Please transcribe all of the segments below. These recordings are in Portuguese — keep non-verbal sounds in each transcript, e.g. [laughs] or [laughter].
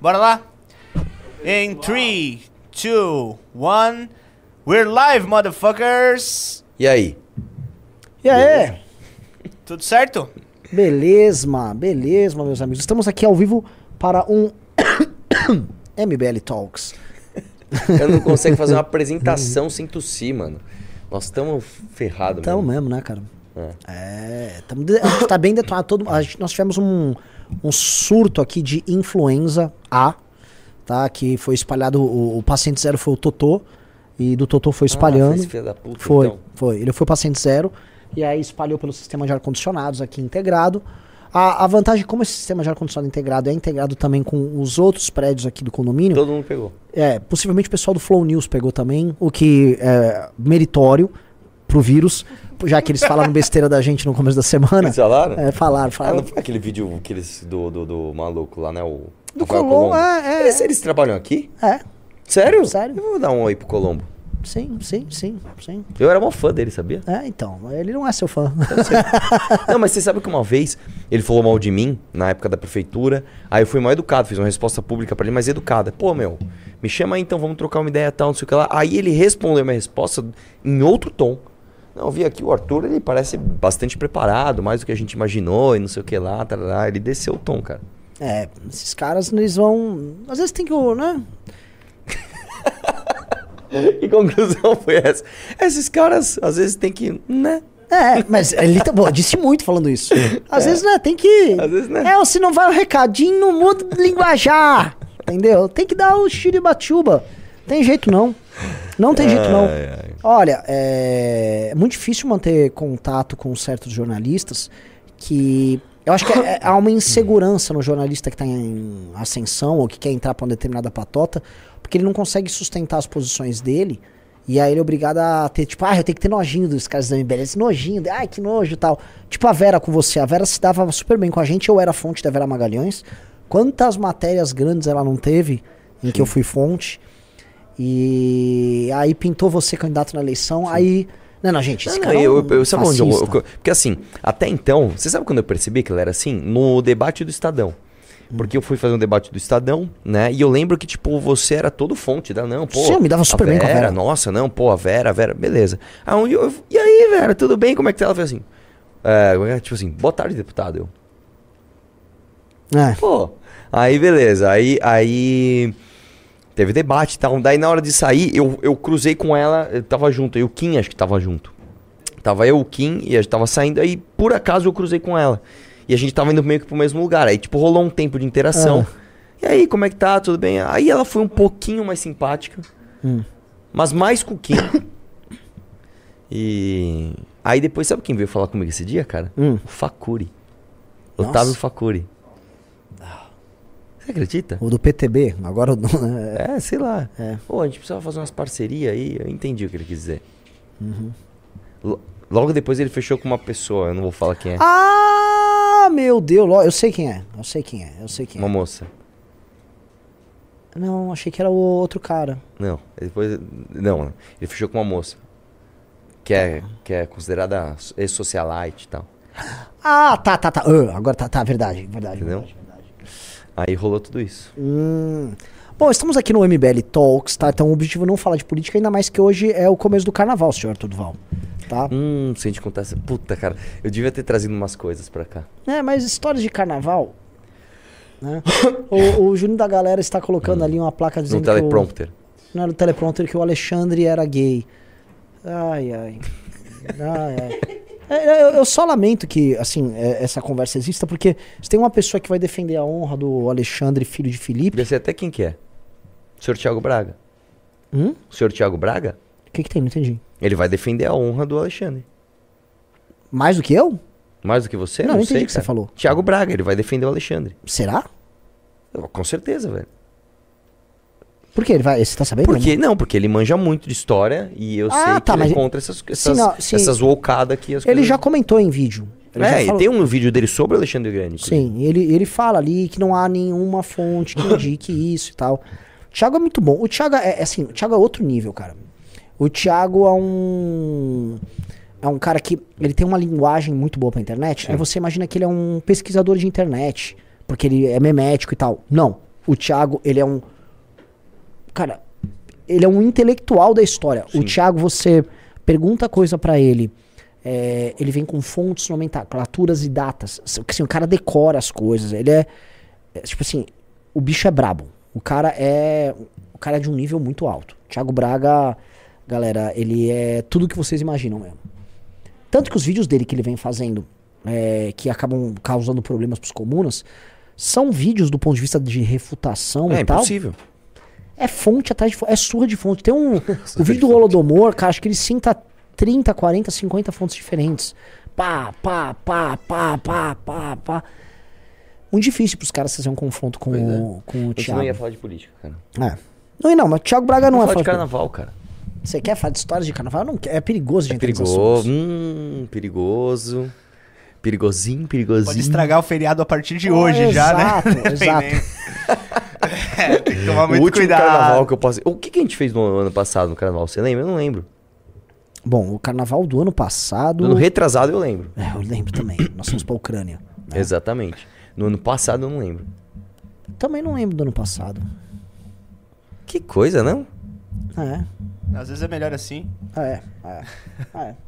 Bora lá? Em 3, 2, 1. We're live, motherfuckers! E aí? E aí? Tudo certo? Beleza, beleza, meus amigos. Estamos aqui ao vivo para um [coughs] MBL Talks. Eu não consigo fazer uma [laughs] apresentação sem tossir, mano. Nós estamos ferrados Então mesmo. mesmo, né, cara? É. É, tamo de- a gente tá bem detonado. Todo, a gente- nós tivemos um, um surto aqui de influenza A, tá? Que foi espalhado. O, o paciente zero foi o Totô. E do Totô foi Ah, espalhando. filho da puta, Foi, então. foi. Ele foi paciente zero e aí espalhou pelo sistema de ar-condicionados aqui integrado. A, a vantagem, como esse sistema de ar-condicionado integrado é integrado também com os outros prédios aqui do condomínio, Todo mundo pegou. é, possivelmente o pessoal do Flow News pegou também, o que é meritório pro vírus, já que eles falaram besteira da gente no começo da semana. Eles falaram? É, falaram, Ah, falaram. não foi aquele vídeo que eles, do, do, do maluco lá, né? O Do Rafael Colombo, é, é. Eles, eles trabalham aqui? É, Sério? Sério. Eu vou dar um oi pro Colombo. sim, sim, sim, sim. Eu era mó fã dele, sabia? É, então, ele não é seu fã. [laughs] Não, mas você sabe que uma vez ele falou mal de mim, na época da prefeitura. Aí eu fui mal educado, fiz uma resposta pública pra ele, mas educada. Pô, meu, me chama aí então, vamos trocar uma ideia tal, não sei o que lá. Aí ele respondeu minha resposta em outro tom. Não, eu vi aqui o Arthur, ele parece bastante preparado, mais do que a gente imaginou e não sei o que lá, tarará. Ele desceu o tom, cara. É, esses caras, eles vão. Às vezes tem que, né? [laughs] Que conclusão foi essa? Esses caras, às vezes, tem que, né? É, mas ele tá, bom, disse muito falando isso. Às vezes, né, tem que. Às vezes, né? É, ou se não vai o recadinho, não muda de linguajar. Entendeu? Tem que dar o xiribatuba. Tem jeito não. Não tem jeito não. Ai, ai. Olha, é muito difícil manter contato com certos jornalistas que. Eu acho que é- há uma insegurança no jornalista que está em ascensão ou que quer entrar para uma determinada patota, porque ele não consegue sustentar as posições dele. E aí ele é obrigado a ter, tipo, ah, eu tenho que ter nojinho dos caras da MBL, esse nojinho, ai, que nojo e tal. Tipo a Vera com você, a Vera se dava super bem com a gente, eu era fonte da Vera Magalhães. Quantas matérias grandes ela não teve em que eu fui fonte? E aí pintou você candidato na eleição, aí. Não, não, gente, esse Não, cara. não, é eu, um eu, sabe onde eu, eu- Porque assim, até então, você sabe quando eu percebi que ele era assim? No debate do Estadão. Porque eu fui fazer um debate do Estadão, né? E eu lembro que, tipo, você era todo fonte da. Não, pô. Sim, eu me dava super a bem com a Vera. Nossa, não, pô, a Vera, a Vera, beleza. Aí dia eu, e aí, Vera, tudo bem? Como é que tá? Ela fez assim. É? tipo assim, boa tarde, deputado. Eu, É. Pô, aí beleza, aí, aí teve debate e tal. Daí na hora de sair, eu, eu cruzei com ela, eu tava junto, e o Kim acho que tava junto. Tava eu, o Kim, e a gente tava saindo, aí por acaso eu cruzei com ela. E a gente tava indo meio que pro mesmo lugar. Aí, tipo, rolou um tempo de interação. E aí, como é que tá? Tudo bem? Aí ela foi um pouquinho mais simpática, Hum. mas mais com o Kim. E aí depois, sabe quem veio falar comigo esse dia, cara? Hum. O Facuri. Nossa. Otávio Facuri. Você acredita? O do PTB, agora o é. É, sei lá. É. Pô, a gente precisava fazer umas parcerias aí. Eu entendi o que ele quis dizer. Uhum. Lo- Logo depois ele fechou com uma pessoa, eu não vou falar quem é. Ah, meu Deus, eu sei quem é. Eu sei quem é. Eu sei quem Uma é. moça. Não, achei que era o outro cara. Não, depois. Não, ele fechou com uma moça. Que é, que é considerada ex-socialite e tal. Ah, tá, tá, tá. Ah, agora tá, tá, verdade, verdade. Entendeu? verdade. Aí rolou tudo isso. Hum. Bom, estamos aqui no MBL Talks, tá? Então o objetivo é não falar de política, ainda mais que hoje é o começo do carnaval, senhor Arthur Duval. Tá? Hum, se a gente contar essa. Puta, cara, eu devia ter trazido umas coisas pra cá. É, mas histórias de carnaval. Né? [coughs] o, o Júnior da galera está colocando ali uma placa No dizendo que o, teleprompter. não era o teleprompter que o Alexandre era gay. Ai, ai. Ai, ai. É, eu, eu só lamento que, assim, é, essa conversa exista, porque se tem uma pessoa que vai defender a honra do Alexandre, filho de Felipe. Podia ser até quem que é. O senhor Tiago Braga. Hum? O senhor Tiago Braga, O que, que tem? Não entendi. ele vai defender a honra do Alexandre. Mais do que eu? Mais do que você? Não, Não, não entendi sei, o que você cara. falou. Tiago Braga, ele vai defender o Alexandre. Será? Com certeza, velho. Por que ele vai? Você tá sabendo? Porque, não, porque ele manja muito de história e eu Ah, sei que tá, ele mas- é contra essas, essas, não, sim. essas wokadas aqui. Ele coisas- já comentou em vídeo. Ele É, e falou- tem um vídeo dele sobre o Alexandre Grande. Sim, ele, ele fala ali que não há nenhuma fonte que indique [laughs] isso e tal. O Thiago é muito bom. O Thiago é, é assim, o Thiago é outro nível, cara. O Thiago é um. É um cara que. Ele tem uma linguagem muito boa pra internet. Aí você imagina que ele é um pesquisador de internet. Porque ele é memético e tal. Não. O Thiago, ele é um. Cara, ele é um intelectual da história. O Thiago, você pergunta coisa pra ele. é, ele vem com fontes nomenclaturas e datas. Assim, o cara decora as coisas. Ele é, é, Tipo assim, o bicho é brabo. O cara é. O cara é de um nível muito alto. Thiago Braga, galera, ele é tudo que vocês imaginam mesmo. Tanto que os vídeos dele que ele vem fazendo, é, que acabam causando problemas pros comunas, são vídeos do ponto de vista de refutação É e tal. impossível. É fonte atrás de fonte. É surra de fonte. Tem um. [laughs] o vídeo do Holodomor, cara, acho que ele cinta 30, 40, 50 fontes diferentes. Pá, pá, pá, pá, pá, pá, pá. Muito difícil pros caras fazer um confronto com, Pois é. o, com o Thiago. não ia falar de política, cara. É. Não, e não, mas o Thiago Braga não Vamos é falar de carnaval, cara. Você quer falar de histórias de carnaval? Não. É perigoso, É gente. entrar nesses perigoso. Hum, perigoso. Perigosinho, perigosinho. Pode estragar o feriado a partir de Ah, hoje já, exato, né? exato. [laughs] [laughs] é, tem que tomar O muito último cuidado. carnaval que eu posso. O que, que a gente fez no ano passado no carnaval? Você lembra? Eu não lembro. Bom, o carnaval do ano passado. No ano retrasado eu lembro. É, eu lembro também. Nós fomos pra Ucrânia. né? Exatamente. No ano passado eu não lembro. Também não lembro do ano passado. Que coisa, não? É. Às vezes é melhor assim. É. É. é. [laughs]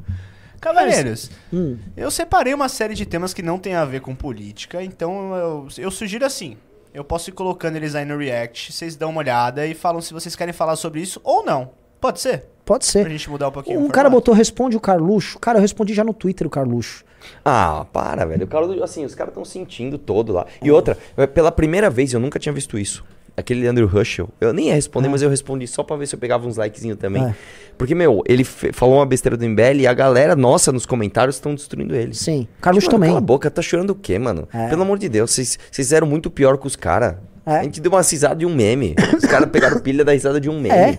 Cavaleiros, Hum. eu separei uma série de temas que não tem a ver com política, então eu, eu sugiro assim. Eu posso ir colocando eles aí no React, vocês dão uma olhada e falam se vocês querem falar sobre isso ou não. Pode ser? Pode Pra ser. gente mudar um pouquinho. Um o cara botou responde o Carluxo. Cara, eu respondi já no Twitter o Carluxo. Ah, para, velho. O cara, assim, os caras estão sentindo todo lá. E outra, pela primeira vez eu nunca tinha visto isso. Aquele Andrew Russell. Eu nem ia responder, mas eu respondi só pra ver se eu pegava uns likezinhos também. É. Porque, meu, ele falou uma besteira do MBL e a galera, nossa, nos comentários estão destruindo ele. Sim. Carluxo Mano, também. Cala a boca, tá chorando o quê, mano? É. Pelo amor de Deus, vocês fizeram muito pior que os caras. É. A gente deu uma risada de um meme. Os caras pegaram pilha da risada de um [laughs] meme. É.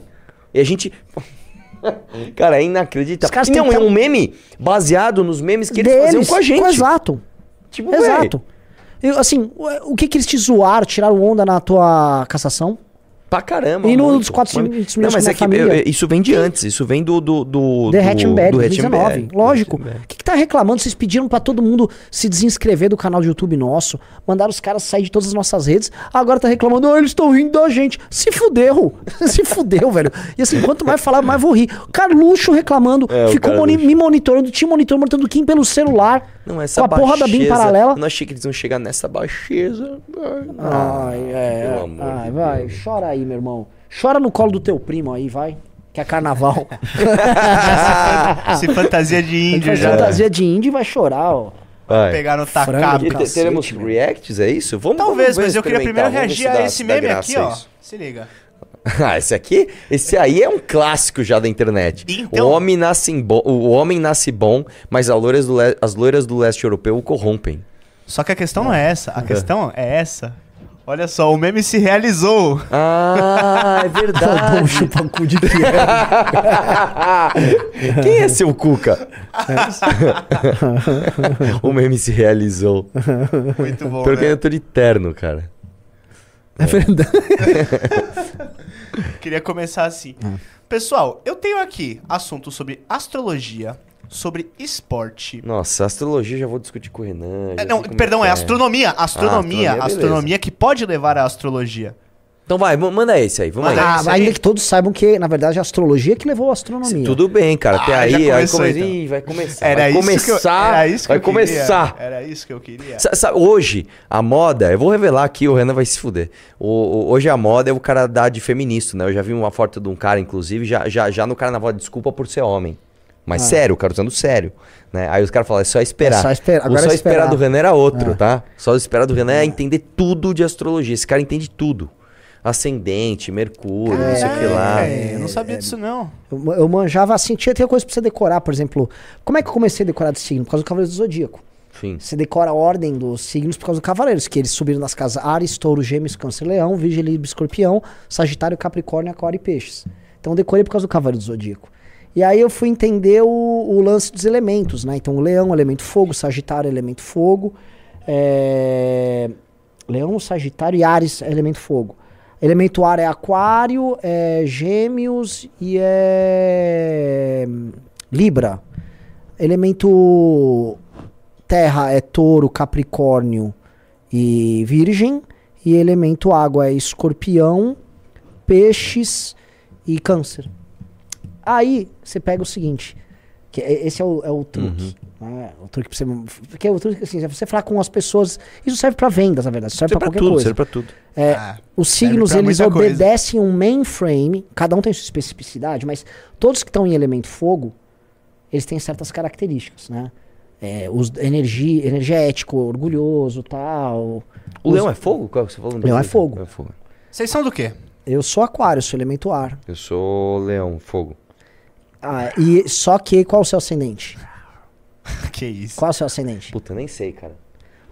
E a gente. [laughs] Cara, é inacreditável. Não, têm é um meme baseado nos memes que eles faziam Deles. com a gente. Exato. Tipo, véi, Exato. Eu, assim, o que que eles te zoaram, tiraram onda na tua cassação? Pra caramba. E no muito. dos 400 milhões Não, mas é que eu- isso vem de antes. Isso vem do. do, do The do, Hatchenberg, do 2019. Hatchenberg. Lógico. Do O que, que tá reclamando? Vocês pediram pra todo mundo se desinscrever do canal de YouTube nosso. Mandaram os caras sair de todas as nossas redes. Agora tá reclamando, "Ah, eles estão rindo da gente. Se fudeu. [laughs] Se fudeu, velho. E assim, quanto mais falar, mais vou rir. Carluxo reclamando. É, ficou moni- me monitorando, te monitorando, monitorando Kim pelo celular. Não, essa com a porra da BIM paralela. Eu não achei que eles iam chegar nessa baixeza. Ai, é. pelo amor Ai, de vai, Deus. chora aí, meu irmão. Chora no colo do teu primo aí, vai. Que é carnaval. [laughs] Se fantasia de índio já. fantasia de índio vai chorar, ó. Vai. Pegaram o tacado. Cacete, teremos reacts, é isso? Vamos Talvez, vamos ver mas eu queria primeiro reagir a esse meme aqui, ó. isso. Se liga. [laughs] Ah, esse aqui? Esse aí é um clássico já da internet. Então- O, homem nasce em bo- o homem nasce bom, mas as loiras, do le- as loiras do leste europeu o corrompem. Só que a questão não é essa. A questão é essa. Olha só, o meme se realizou. Ah, é [laughs] Bom, verdade. chupa cu de. [laughs] Quem é seu Cuca? o meme se realizou. Muito bom, Pior que né? eu tô de terno, cara. É verdade. Queria começar assim. Pessoal, eu tenho aqui assuntos sobre astrologia, sobre esporte. Nossa, astrologia já vou discutir com o Renan. É, não, como perdão, é, que astronomia. Astronomia, astronomia, beleza. astronomia que pode levar à astrologia. Então vai, ma- manda esse aí, vamos Manda aí. Ah, isso aí. ainda que todos saibam que, na verdade, a astrologia que levou a astronomia. Tudo bem, cara. Até Ah, aí, aí come- então. Ih, vai começar. Era vai isso começar. eu, era isso que vai eu queria. começar. Era isso que eu queria. Hoje, a moda, eu vou revelar aqui, o Renan vai se fuder. O, o- hoje a moda é o cara dar de feminista, né? Eu já vi uma foto de um cara, inclusive, já, já, já no carnaval, desculpa por ser homem. Mas sério, o cara usando sério. Né? Aí os caras falam, é só esperar. É só esperar. O Agora só é esperar esperar. do Renan era outro, tá? Só esperar do Renan é entender tudo de astrologia. Esse cara entende tudo. Ascendente, Mercúrio, não sei o que lá. É, eu não sabia disso, não. Eu, eu manjava assim, tinha, tinha coisa pra você decorar, por exemplo. Como é que eu comecei a decorar de signo? Por causa do Cavaleiro do Zodíaco. Enfim. Você decora a ordem dos signos por causa do Cavaleiros, que eles subiram nas casas Ares, Touro, Gêmeos, Câncer, Leão, Virgem, Libra, Escorpião, Sagitário, Capricórnio, Aquário e Peixes. Então eu decorei por causa do Cavaleiro do Zodíaco. E aí eu fui entender o, o lance dos elementos, né? Então o Leão, elemento fogo, Sagitário, elemento fogo, é... Leão, Sagitário e Ares, elemento fogo. Elemento ar é Aquário, é Gêmeos e é Libra. Elemento terra é Touro, Capricórnio e Virgem. E elemento água é escorpião, peixes e câncer. Aí você pega o seguinte, que é- esse é o, é o truque. Né? O truque pra você. Porque o truque, assim, é você falar com as pessoas. Isso serve pra vendas, na verdade. Serve Serve pra pra qualquer tudo, coisa. serve pra tudo. É, Ah, os signos, eles muita coisa. obedecem um mainframe, cada um tem sua especificidade, mas todos que estão em elemento fogo, eles têm certas características, né? É, os, energia, energético, orgulhoso, tal. O Os- leão é fogo? Qual que você falou? Leão é fogo. É fogo. Vocês são do quê? Eu sou aquário, sou elemento ar. Eu sou leão, fogo. Ah, e só que qual é o seu ascendente? [laughs] que isso. Qual é o seu ascendente? Puta, nem sei, cara.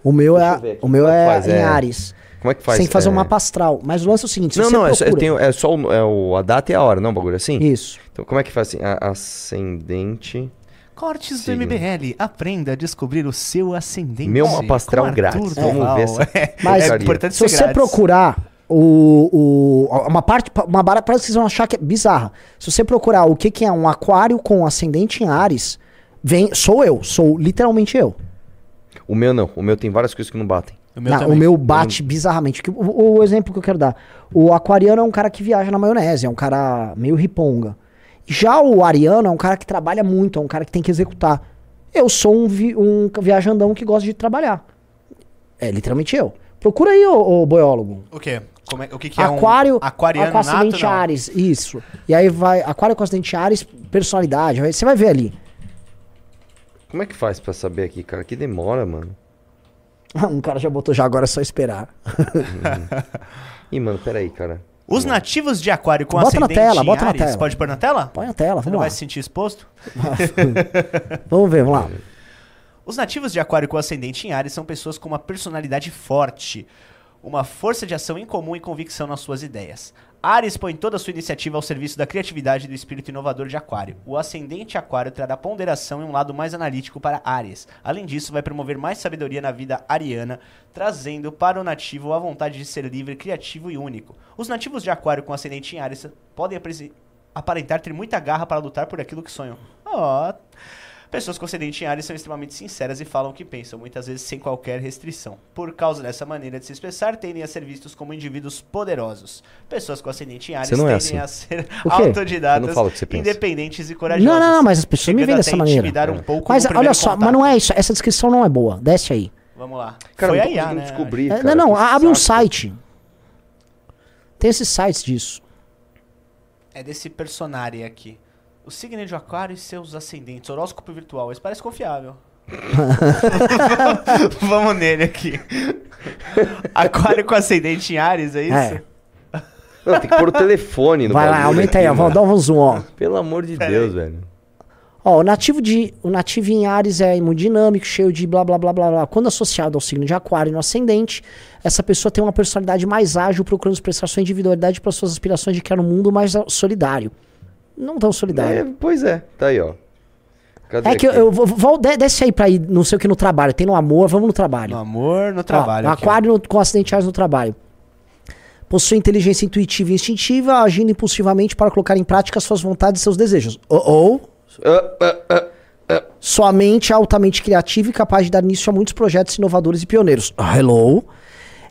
O meu Deixa é, o meu é é, faz? em É- Ares. Como é que faz? Sem fazer é... um mapa astral. Mas o lance é o seguinte, se Não, você não, é só, eu procura- tenho, é só o, é o- a data e a hora, não, um bagulho assim? Isso. Então, como é que faz assim? A- ascendente. Cortes do. MBL. Aprenda a descobrir o seu ascendente. Meu mapa astral grátis. Vamos Duval. ver [laughs] essa É, Mas- é importante Se ser você grátis. procurar o, o- uma parte, uma barra, parece que vocês vão achar que é bizarra. Se você procurar o que, que é um aquário com ascendente em Ares, vem, sou eu, sou literalmente eu. O meu não. O meu tem várias coisas que não batem. O meu Não, o meu bate bizarramente. O, o exemplo que eu quero dar. O aquariano é um cara que viaja na maionese, é um cara meio riponga. Já o ariano é um cara que trabalha muito, é um cara que tem que executar. Eu sou um, vi- um viajandão que gosta de trabalhar. É literalmente eu. Procura aí, ô, ô boiólogo. O quê? Como é, o que, que é aquário, um aquariano com não? Ares, isso. E aí vai, aquário com ascendente Ares, personalidade, você vai ver ali. Como é que faz pra saber aqui, cara? Que demora, mano. [laughs] Um cara já botou já, agora é só esperar. Ih, mano, peraí, cara. Os nativos de aquário com Bota na ascendente tela, em bota na Áries, tela. Pode pôr na tela? Põe a tela, Você vamos não lá. vai se sentir exposto? [laughs] Vamos ver, vamos lá. [laughs] Os nativos de aquário com ascendente em Ares são pessoas com uma personalidade forte, uma força de ação incomum e convicção nas suas ideias. Ares põe toda a sua iniciativa ao serviço da criatividade e do espírito inovador de Aquário. O ascendente Aquário trará ponderação e um lado mais analítico para Ares. Além disso, vai promover mais sabedoria na vida ariana, trazendo para o nativo a vontade de ser livre, criativo e único. Os nativos de Aquário com ascendente em Ares podem aparentar ter muita garra para lutar por aquilo que sonham. Ó, Pessoas com ascendente em Ares são extremamente sinceras e falam o que pensam, muitas vezes sem qualquer restrição. Por causa dessa maneira de se expressar, tendem a ser vistos como indivíduos poderosos. Pessoas com ascendente em não é tendem assim. a ser autodidatas, independentes e corajosas. Não, não, não, mas as pessoas me veem dessa maneira. intimidar um É. pouco Mas olha só, contato. mas não é isso. Essa descrição não é boa. Desce aí. Vamos lá. Cara, Foi não a IA, né? descobrir, É, cara. não, não, abre um site. Tem esses sites disso. É desse personagem aqui. O signo de aquário e seus ascendentes. Horóscopo virtual. Esse parece confiável. [laughs] Vamos nele aqui. Aquário com ascendente em Ares, é isso? É. Não, tem que pôr o telefone no Vai lá, aumenta aí, aqui, ó. Vamos dar um zoom, ó. Pelo amor de Pera Deus, velho. Ó, o nativo, de, o nativo em Ares é hemodinâmico, cheio de blá blá blá blá blá. Quando associado ao signo de Aquário no ascendente, essa pessoa tem uma personalidade mais ágil, procurando expressar sua individualidade para suas aspirações de criar um mundo mais solidário. Não tão É, solidário. pois é, tá aí, ó. Cadê É, que eu, aqui? eu vou, vou- de- desce aí pra ir, não sei o que no trabalho. Tem no amor, vamos no trabalho. No amor, no trabalho. ó. aquário no- com acidente Ares no trabalho. Possui inteligência intuitiva e instintiva, agindo impulsivamente para colocar em prática suas vontades e seus desejos. Ou Ah, ah, ah. sua mente é altamente criativa e capaz de dar início a muitos projetos inovadores e pioneiros. Hello.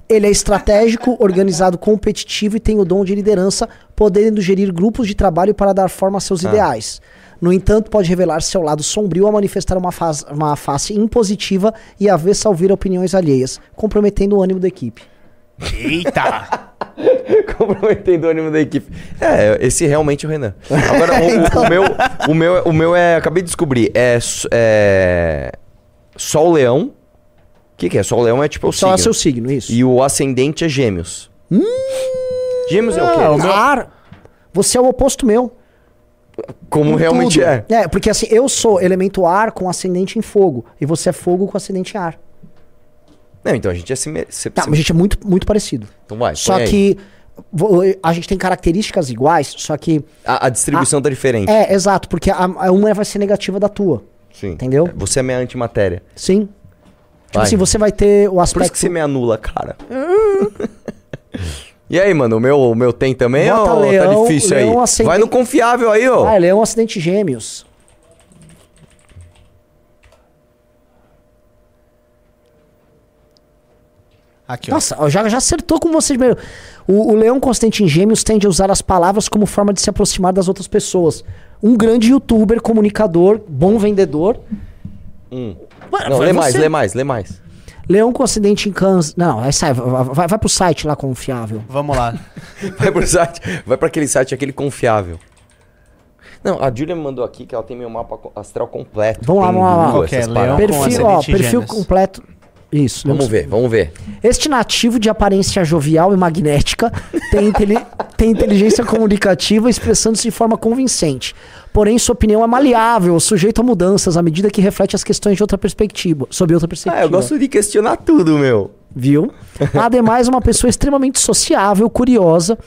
Ele é estratégico, organizado, competitivo e tem o dom de liderança, podendo gerir grupos de trabalho para dar forma a seus ideais. No entanto, pode revelar seu lado sombrio ao manifestar uma, faz- uma face impositiva e avessa a ouvir opiniões alheias, comprometendo o ânimo da equipe. Eita! [laughs] Comprometendo o ânimo da equipe. É, esse realmente é o Renan. Agora, o, o- [laughs] o meu, o, meu, o meu é. Acabei de descobrir. É. é Sol Leão. O que, que é? Sol Leão é tipo o Só é signo. seu signo, isso. E o ascendente é Gêmeos. Gêmeos é o quê? Ah, o ar. Você é o oposto meu. Como Em realmente tudo. é. É, porque assim, eu sou elemento ar com ascendente em fogo. E você é fogo com ascendente em ar. Não, então a gente é sime... se- Tá, mas a gente é muito, muito parecido. Então vai. Só aí. que a gente tem características iguais, só que. A, a distribuição tá diferente. É, exato, porque a, a uma vai ser negativa da tua. Sim. entendeu? Você é minha antimatéria. Sim. Tipo Vai. assim, você vai ter o Por isso aspecto. que você me anula, cara. [laughs] e aí, mano, o meu, o meu tem também Bota ou leão, tá difícil leão aí? ascendente- Vai no confiável aí, ó. Ah, ele é um acidente gêmeos. Aqui. Nossa, ó, já, já acertou com vocês mesmo. O. O, leão consciente em gêmeos tende a usar as palavras como forma de se aproximar das outras pessoas. Um grande youtuber, comunicador, bom vendedor. Hum. Mano, Não, lê mais, você. lê mais, lê mais. Leão com acidente em câncer. Não, aí sai, vai, vai, vai pro site lá confiável. Vamos lá. [laughs] Vai pro site, vai pra aquele site, aquele confiável. Não, a Julia me mandou aqui que ela tem meu mapa astral completo. Vamos lá, Tem vamos lá, Google, vamos lá. essas Ok, paradas. Leão com Perfil, ó, perfil completo. Isso. Vamos ver, vamos ver. Este nativo de aparência jovial e magnética tem, inteli- [laughs] tem inteligência comunicativa expressando-se de forma convincente. Porém, sua opinião é maleável, sujeito a mudanças à medida que reflete as questões de outra perspectiva, sob outra perspectiva. Ah, eu gosto de questionar tudo, meu. Viu? Ademais, uma pessoa extremamente sociável, curiosa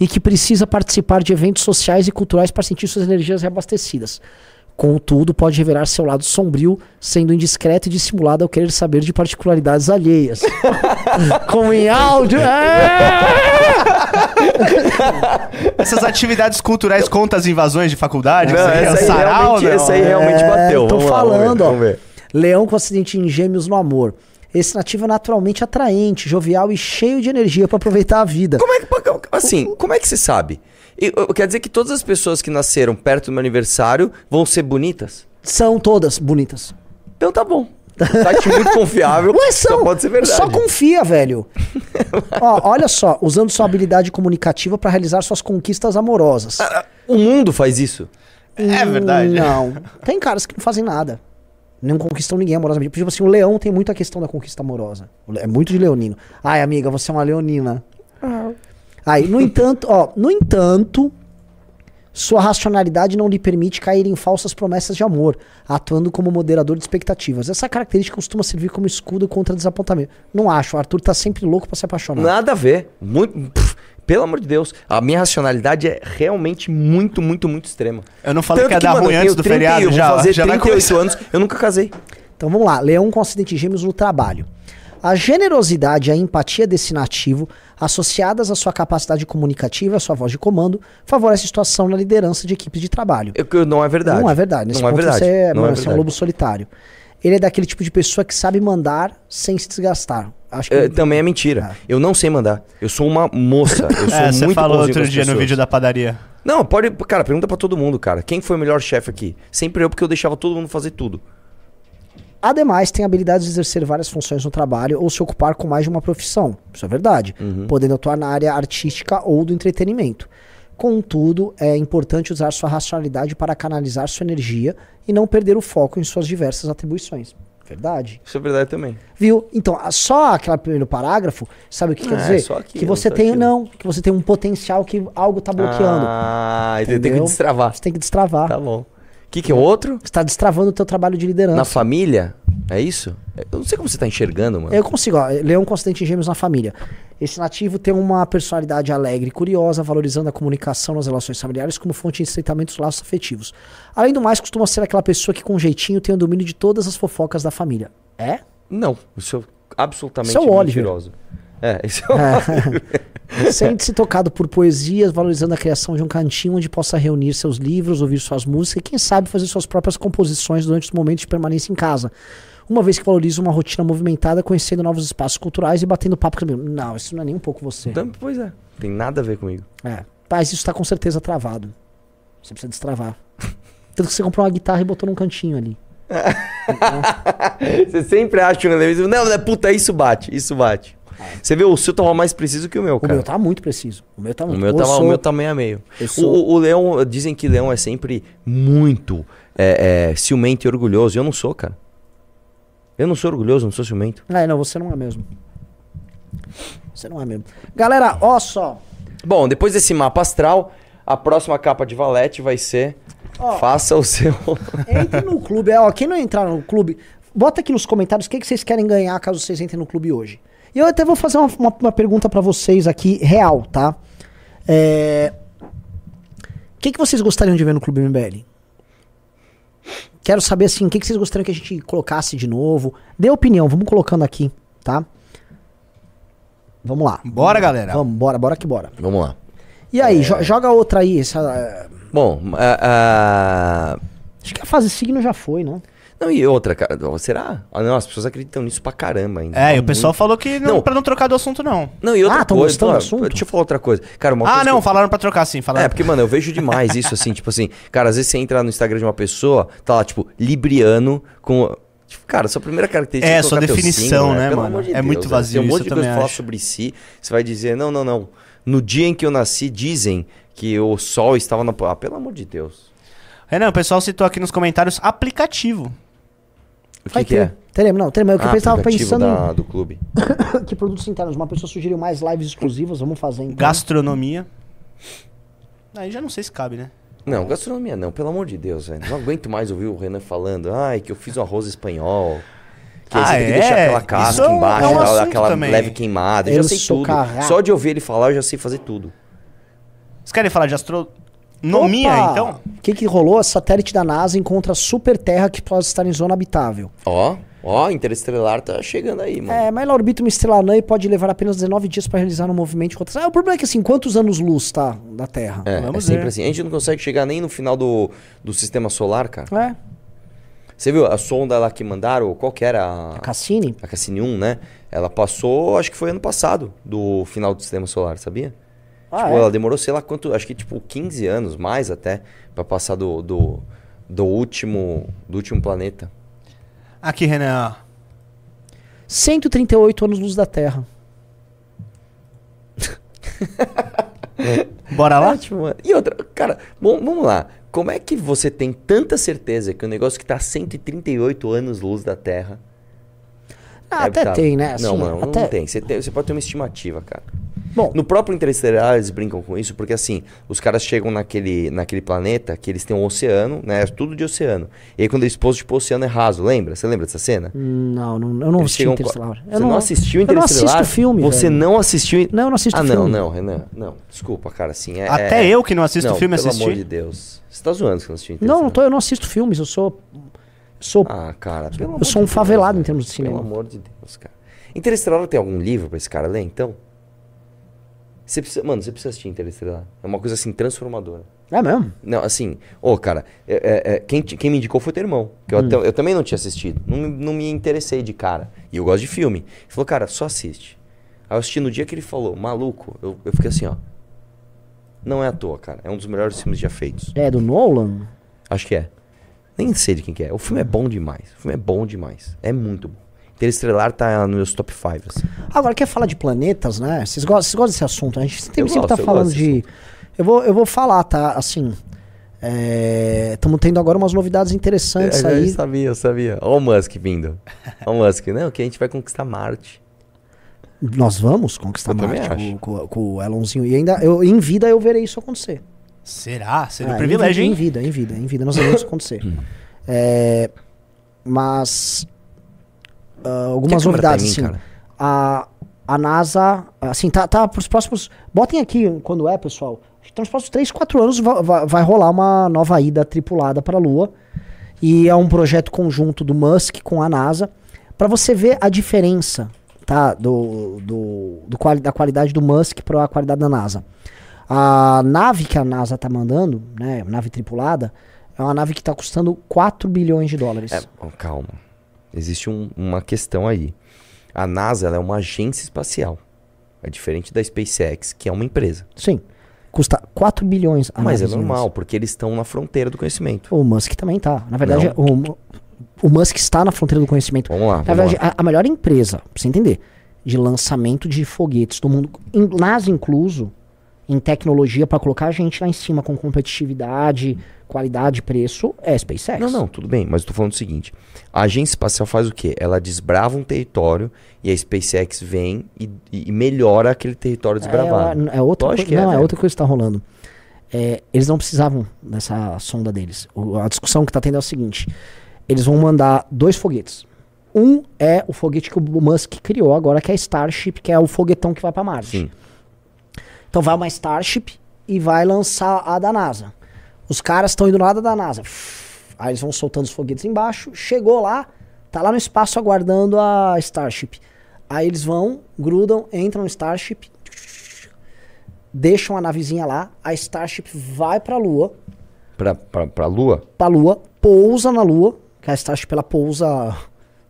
e que precisa participar de eventos sociais e culturais para sentir suas energias reabastecidas. Contudo, pode revelar seu lado sombrio, sendo indiscreto e dissimulado ao querer saber de particularidades alheias. [laughs] Como em áudio. É! [laughs] Essas atividades culturais contam as invasões de faculdade? Não, é essa aí, sarau, realmente, não? essa aí realmente bateu. Tô Vamos lá, vamos ver, falando, ó. vamos ver. Leão com acidente em gêmeos no amor. Esse nativo é naturalmente atraente, jovial e cheio de energia para aproveitar a vida. Como é que, assim, como é que você sabe? E, uh, Quer dizer que todas as pessoas que nasceram perto do meu aniversário vão ser bonitas? São todas bonitas. Então tá bom. [laughs] Site muito confiável. Ué, são. Só pode ser verdade. Só confia, velho. [laughs] Ó, olha só, usando sua habilidade comunicativa para realizar suas conquistas amorosas. O mundo faz isso. É verdade. Não. Tem caras que não fazem nada. Não conquistam ninguém amorosamente. Tipo assim, o leão tem muito a questão da conquista amorosa. É muito de leonino. Ai, amiga, você é uma leonina. Aí, no entanto, ó, no entanto, sua racionalidade não lhe permite cair em falsas promessas de amor, atuando como moderador de expectativas. Essa característica costuma servir como escudo contra desapontamento. Não acho, o Arthur tá sempre louco pra se apaixonar. Nada a ver. Muito. pff, pelo amor de Deus. A minha racionalidade é realmente muito, muito, muito extrema. Eu não falei Tanto que ia dar mano, ruim eu antes do feriado, 31, já, vou fazer já vai 38 começar. anos, eu nunca casei. Então vamos lá, leão com acidente de gêmeos no trabalho. A generosidade e a empatia desse nativo, associadas à sua capacidade comunicativa à sua voz de comando, favorece a situação na liderança de equipes de trabalho. Eu- eu- não é verdade. Não é verdade. Nesse não ponto é verdade. você é, não mano, é você é um verdade. lobo solitário. Ele é daquele tipo de pessoa que sabe mandar sem se desgastar. Acho que É, também é mentira. Eu não sei mandar. Eu sou uma moça. Eu [laughs] sou É, você muito falou bonzinho com outro dia no vídeo da padaria. Não, pode. Cara, pergunta pra todo mundo, cara. Quem foi o melhor chefe aqui? Sempre eu, porque eu deixava todo mundo fazer tudo. Ademais, tem habilidade de exercer várias funções no trabalho ou se ocupar com mais de uma profissão. Isso é verdade. Uhum. Podendo atuar na área artística ou do entretenimento. Contudo, é importante usar sua racionalidade para canalizar sua energia e não perder o foco em suas diversas atribuições. Verdade. Isso é verdade também. Viu? Então, só aquele primeiro parágrafo, sabe o que quer É, dizer? só aquilo, que você tem, aquilo. não, que você tem um potencial que algo tá bloqueando. Ah, tem que Entendeu? destravar. Você tem que destravar. Tá bom. O que, que é o outro? Você tá destravando o teu trabalho de liderança. Na família? É isso? Eu não sei como você tá enxergando, mano. Eu consigo, ó, leão acidente em gêmeos na família. Esse nativo tem uma personalidade alegre e curiosa, valorizando a comunicação nas relações familiares como fonte de estreitamento dos laços afetivos. Além do mais, costuma ser aquela pessoa que com jeitinho tem o domínio de todas as fofocas da família. É? Não, eu sou absolutamente Isso é o Oliver. mentiroso. É, [laughs] isso é o Sente-se tocado por poesias, valorizando a criação de um cantinho onde possa reunir seus livros, ouvir suas músicas e, quem sabe, fazer suas próprias composições durante os momentos de permanência em casa. Uma vez que valoriza uma rotina movimentada, conhecendo novos espaços culturais e batendo papo com os amigos. Não, isso não é nem um pouco você. Então, Pois é. Tem nada a ver comigo. É. Mas isso tá com certeza travado. Você precisa destravar. Tanto que você comprou uma guitarra e botou num cantinho ali. [laughs] Você sempre acha um elemento. Não, não, puta, isso bate, isso bate. Você vê, o seu tava mais preciso que o meu, O cara. meu tá muito preciso. O meu tá O muito meu, Eu tava, sou- o meu tá meio a meio. O, sou- o- o leão, dizem que leão é sempre muito é, é, ciumento e orgulhoso. Eu não sou, cara. Eu não sou orgulhoso, não sou ciumento. É, não, você não é mesmo. Você não é mesmo. Galera, ó só. Bom, depois desse mapa astral, a próxima capa de valete vai ser. Ó. Faça o seu. [laughs] Entre no clube. É, ó, quem não entrar no clube, bota aqui nos comentários o que, que vocês querem ganhar caso vocês entrem no clube hoje. E eu até vou fazer uma, uma, uma pergunta pra vocês aqui, real, tá? É... O que, que vocês gostariam de ver no Clube MBL? Quero saber, assim, o que, que vocês gostariam que a gente colocasse de novo. Dê opinião, vamos colocando aqui, tá? Vamos lá. Bora, galera. Vamos, bora, bora que bora. Vamos lá. E aí, jo- joga outra aí. Essa, é, Bom, ah, ah, acho que a fase signo já foi, né? Não, e outra, cara, será? Ah, não, as pessoas acreditam nisso pra caramba ainda. É, e o Muito. pessoal falou que não, Não. pra não trocar do assunto, não. Não, e outra Ah, coisa, ó, assunto? deixa eu falar outra coisa. Cara, uma Ah, não, eu- falaram pra trocar sim, falaram. É, porque, mano, eu vejo demais isso, assim, [laughs] tipo assim, cara, às vezes você entra no Instagram de uma pessoa, tá lá, tipo, libriano com. Tipo, cara, sua primeira característica É, é sua definição, signo, né, Pelo mano? de É Deus, muito né? vazio Tem um monte de coisa falar sobre si, você vai dizer, não, não, não. No dia em que eu nasci, dizem que o sol estava na. Ah, pelo amor de Deus. Renan, o pessoal citou aqui nos comentários aplicativo. O que, Vai que ter. é? Teremos, não, teremos. Eu que Ah, eu aplicativo pensando da- do clube. [coughs] que produtos internos. Uma pessoa sugeriu mais lives exclusivas, vamos fazer então. Gastronomia. Aí já não sei se cabe, né? Não, gastronomia não, pelo amor de Deus, velho. Não aguento mais ouvir o Renan falando, ai, que eu fiz um arroz espanhol. Que aí Ah, você tem que é? deixar aquela Isso casca é um- embaixo, é um aquela, aquela também. leve queimada. Eu já sei tudo. Só de ouvir ele falar, eu já sei fazer tudo. Vocês querem falar de astronomia, Opa! então? O que, que rolou? A satélite da NASA encontra super terra que pode estar em zona habitável. Ó, ó, Interestelar tá chegando aí, mano. É, mas ela orbita uma estrela anã e pode levar apenas 19 dias para realizar um movimento rotação. Ah, o problema é que assim, quantos anos-luz tá da Terra? É, é Vamos sempre ver. assim. A gente não consegue chegar nem no final do, do sistema solar, cara. É, Você viu a sonda lá que mandaram? Qual que era? a A, Cassini. a Cassini 1, né? Ela passou, acho que foi ano passado, do final do sistema solar, sabia? Ah, tipo, é? ela demorou, sei lá quanto, acho que tipo 15 anos, mais até, pra passar do, do, do último do último planeta. Aqui, Renan. 138 anos-luz da Terra. [laughs] Bora lá? É, tipo, e outra, cara, bom, vamos lá. Como é que você tem tanta certeza que o negócio que tá a 138 anos luz da Terra Ah, é até habitável? tem, né? Assim, não, mano, até... não tem. Você, tem. você pode ter uma estimativa, cara. Bom, No próprio Interestelar eles brincam com isso, porque assim, os caras chegam naquele, naquele planeta que eles têm um oceano, né? é Tudo de oceano. E aí quando eles pousam, tipo, o oceano é raso, lembra? Você lembra dessa cena? não, não, eu não Eles assisti chegam Interestelar. Você não, assistiu eu não Interestelar? assisto filme, Você velho. não assistiu... Não, eu não assisto ah, filme. não, não, Renan. Não, desculpa, cara, assim... É, Até é- eu que não assisto não, filme pelo assisti. amor de Deus. Você tá zoando que você não assistiu Não, Interestelar? não tô, eu não assisto filmes, eu sou. Sou. Ah, cara, pelo amor eu sou um de Deus, favelado velho. em termos de cinema. Pelo amor de Deus, cara. Interestelar tem algum livro pra esse cara ler, então? Você precisa, mano, você precisa assistir Interestelar. É uma coisa assim transformadora. É mesmo? Não, assim, ô, cara, é- é- é, quem, quem me indicou foi teu irmão. Que eu, até- eu também não tinha assistido. Não, me- não me interessei de cara. E eu gosto de filme. Ele falou, cara, só assiste. Aí eu assisti no dia que ele falou, maluco, eu, eu fiquei assim, ó. Não é à toa, cara. É um dos melhores filmes já feitos. É do Nolan? Acho que é. Nem sei de quem que é. O filme é bom demais. O filme é bom demais. É muito bom. Interestelar tá nos meus top 5, assim. Agora, quer falar de planetas, né? Vocês gostam, vocês gostam desse assunto? A gente sempre, Eu sempre gosto, tá eu falando de. Eu vou, eu vou falar, tá? Assim. Estamos tendo agora umas novidades interessantes É, eu aí. sabia, eu sabia. Olha o Musk vindo. Olha o Musk. Não, que a gente vai conquistar Marte. Nós vamos conquistar Eu Marte com, com- com o Elonzinho. E ainda, eu, em vida, eu verei isso acontecer. Será? Seria Ah, um privilégio, em, hein? Em vida, em vida, em vida. Nós veremos isso acontecer. [laughs] É, mas. Ah, algumas Que tá novidades, mim, assim. A, a NASA, assim, tá, tá pros próximos. Botem aqui quando é, pessoal. Então, nos próximos 3, 4 anos vai, vai, vai rolar uma nova ida tripulada para a Lua. E é um projeto conjunto do Musk com a NASA. Para você ver a diferença tá, do, do, do quali- da qualidade do Musk para a qualidade da NASA. A nave que a NASA tá mandando, né, nave tripulada, é uma nave que está custando 4 bilhões de dólares. É, calma. Existe um- uma questão aí. A NASA é uma agência espacial. É diferente da SpaceX, que é uma empresa. Sim. Custa 4 bilhões a Mas é normal, porque eles estão na fronteira do conhecimento. O Musk também tá. Na verdade, o, o Musk está na fronteira do conhecimento. Vamos lá, Na vamos verdade, lá. a, a melhor empresa, pra você entender, de lançamento de foguetes do mundo, em, NASA incluso, em tecnologia para colocar a gente lá em cima com competitividade, qualidade, preço, é a SpaceX. Não, não, tudo bem, mas eu tô falando o seguinte. A agência espacial faz o quê? Ela desbrava um território e a SpaceX vem e, e melhora aquele território desbravado. É, é outra Lógico coisa. que é, não, é velho. outra coisa que está rolando. É, eles não precisavam dessa sonda deles. O- a discussão que está tendo é o seguinte: eles vão mandar dois foguetes. Um é o foguete que o Musk criou agora, que é a Starship, que é o foguetão que vai para Marte. Sim. Então vai uma Starship e vai lançar a da NASA. Os caras estão indo lá da NASA. Aí eles vão soltando os foguetes embaixo. Chegou lá, tá lá no espaço aguardando a Starship. Aí eles vão, grudam, entram no Starship, deixam a navezinha lá. A Starship vai pra Lua, Pra, pra, pra Lua? pra Lua, pousa na Lua, Que a Starship ela pousa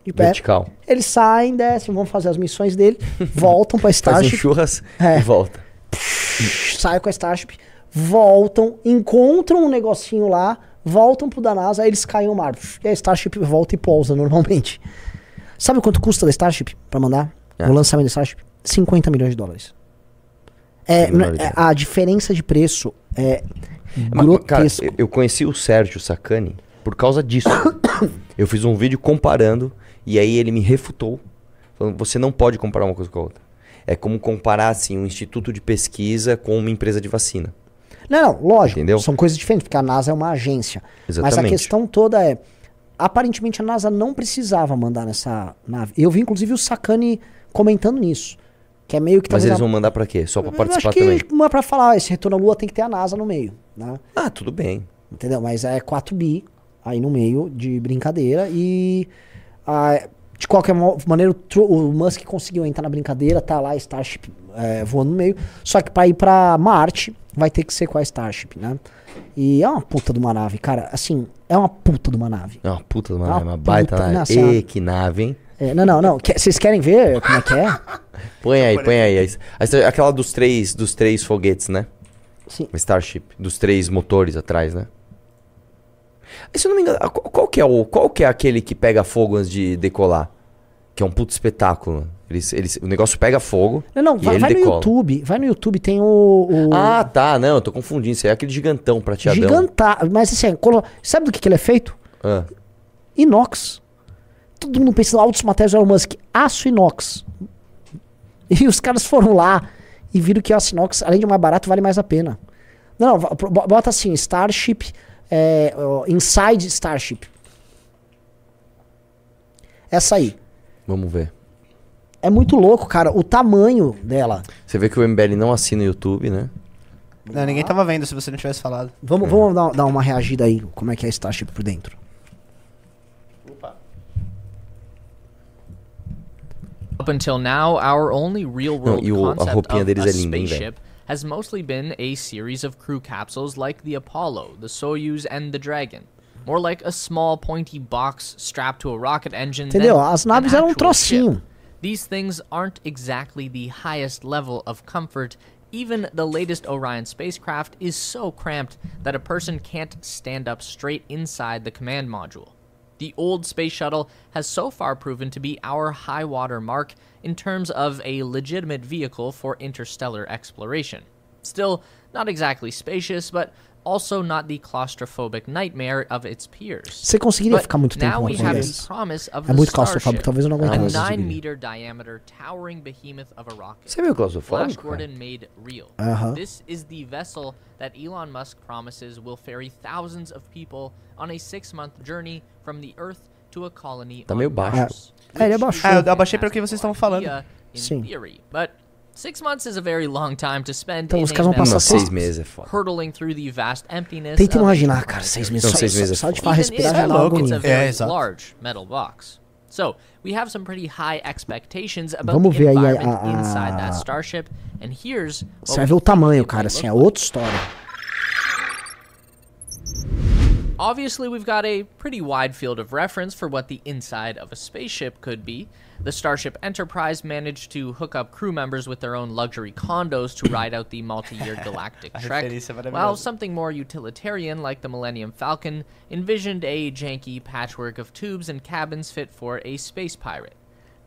de pé. Vertical. Eles saem, descem, vão fazer as missões dele, voltam pra [laughs] Starship, churras É. e volta. Saem com a Starship, voltam, encontram um negocinho lá, voltam pro da NASA, aí eles caem no mar. E a Starship volta e pousa normalmente. Sabe quanto custa da Starship pra mandar? É. O lançamento da Starship? 50 milhões de dólares. É, é- a diferença de preço é Mas, cara, grotesco. eu conheci o Sérgio Sacani por causa disso. eu fiz um vídeo comparando e aí ele me refutou, falando você não pode comparar uma coisa com a outra. É como comparar assim um instituto de pesquisa com uma empresa de vacina. Não, não, lógico. Entendeu? São coisas diferentes, porque a NASA é uma agência. Mas a Exatamente. questão toda é. Aparentemente a NASA não precisava mandar nessa nave. Eu vi, inclusive, o Sakane comentando nisso. Que é meio que Mas eles vão mandar pra quê? Só pra Eu participar acho que também. uma pra falar, esse retorno à Lua tem que ter a NASA no meio, né? Ah, tudo bem. Entendeu? Mas é 4 bi aí no meio de brincadeira e ah, de qualquer maneira o, Musk conseguiu entrar na brincadeira, tá lá a Starship é, voando no meio, só que pra ir pra Marte vai ter que ser com a Starship, né? E é uma puta de uma nave, cara, assim, é uma puta de uma nave. É uma puta de uma Ah, nave, uma baita puta, nave. nossa, Ê, é- que nave, hein? É, não, não, não, vocês querem ver como é que é? [laughs] Põe aí, põe aí. Aquela dos três, dos três foguetes, né? Sim. Starship. Dos três motores atrás, né? Se eu não me engano, qual, que é o, qual que é aquele que pega fogo antes de decolar? Que é um puto espetáculo. Eles, eles, o negócio pega fogo Não, não, vai, ele vai no. YouTube, vai no YouTube, tem o... o Ah, tá. Não, eu tô confundindo. Isso aí é aquele gigantão prateadão. giganta, mas assim, colo- sabe do que, que ele é feito? Ah, inox. Todo mundo pensa em altos materiais do Elon Musk, aço inox. E os caras foram lá e viram que o aço inox, além de mais barato, vale mais a pena. Não, não, bo- bota assim, Starship, é, Inside Starship. Essa aí. vamos ver. É muito louco, cara, o tamanho dela. Você vê que o MBL não assina o YouTube, né? Não, ninguém tava vendo se você não tivesse falado. Vamos, vamos dar, dar uma reagida aí, como é que é a Starship por dentro. Up until now, our only real world e o- a roupinha of deles é linda, hein, velho? Has mostly been a series of crew capsules like the Apollo, the Soyuz, and the Dragon. More like a small pointy box strapped to a rocket engine. than Entendeu? As naves eram um actual ship. trocinho. These things aren't exactly the highest level of comfort. Even the latest Orion spacecraft is so cramped that a person can't stand up straight inside the command module. The old space shuttle has so far proven to be our high water mark in terms of a legitimate vehicle for interstellar exploration. Still, not exactly spacious, but also not the claustrophobic nightmare of its peers. Você conseguiria But ficar muito tempo now we have the promise of É the muito claustrofóbico, Starship, talvez eu não a nine meter diameter towering behemoth of a rocket. Você viu o Flash claustrofóbico? cara? Gordon made real. Uh-huh. This is the vessel that Elon Musk promises will ferry thousands of people on a six-month journey from the Earth to a colony Tá on meio baixo. Mars. É, ele which abaixou. is Ah, eu a abaixei pelo que vocês estavam falando. In Sim. theory, but six months is a very long time to spend Então in os caras vão passar Não, seis- meses é foda. hurtling through the vast emptiness. Tenta imaginar, cara, seis meses. Não, só, seis só- meses é só de falar respirar já louco, very É, exato. large metal box. So, we have some pretty high expectations about Vamos the ver aí a- environment a- inside that starship, and here's Você vai ver o tamanho, cara, assim, é outra história. Obviously, we've got a pretty wide field of reference for what the inside of a spaceship could be. The Starship Enterprise managed to hook up crew members with their own luxury condos to ride out the multi-year [coughs] galactic trek, while something more utilitarian like the Millennium Falcon envisioned a janky patchwork of tubes and cabins fit for a space pirate.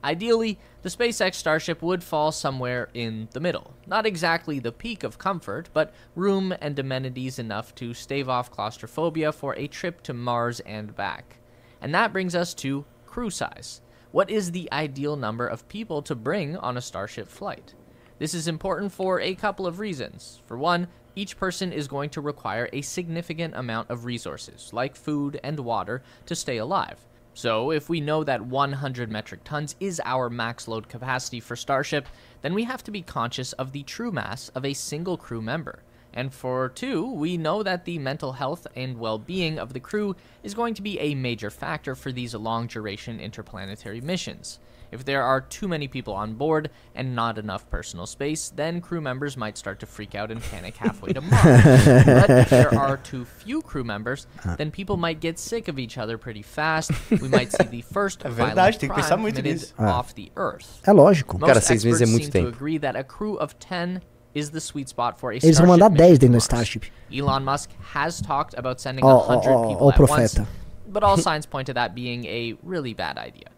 Ideally, the SpaceX Starship would fall somewhere in the middle. Not exactly the peak of comfort, but room and amenities enough to stave off claustrophobia for a trip to Mars and back. And that brings us to crew size. What is the ideal number of people to bring on a Starship flight? This is important for a couple of reasons. For one, each person is going to require a significant amount of resources, like food and water, to stay alive. So, if we know that 100 metric tons is our max load capacity for Starship, then we have to be conscious of the true mass of a single crew member. And for two, we know that the mental health and well being of the crew is going to be a major factor for these long duration interplanetary missions. If there are too many people on board and not enough personal space, then crew members might start to freak out and panic halfway to Mars. [laughs] but if there are too few crew members, then people might get sick of each other pretty fast. We might see the first [laughs] É verdade, violent tem que crime pensar muito committed nisso. Ah. off the Earth. É lógico. Most Cara, seis meses é experts muito seem tempo. to agree that a crew of 10 is the sweet spot for a Eles vão Starship mandar 10 dentro do Starship. Elon Musk has talked about sending Ó, a ó, 100 ó, people ó o at once, but all [laughs] signs point to that being a really bad idea.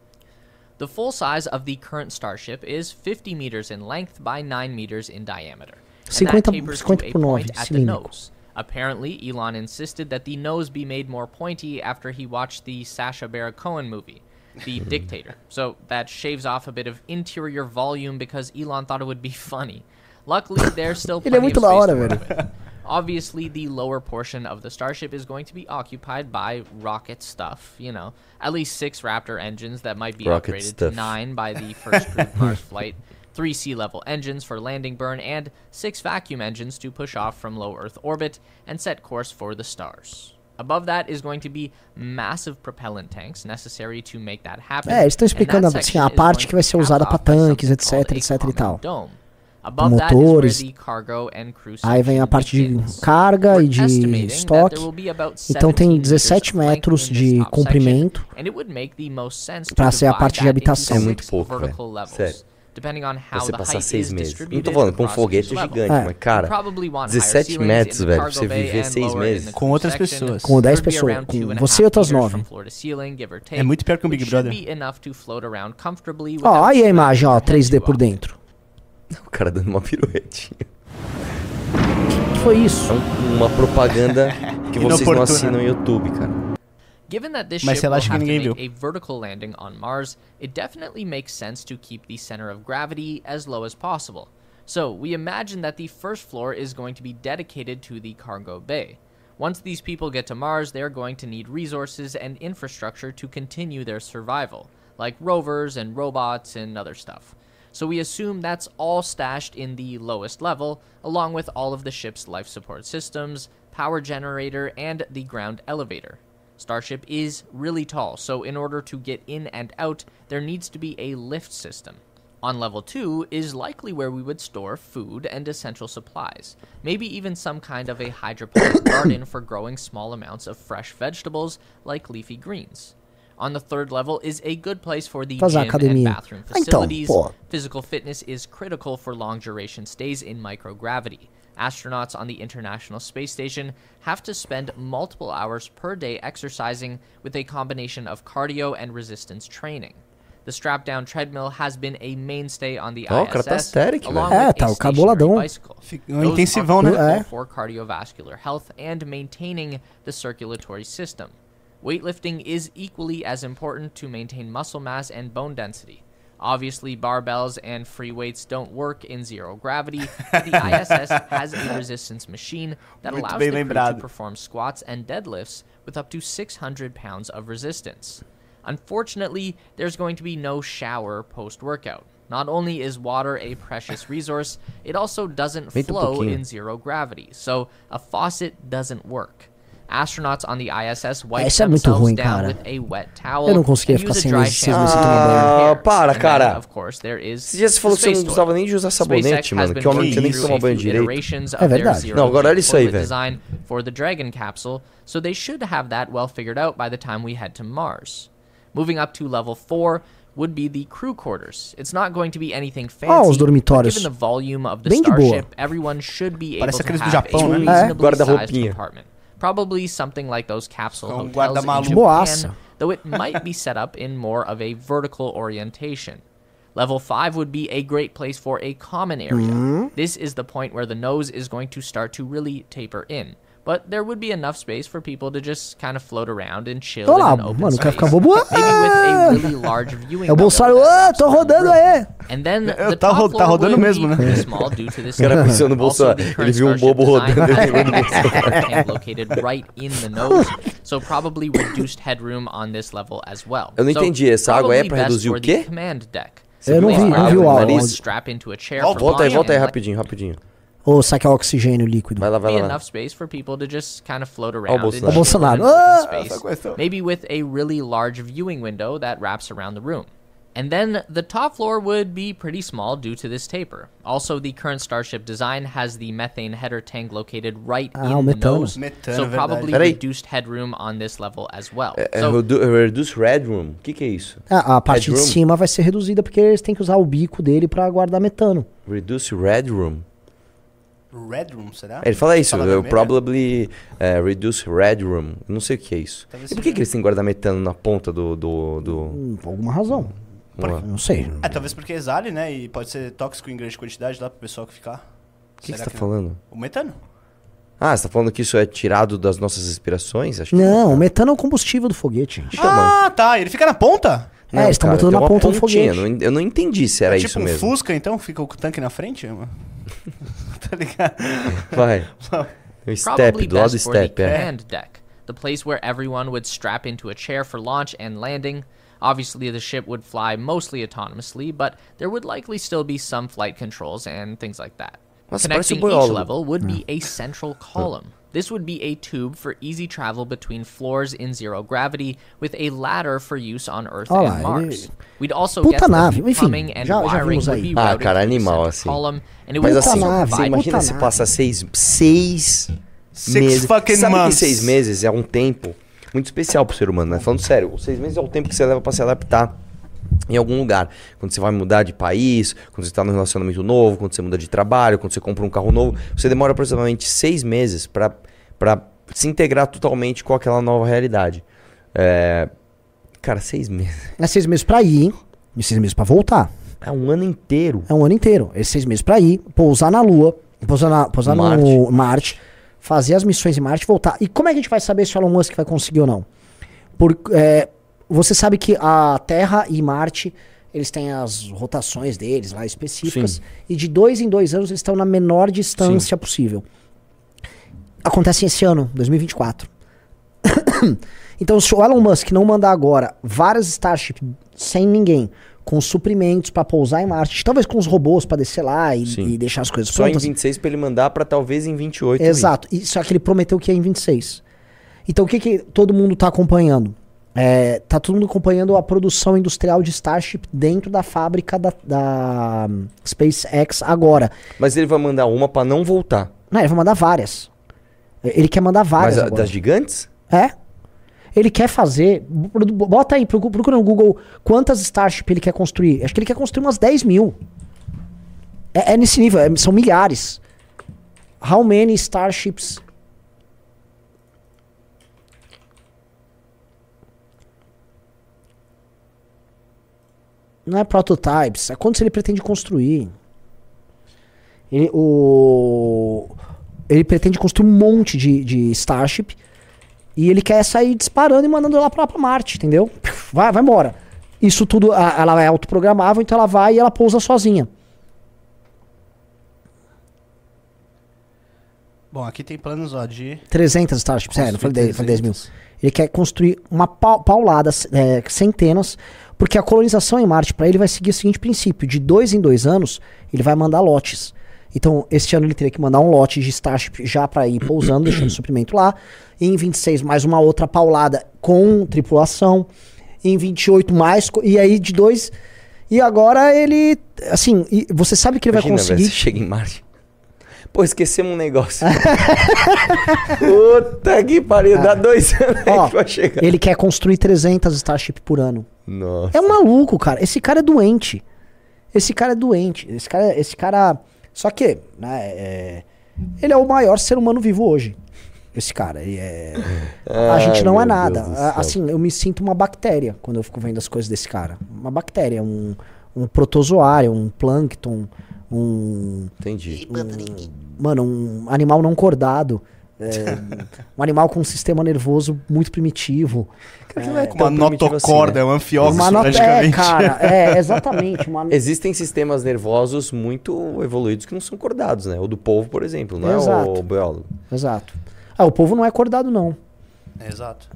The full size of the current Starship is 50 meters in length by 9 meters in diameter. And 50 that tapers to 50 a point at the nose. Apparently, Elon insisted that the nose be made more pointy after he watched the Sacha Baron Cohen movie, The hmm. Dictator. So that shaves off a bit of interior volume because Elon thought it would be [laughs] funny. Luckily, there's still Ele é plenty of da space hora, to work with. Obviously, the lower portion of the Starship is going to be occupied by rocket stuff, you know. At least six Raptor engines that might be Rocket upgraded stuff. to nine by the first crewed [laughs] Mars flight, three sea level engines for landing burn, and six vacuum engines to push off from low Earth orbit and set course for the stars. Above that is going to be massive propellant tanks necessary to make that happen. É, eles estão and that explicando assim, section a is parte going que vai to ser usada capped pra by tanques, something etc, called a etc e common tal. dome. Motores. Aí vem a parte de carga e de estoque. Então tem 17 meters 17 of length metros de comprimento pra ser a parte de habitação. É muito pouco, vertical velho. Sério. Depending on how Você passar seis is meses. Não tô falando com um foguete gigante, É. mas, cara, You probably want 17 higher ceilings metros, velho, pra você viver seis meses. Com outras pessoas. Com 10 There'd be pessoas, com você e outras meters 9. from floor to ceiling, give or take, É muito pior que um Big Brother. Ó, without aí a imagem, ó, smashing your head 3D too por dentro. [laughs] o cara dando uma piruetinha. O que foi isso? É um- uma propaganda que [laughs] vocês não assinam no YouTube, cara. Given that this Mas ship will relaxa que have to ninguém make a vertical landing on Mars, it definitely makes sense to keep the center of gravity as low as possible. So, we imagine that the first floor is going to be dedicated to the cargo bay. Once these people get to Mars, they are going to need resources and infrastructure to continue their survival, like rovers and robots and other stuff. So we assume that's all stashed in the lowest level, along with all of the ship's life support systems, power generator, and the ground elevator. Starship is really tall, so in order to get in and out, there needs to be a lift system. On level 2 is likely where we would store food and essential supplies, maybe even some kind of a hydroponic [coughs] garden for growing small amounts of fresh vegetables like leafy greens. On the third level is a good place for the Fazer gym and bathroom Ah, então, facilities. Physical fitness is critical for long duration stays in microgravity. Astronauts on the International Space Station have to spend multiple hours per day exercising with a combination of cardio and resistance training. The strap down treadmill has been a mainstay on the Ó, o cara tá ISS, estéril, along. É, with tá, a o cara boladão. stationary bicycle. Fica um Those intensivão, né? for cardiovascular health and maintaining the circulatory system. Weightlifting is equally as important to maintain muscle mass and bone density. Obviously, barbells and free weights don't work in zero gravity, but the [laughs] ISS has a resistance machine that allows the crew to perform squats and deadlifts with up to 600 pounds of resistance. Unfortunately, there's going to be no shower post workout. Not only is water a precious resource, it also doesn't flow in zero gravity, so a faucet doesn't work. Astronauts on the ISS wipe Esse é muito themselves ruim, down cara. with a wet towel Eu não conseguia ficar use a sem dry seis shampoo meses to sem tomar clean banho. their hair. Ah, para, And then, cara. of course, there is Esses dias você the falou que você space não precisava nem de usar SpaceX sabonete, has mano. been Que homem não tinha nem que through tomar banho direito. iterations É of their verdade. zero Não, agora olha isso aí, velho. design for the Dragon capsule, so they should have that well figured out by the time we head to Mars. Moving up to level 4 would be the crew quarters. It's not going to be anything fancy. Ah, os but dormitórios. Given the volume of the Bem. Starship, everyone should be able to aqueles do have Japão, a né? É. reasonably sized Guarda-roupinha. Compartment. Probably something like those capsule Com hotels in. Japan, Boaça. though it might be set up in more of a vertical orientation. Level 5 would be a great place for a common area. Mm-hmm. This is the point where the nose is going to start to really taper in. But there would be enough space for people to just kind of float around and chill Tô in an open mano, quer space. ficar bobo? Maybe with a really large viewing É o window Bolsonaro, that ah, tô rodando room. aí. And then Eu- the tá top ro- tá floor rodando would mesmo, be né? small due to this O cara pensou no Also, Bolsonaro. the Ele current viu um Starship bobo design rodando. has Ele lembrou do a Bolsonaro. tank located right in the nose, so probably reduced headroom on this level as well. Eu não So, entendi, essa água é probably pra best reduzir o for the quê? Command deck. Eu não vi, Simply não vi o áudio. strap into a chair Volta, for Volta aí, launch volta aí, and let rapidinho, rapidinho. Ou saque oxigênio líquido. Vai lá, vai lá. vai lá. enough space for people to just kind of float around Bolsonaro. O Bolsonaro. in an open Ah! space, Essa coisa. maybe with a really large viewing window that wraps around the room. And then the top floor would be pretty small due to this taper. Also, the current Starship design has the methane header tank located right Ah, o in the metano. nose, Metano, so verdade. probably Peraí. reduced headroom on this level as well. É, so, redu Reduce Red Room. O que, que é isso? Ah, a parte de Headroom? cima vai ser reduzida porque eles têm que usar o bico dele pra guardar metano. Reduce Red Room. Red Room, será? É, Ele fala isso, Sala eu probably é, reduce red room. Não sei o que é isso. Talvez E por seja- que, que eles têm guardar metano na ponta do. do, do... Hum, por alguma razão. Lá. Não sei. É, talvez porque exale, né? E pode ser tóxico em grande quantidade lá pro pessoal que ficar. O que, que você tá não? falando? O metano. Ah, você tá falando que isso é tirado das nossas respirações? Acho que Não, o metano é o combustível do foguete, gente. ah, tá. Ele fica na ponta? É, eles estão cara, botando na uma ponta do pontinha, foguete. não Eu não entendi se era é isso tipo um mesmo. Fusca, então? Fica o tanque na frente? mano? [laughs] [laughs] tá ligado? [laughs] Vai. O step, probably do lado do best for the step, é. command deck, the place where everyone would strap into a chair for launch and landing. Obviously, the ship would fly mostly autonomously, but there would likely still be some flight controls and things like that. Nossa, parece Connecting um each level would be a central column. This would be a tube for easy travel between floors in zero gravity, with a ladder for use on Earth Olha and lá, Mars. ele- We'd also Puta guess that nave, enfim, já- já wiring vimos would aí. Ah, cara, animal, assim. column, and it Mas would assim, nave, você provide imagina se passa seis, seis Six meses. fucking Sabe months. que seis meses é um tempo muito especial pro ser humano, né? Falando sério, os seis meses é o tempo que você leva pra se adaptar em algum lugar. Quando você vai mudar de país, quando você tá num relacionamento novo, quando você muda de trabalho, quando você compra um carro novo, você demora aproximadamente seis meses pra se integrar totalmente com aquela nova realidade. É... Cara, seis meses. É seis meses pra ir e seis meses pra voltar. É um ano inteiro. É um ano inteiro. É seis meses pra ir, pousar na Lua, pousar, na, pousar no Marte. Marte, fazer as missões em Marte e voltar. E como é que a gente vai saber se o Elon Musk vai conseguir ou não? Por, é, você sabe que a Terra e Marte, eles têm as rotações deles lá específicas. Sim. E de dois em dois anos eles estão na menor distância possível. Acontece esse ano, 2024. [coughs] então, se o Elon Musk não mandar agora várias Starship sem ninguém, com suprimentos pra pousar em Marte, talvez com os robôs pra descer lá e, Sim. e deixar as coisas Só em prontas. 26 pra ele mandar pra talvez em 28. ir. Exato. E, só que ele prometeu que ia em 26. Então o que, que todo mundo tá acompanhando? É, tá todo mundo acompanhando a produção industrial de Starship dentro da fábrica da, da hum, SpaceX agora. Mas ele vai mandar uma pra não voltar. Não, ele vai mandar várias. Ele quer mandar várias Mas a- das gigantes? É. Ele quer fazer. Bota aí, procu- procura no Google quantas Starship ele quer construir. Acho que ele quer construir umas 10 mil. É, é nesse nível, é- são milhares. How many Starships? Não é prototypes, é quantos ele pretende construir. Ele, o, ele pretende construir um monte de, de Starship. E ele quer sair disparando e mandando lá pra, pra Marte, entendeu? [laughs] Vai, vai embora. Isso tudo, a- ela é autoprogramável, então ela vai e ela pousa sozinha. Bom, aqui tem planos, ó, de... 300 Starships, é, não falei 10, falei 10 mil. 300. Ele quer construir uma pau- paulada, é, centenas, porque a colonização em Marte, para ele, vai seguir o seguinte princípio: de dois em dois anos, ele vai mandar lotes. Então, este ano ele teria que mandar um lote de Starship já para ir pousando, deixando suprimento lá. Em 26, mais uma outra paulada com tripulação. Em 28, mais. E aí, de dois. E agora ele. Assim, e você sabe que ele Imagina, vai velho, conseguir. você chega em Marte. Pô, esquecemos um negócio. [laughs] Puta que pariu, dá dois anos aí Ó, que vai chegar. Ele quer construir 300 Starship por ano. Nossa. É um maluco, cara. Esse cara é doente. Esse cara é doente. Esse cara. Esse cara... Só que, né, é- ele é o maior ser humano vivo hoje. Esse cara. Ele é... A gente Ai, não é nada. Assim, eu me sinto uma bactéria quando eu fico vendo as coisas desse cara. Uma bactéria, um, um protozoário, um plâncton, um. Entendi. Mano, um animal não cordado. é, [laughs] um animal com um sistema nervoso muito primitivo. Cara, é tão uma primitivo notocorda, assim, é né? um anfiólogo, Uma nota, é, praticamente. cara, [laughs] é, exatamente. Uma, [laughs] Existem sistemas nervosos muito evoluídos que não são cordados, né? O do povo, por exemplo, não é Exato. o biólogo. Exato. Ah, o povo não é acordado, não. É, Exato.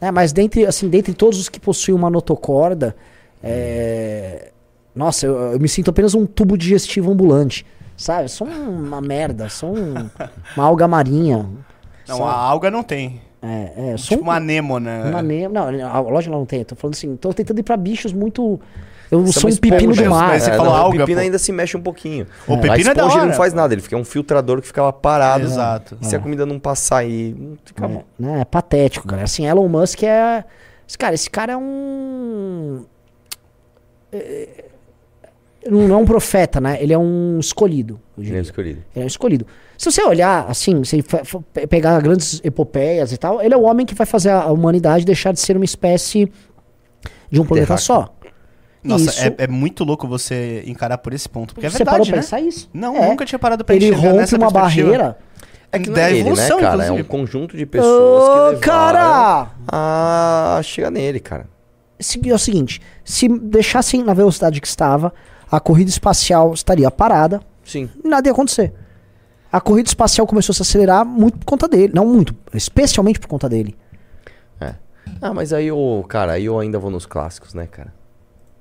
É, mas dentre, assim, dentre todos os que possuem uma notocorda, é... Nossa, eu, eu me sinto apenas um tubo digestivo ambulante. Sabe? Sou uma merda, sou um- uma alga marinha. Não, Sou- a alga não tem. É, é, sou Tipo uma anêmona. uma ne- Não, a lógica não tem. Eu tô falando assim, tô tentando ir pra bichos muito. Eu é sou um pepino do mar. Mas você É, falou não, alga, O pepino pô. ainda se mexe um pouquinho. O A pepino é da esponja ele não faz nada, ele fica um filtrador que ficava parado. Exato. E se a comida não passar aí, não fica bom. É, né, é patético, galera. Assim, Elon Musk é. Cara, esse cara é um. é, Não é um profeta, né? Ele é um escolhido. Ele é escolhido. Ele é um escolhido. Se você olhar, assim, se pegar grandes epopeias e tal, ele é o homem que vai fazer a humanidade deixar de ser uma espécie de um planeta só. Nossa, Isso- é, é muito louco você encarar por esse ponto. Porque é você parou verdade, pra né? pensar isso? Não, É. nunca tinha parado pra Ele enxergar rompe uma barreira. É que não Da é ele, né, evolução, cara? É inclusive. um conjunto de pessoas que Ô, levaram cara! a chegar nele, cara. Se- É o seguinte, se deixassem na velocidade que estava, a corrida espacial estaria parada, Sim. nada ia acontecer. A corrida espacial começou a se acelerar muito por conta dele. Não muito, especialmente por conta dele. Ah, mas aí eu, cara, aí eu ainda vou nos clássicos, né, cara?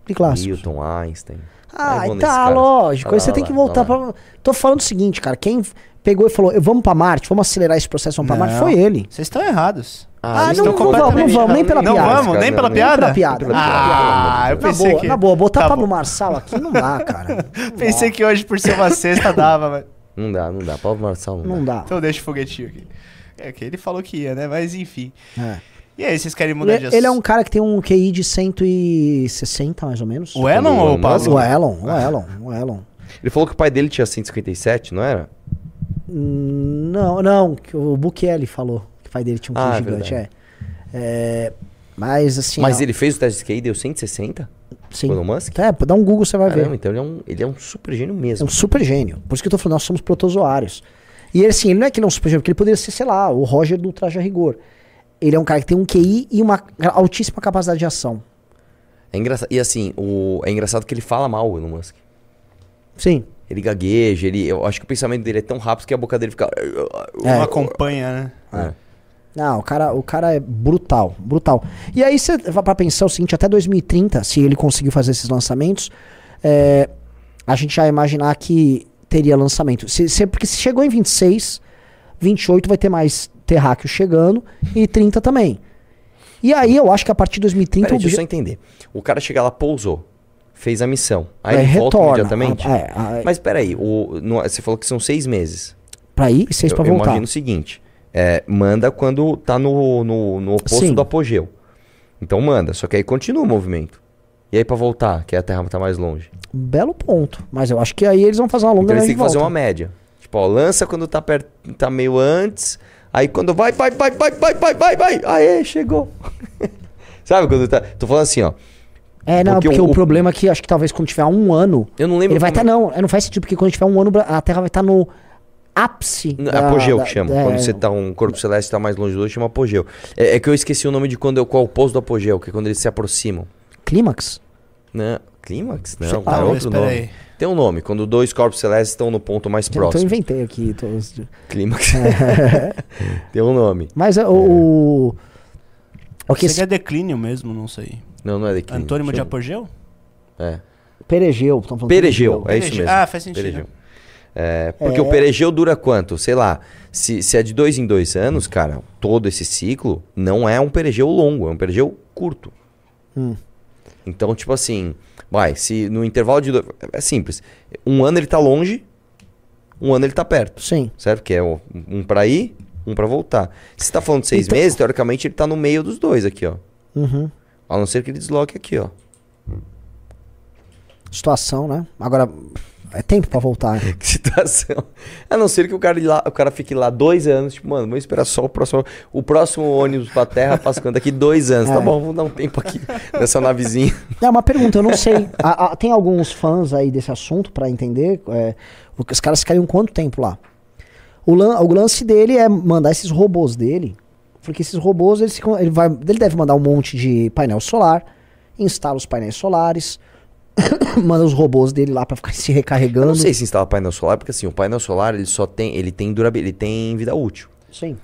Que clássico. Newton, Einstein. Ah, tá, lógico. Aí lá, você tem olha que lá, voltar lá. pra. Tô falando o seguinte, cara. Quem pegou e falou, vamos pra Marte, vamos acelerar esse processo, vamos pra Marte, foi ele. Vocês estão errados. Ah, eles não- não vamos, não vamos, nem pela errados. Não piada. vamos, nem pela não, piada? pela piada. Nem pela Ah, eu Na pensei boa, que... na boa, botar Tá Pablo bom. Marçal aqui não dá, cara. [laughs] Pensei que hoje, por ser uma sexta, dava, mas... Não dá, não dá. Pablo Marçal não, Não dá. dá. Então deixa o foguetinho aqui. É que ele falou que ia, né? Mas enfim. É. E aí, vocês querem mudar de Ele, ele é um cara que tem um QI de 160, mais ou menos. O Elon ou o O Pablo? Elon, o Elon, o Elon. Ele falou que o pai dele tinha 157, não era? Hum, Não, não, que o Bukele falou o pai dele tinha um Ah, é gigante, é. É, Mas assim. Mas ó, ele fez o teste de QI e deu 160? sim. O Elon Musk? É, dá um Google você vai Caramba, ver. então ele é, um, ele é um super gênio É mesmo. um super gênio. Por isso que eu tô falando, nós somos protozoários. E ele, assim, ele não é que ele é um super gênio, porque ele poderia ser, sei lá, o Roger do Traje a Rigor. Ele é um cara que tem um QI e uma altíssima capacidade de ação. É engraçado. E assim, o, é engraçado que ele fala mal, o Elon Musk. Sim. Ele gagueja, ele, eu acho que o pensamento dele é tão rápido que a boca dele fica. É. Não acompanha, né? É. Não, o cara, o cara é brutal, brutal. E aí você vai pra pensar o seguinte, até 2030, se ele conseguir fazer esses lançamentos, é, a gente já imaginar que teria lançamento. Se, se- porque se chegou em 26, 28 vai ter mais terráqueo chegando e 30 também. E aí eu acho que a partir de 2030 Peraí, deixa eu só entender. O cara chega lá, pousou, fez a missão. Aí é, ele volta retorna. imediatamente. É, ah, é, Mas peraí, o, no- você falou que são seis meses. pra ir e seis eu, pra eu voltar. imagino o seguinte: é, manda quando tá no, no, no oposto Sim. do apogeu. Então manda, só que aí continua o movimento. E aí pra voltar, que a Terra tá mais longe. Belo ponto. Mas eu acho que aí eles vão fazer uma longa Então eles têm que de fazer volta. uma média. Tipo, ó, lança quando tá, perto, tá meio antes. Aí quando vai, vai, vai, vai, vai, vai, vai, vai. Aê, chegou. [laughs] Sabe quando tá. Tô falando assim, ó. É, não, porque porque, o- o, problema é que acho que talvez quando tiver um ano, Eu não lembro. ele vai estar, como- não, não faz sentido, porque quando tiver um ano, a Terra vai estar no ápice. Da- apogeu da- que chama. é, Quando você tá um corpo celeste tá mais longe do outro, chama apogeu. É, é que eu esqueci o nome de quando qual é o oposto do apogeu, que é quando eles se aproximam. Clímax? Né? Clímax? Não, cara, é outro nome. aí. Tem um nome, quando dois corpos celestes estão no ponto mais Então eu próximo. inventei aqui. tô- Clímax. [laughs] Tem um nome. Mas é, o. o- que Seria esse declínio mesmo, não sei. Não, não é declínio. Antônimo de apogeu? É. Perigeu. tão falando Perigeu, é isso mesmo. Ah, faz sentido. Perigeu. É, porque É. o perigeu dura quanto? Sei lá. Se, se é de dois em dois anos, cara, todo esse ciclo não é um perigeu longo, é um perigeu curto. Hum. Então, tipo assim, vai, se no intervalo de. dois- É simples. Um ano ele tá longe, um ano ele tá perto. Sim. Certo? Que é um, pra ir, um pra voltar. Se você tá falando de seis Então- meses, teoricamente ele tá no meio dos dois aqui, ó. Uhum. A não ser que ele desloque aqui, ó. Situação, né? Agora, é tempo pra voltar. né? Que situação. A não ser que o cara, lá, o cara fique lá dois anos, tipo, mano, vamos esperar só o próximo. O próximo ônibus pra terra passa quando daqui dois anos. Tá É. bom, vamos dar um tempo aqui [laughs] nessa navezinha. É uma pergunta, eu não sei. A- a- tem alguns fãs aí desse assunto pra entender. É, os caras ficariam quanto tempo lá? O, lan- o lance dele é mandar esses robôs dele. Porque esses robôs, eles ficam- ele, vai, ele deve mandar um monte de painel solar, instala os painéis solares, [coughs] manda os robôs dele lá pra ficar se Eu recarregando. não sei se instala painel solar, porque assim, o painel solar ele só tem, ele tem durabilidade, ele tem vida útil. Sim.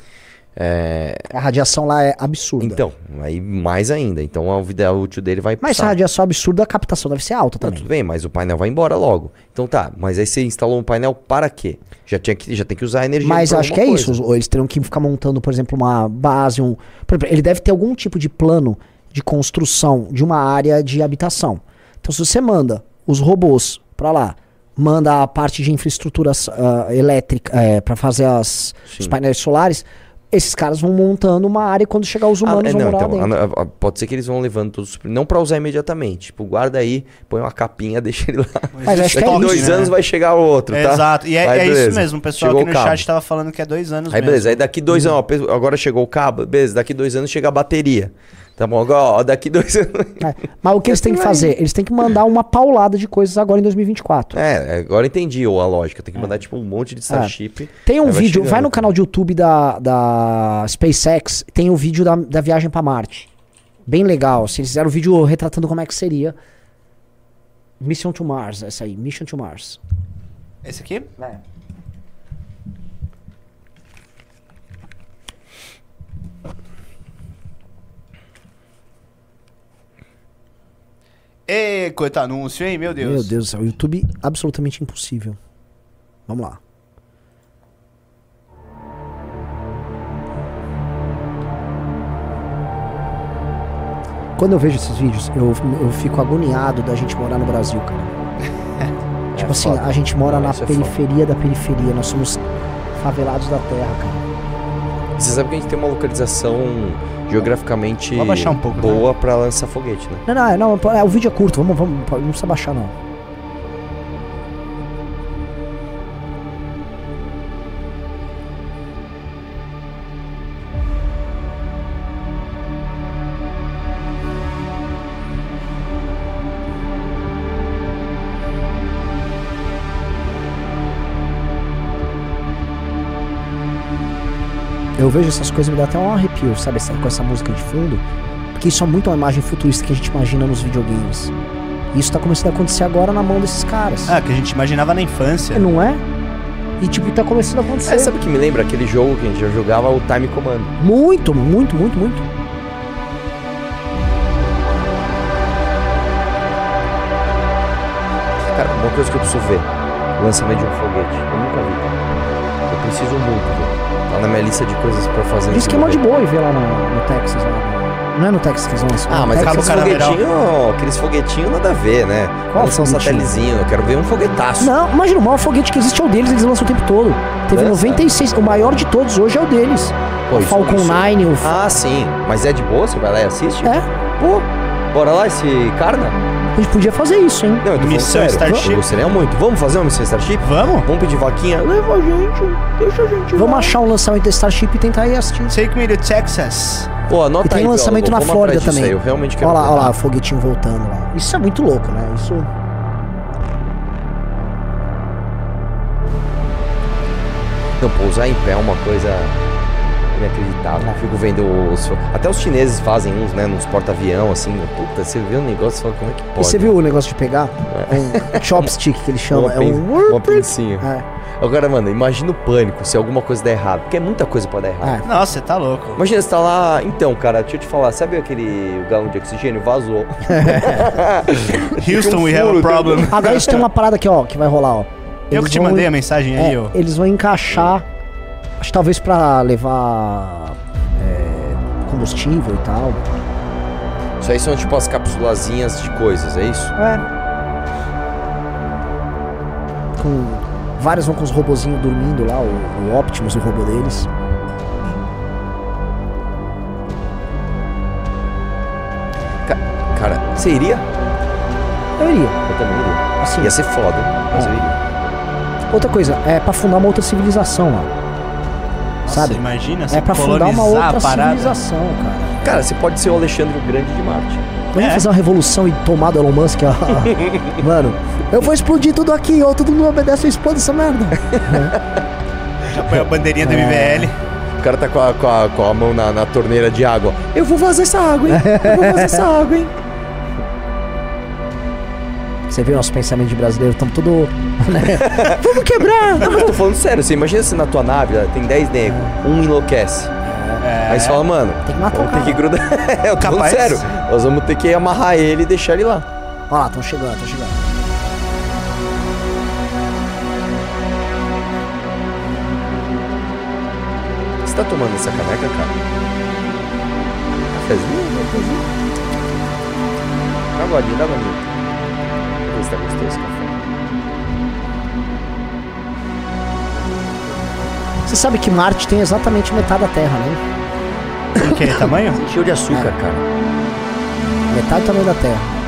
É, A radiação lá é absurda. então, aí mais ainda. Então a vida útil dele vai Mas se a radiação é absurda, a captação deve ser alta Não, também. tudo bem, mas o painel vai embora logo. Então tá, mas aí você instalou um painel para quê? Já, tinha que, já tem que usar a energia Mas acho que é isso. coisa. os- Eles teriam que ficar montando, por exemplo, uma base. Um, por exemplo, ele deve ter algum tipo de plano de construção de uma área de habitação. Então, se você manda os robôs pra lá, manda a parte de infraestrutura ah, elétrica é, para fazer as, os painéis solares, esses caras vão montando uma área e quando chegar os humanos Ah, é, vão não, morar então, a- a- pode ser que eles vão levando todos os. Não pra usar imediatamente. Tipo, guarda aí, põe uma capinha, [laughs] deixa ele lá. Mas acho que é dois né? anos vai chegar o outro, tá? Exato. E é, Aí, é isso mesmo. O pessoal Chegou aqui no cabo. chat tava falando que é dois anos Aí mesmo. beleza, aí daqui dois anos, ó, agora chegou o cabo, beleza, daqui dois anos chega a bateria. Tá bom, agora, ó, daqui dois anos. [laughs] É, Mas o que eles têm que fazer? Eles têm que mandar uma paulada de coisas agora em 2024. É, agora entendi a lógica. Tem que mandar, tipo, um monte de Starship. Tem um vídeo, vai no canal de YouTube da, da SpaceX, tem o vídeo da, da viagem pra Marte. Bem legal. Se eles fizeram o vídeo retratando como é que seria. Mission to Mars, essa aí, Mission to Mars. Esse aqui? Ê, coita anúncio, hein? Meu Deus. Meu Deus do céu, YouTube absolutamente impossível. Vamos lá. Quando eu vejo esses vídeos, eu, eu fico agoniado da gente morar no Brasil, cara. [laughs] tipo assim, foda. a gente mora Não, na isso é periferia da periferia, nós somos favelados da terra, cara. Você sabe que a gente tem uma localização geograficamente um pouco, né? boa pra lançar foguete, né? Não, não, não, é, o vídeo é curto, vamos, vamos, não precisa baixar não. Eu vejo essas coisas e me dá até um arrepio, sabe? Com essa música de fundo. Porque isso é muito uma imagem futurista que a gente imagina nos videogames. E isso tá começando a acontecer agora na mão desses caras. Ah, que a gente imaginava na infância. É, Não é? E tipo, tá começando a acontecer. É, sabe o que me lembra? Aquele jogo que a gente já jogava, o Time Command. Muito, muito, muito, muito. Cara, uma coisa que eu preciso ver. O lançamento de um foguete. Eu nunca vi. Eu preciso muito ver. Na minha lista de coisas pra fazer. Diz que é mó de e ver lá no, no Texas. Lá no- Não é no Texas que eles vão lançar. Ah, mas Texas, aqueles foguetinhos, aqueles foguetinhos nada a ver, né? Qual Lançar um satelizinho, eu quero ver um foguetaço. Não, imagina, o maior foguete que existe é o deles, eles lançam o tempo todo. Teve Lança? 96, o maior de todos hoje é o deles. Pô, o Falcon isso- 9, o... Ah, sim. Mas é de boa? Você vai lá e assiste? É, Pô, bora lá esse carna? A gente podia fazer isso, hein? Não, eu tô Missão sério. Starship. Eu gostaria muito. Vamos fazer uma missão Starship? Vamos? Vamos pedir vaquinha? Leva a gente, deixa a gente Vamos lá. achar um lançamento da Starship e tentar ir assistir. Take me to Texas. Pô, anota E tem aí, um lançamento na vamos Flórida também. aí, Eu realmente quero Olha lá, olha lá, o foguetinho voltando lá. Isso é muito louco, né? Isso. Não, pousar em pé é uma coisa inacreditável. Eu Fico vendo os... Até os chineses fazem uns, né? Nos porta-avião, assim. Puta, você vê um negócio e fala, como é que pode? E você viu o negócio de pegar? Um chopstick que eles chamam. [laughs] Uma, É um. uma pincinha. É, Agora, mano, imagina o pânico se alguma coisa der errado. Porque muita coisa pode dar errado. é. Nossa, você tá louco. Imagina, você tá lá... Então, cara, deixa eu te falar. Sabe aquele galão de oxigênio? Vazou. [laughs] Houston, we have a problem. Agora isso tem uma parada aqui, ó, que vai rolar, ó. Eu Eles que te vão- mandei a mensagem aí, É, ó. eles vão encaixar, acho que talvez pra levar é, combustível e tal. Isso aí são tipo as capsulazinhas de coisas, é isso? É. Com vários vão com os robozinhos dormindo lá, o, o Optimus, o robô deles. Ca- Cara, você iria? Eu iria. Eu também iria. Assim, Ia ser foda, mas eu iria. outra coisa, é pra fundar uma outra civilização lá. Nossa, sabe? imagina É você pra fundar uma outra civilização, cara. Cara, você pode ser o Alexandre o Grande de Marte. Vamos É. fazer uma revolução e tomar do Elon Musk, ó. [laughs] Mano, eu vou explodir tudo aqui, ó. Todo mundo obedece, eu explodo essa merda. [laughs] Já põe a bandeirinha do É. MVL. O cara tá com a, com a, com a mão na, na torneira de água. Eu vou vazar essa água, hein? Eu vou vazar essa água, hein? Você vê nosso pensamento de brasileiro, estamos tudo. [laughs] né? Vamos quebrar! Não, mas eu tô falando sério. Você imagina se na tua nave ó, tem 10 negros, um enlouquece. É. Aí você fala, mano, Tem que matar o vamos ter cara. que grudar. [laughs] eu tô falando Capaz. sério. Nós vamos ter que amarrar ele e deixar ele lá. Olha lá, estão chegando, estão chegando. Você tá tomando essa caneca, cara? Cafezinho? Cafezinho? Dá uma godinha, dá uma godinha. Tá gostoso café. Você sabe que Marte tem exatamente metade da Terra, né? Em que tamanho? [laughs] Cheio de açúcar, cara. Metade do tamanho da Terra.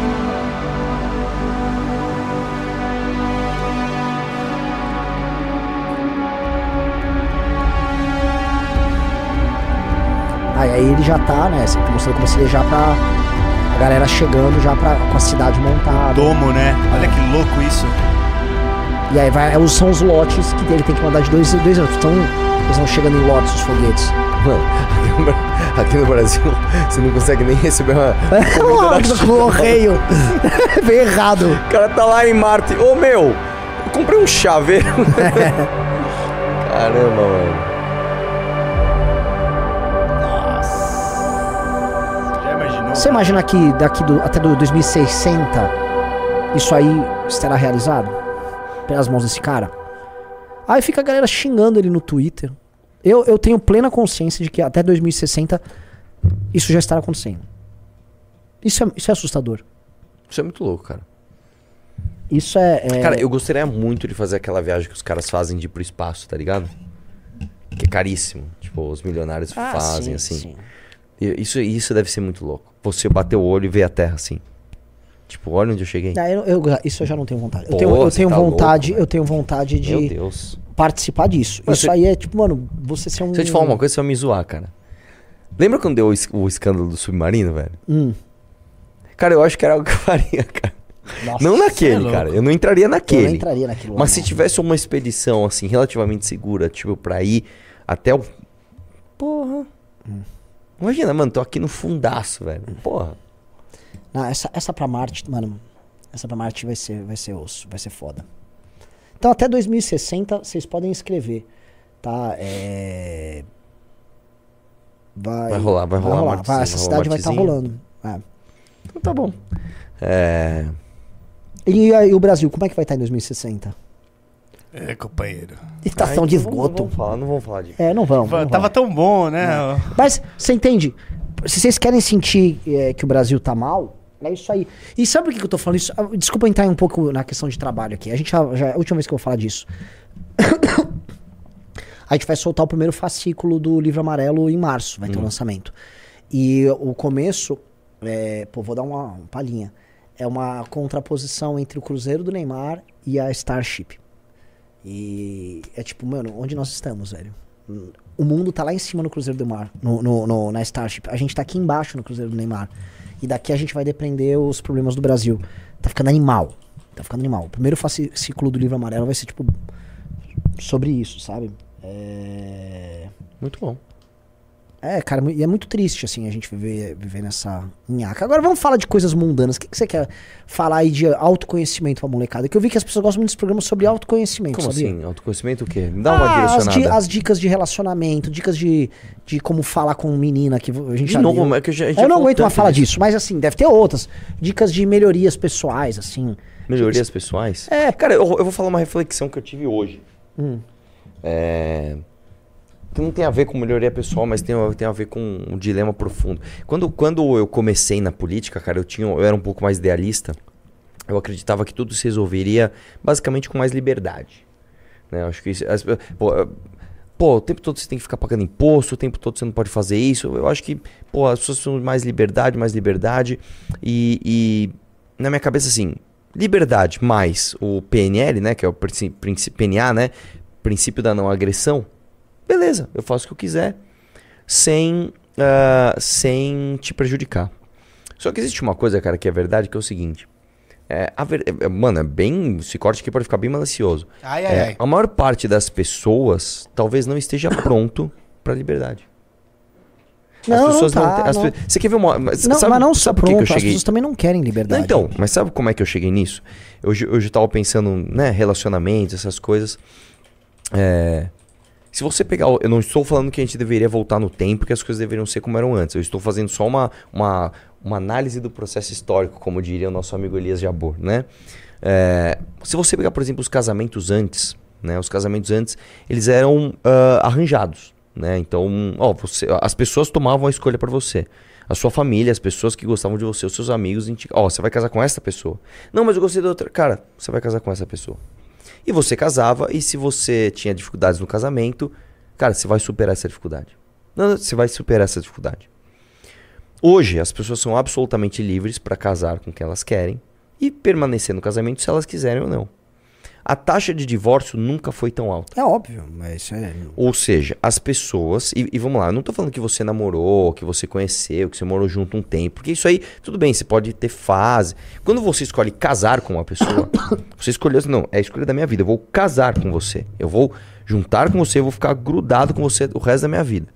Aí ele já tá, né? Você mostrando como seria já pra. A galera chegando já pra, com a cidade montada. Domo, né? Olha que louco isso. E aí vai, os- são os lotes que ele tem que mandar de dois em dois anos. Então, eles vão chegando em lotes os foguetes. Mano, [laughs] aqui no, Brasil, você não consegue nem receber uma. [laughs] O correio. [laughs] Veio errado. O cara tá lá em Marte. Ô meu, eu comprei um chaveiro. Caramba, mano. Você imagina que daqui do, até do 2060 isso aí estará realizado? Pelas mãos desse cara? Aí fica a galera xingando ele no Twitter. Eu, eu tenho plena consciência de que até 2060 isso já estará acontecendo. Isso é, isso é assustador. Isso é muito louco, cara. Isso é. é- Cara, eu gostaria muito de fazer aquela viagem que os caras fazem de ir pro espaço, tá ligado? Que é caríssimo. Tipo, os milionários Ah, fazem, sim, assim. sim. Isso, isso deve ser muito louco. Você bater o olho e ver a Terra assim. Tipo, olha onde eu cheguei. Ah, eu- eu- isso eu já não tenho vontade. Eu Pô, tenho, eu tenho tá vontade, louco, eu tenho vontade de Deus. participar disso. Mas isso você- aí é tipo, mano, você ser um. Se eu te falar uma coisa, você vai me zoar, cara. Lembra quando deu o, es- o escândalo do submarino, velho? Hum. Cara, eu acho que era algo que eu faria, [laughs] cara. Nossa, não é naquele, louco. cara. Eu não entraria Eu naquele. não entraria naquilo. lá, Mas se tivesse uma expedição, assim, relativamente segura, tipo, pra ir até o. Porra. Hum. Imagina, mano, tô aqui no fundaço, velho. Porra. Não, essa, essa pra Marte, mano. Essa pra Marte vai ser, vai ser osso, vai ser foda. Então até 2060 vocês podem escrever, tá? É... Vai, Vai rolar, vai rolar rolar. Vai, essa vai rolar cidade vai estar Martezinho. rolando. É. Então tá bom. É. E aí o Brasil, como é que vai estar em 2060? É, companheiro. Estação Ai, de esgoto. Não vamos falar, não vamos falar disso. É, não vamos. não Tava vamos. tão bom, né? Mas você entende? Se vocês querem sentir é, que o Brasil tá mal, é isso aí. E sabe por que que eu tô falando isso? Ah, Desculpa entrar um pouco na questão de trabalho aqui. A gente já, já é a última vez que eu vou falar disso. [coughs] A gente vai soltar o primeiro fascículo do livro amarelo em março, vai ter o lançamento. E o começo, é, pô, vou dar uma, uma palhinha. É uma contraposição entre o Cruzeiro do Neymar e a Starship. E é tipo, mano, onde nós estamos, velho? O mundo tá lá em cima no Cruzeiro do Neymar, no, no- no- na Starship. A gente tá aqui embaixo no Cruzeiro do Neymar. E daqui a gente vai depender os problemas do Brasil. Tá ficando animal. Tá ficando animal. O primeiro fascículo do livro amarelo vai ser, tipo, sobre isso, sabe? É. Muito bom. É, cara, e é muito triste, assim, a gente viver, viver nessa nhaca. Agora vamos falar de coisas mundanas. O que, que você quer falar aí de autoconhecimento pra molecada? Que eu vi que as pessoas gostam muito desse programa sobre autoconhecimento, Como sabia? assim? Autoconhecimento o quê? Me dá uma Ah, as, direcionada. di- as dicas de relacionamento, dicas de, de como falar com menina que a gente De já novo, viu. é que a gente- Eu não aguento falar disso. disso, mas assim, deve ter outras. Dicas de melhorias pessoais, assim. Melhorias pessoais? É. Cara, eu, eu vou falar uma reflexão que eu tive hoje. Hum. É. Que não tem a ver com melhoria pessoal, mas tem, tem a ver com um dilema profundo. Quando, quando eu comecei na política, cara, eu, tinha, eu era um pouco mais idealista. Eu acreditava que tudo se resolveria basicamente com mais liberdade. Né? Eu acho que isso. as- pô, pô, o tempo todo você tem que ficar pagando imposto, o tempo todo você não pode fazer isso. Eu acho que, pô, as pessoas precisam mais liberdade, mais liberdade. E, e na minha cabeça, assim, liberdade mais o PNL, né? Que é o PNA, né? Princípio da não agressão. Beleza, eu faço o que eu quiser sem, ah, sem te prejudicar. Só que existe uma coisa, cara, que é verdade, que é o seguinte. É, a ver- é, mano, é bem. Esse corte aqui pode ficar bem malicioso. Ai, ai, É, ai. a maior parte das pessoas talvez não esteja [coughs] pronto pra liberdade. Não, não pessoas tá, têm- as não. pe- Você quer ver uma. Mas, Não, sabe, mas não sabe por que que pronto, eu as cheguei? pessoas também não querem Não, liberdade. então, mas sabe como é que eu cheguei nisso? Hoje, hoje eu tava pensando, né, relacionamentos, essas coisas. É, se você pegar. Eu não estou falando que a gente deveria voltar no tempo, que as coisas deveriam ser como eram antes. Eu estou fazendo só uma, uma, uma análise do processo histórico, como diria o nosso amigo Elias Jabor, né? É, se você pegar, por exemplo, os casamentos antes, né? Os casamentos antes, eles eram ah, arranjados. né? Então, ó, você, as pessoas tomavam a escolha pra você. A sua família, as pessoas que gostavam de você, os seus amigos, ó, você vai casar com essa pessoa. Não, mas eu gostei da outra. Cara, você vai casar com essa pessoa. E você casava, e se você tinha dificuldades no casamento, cara, você vai superar essa dificuldade. Não, você vai superar essa dificuldade. Hoje, as pessoas são absolutamente livres para casar com quem elas querem e permanecer no casamento se elas quiserem ou não. A taxa de divórcio nunca foi tão alta. É óbvio, mas isso é. Ou seja, as pessoas. E, e vamos lá, eu não tô falando que você namorou, que você conheceu, que você morou junto um tempo. Porque isso aí, tudo bem, você pode ter fase. Quando você escolhe casar com uma pessoa, [coughs] você escolheu assim, não, é a escolha da minha vida. Eu vou casar com você. Eu vou juntar com você, eu vou ficar grudado com você o resto da minha vida.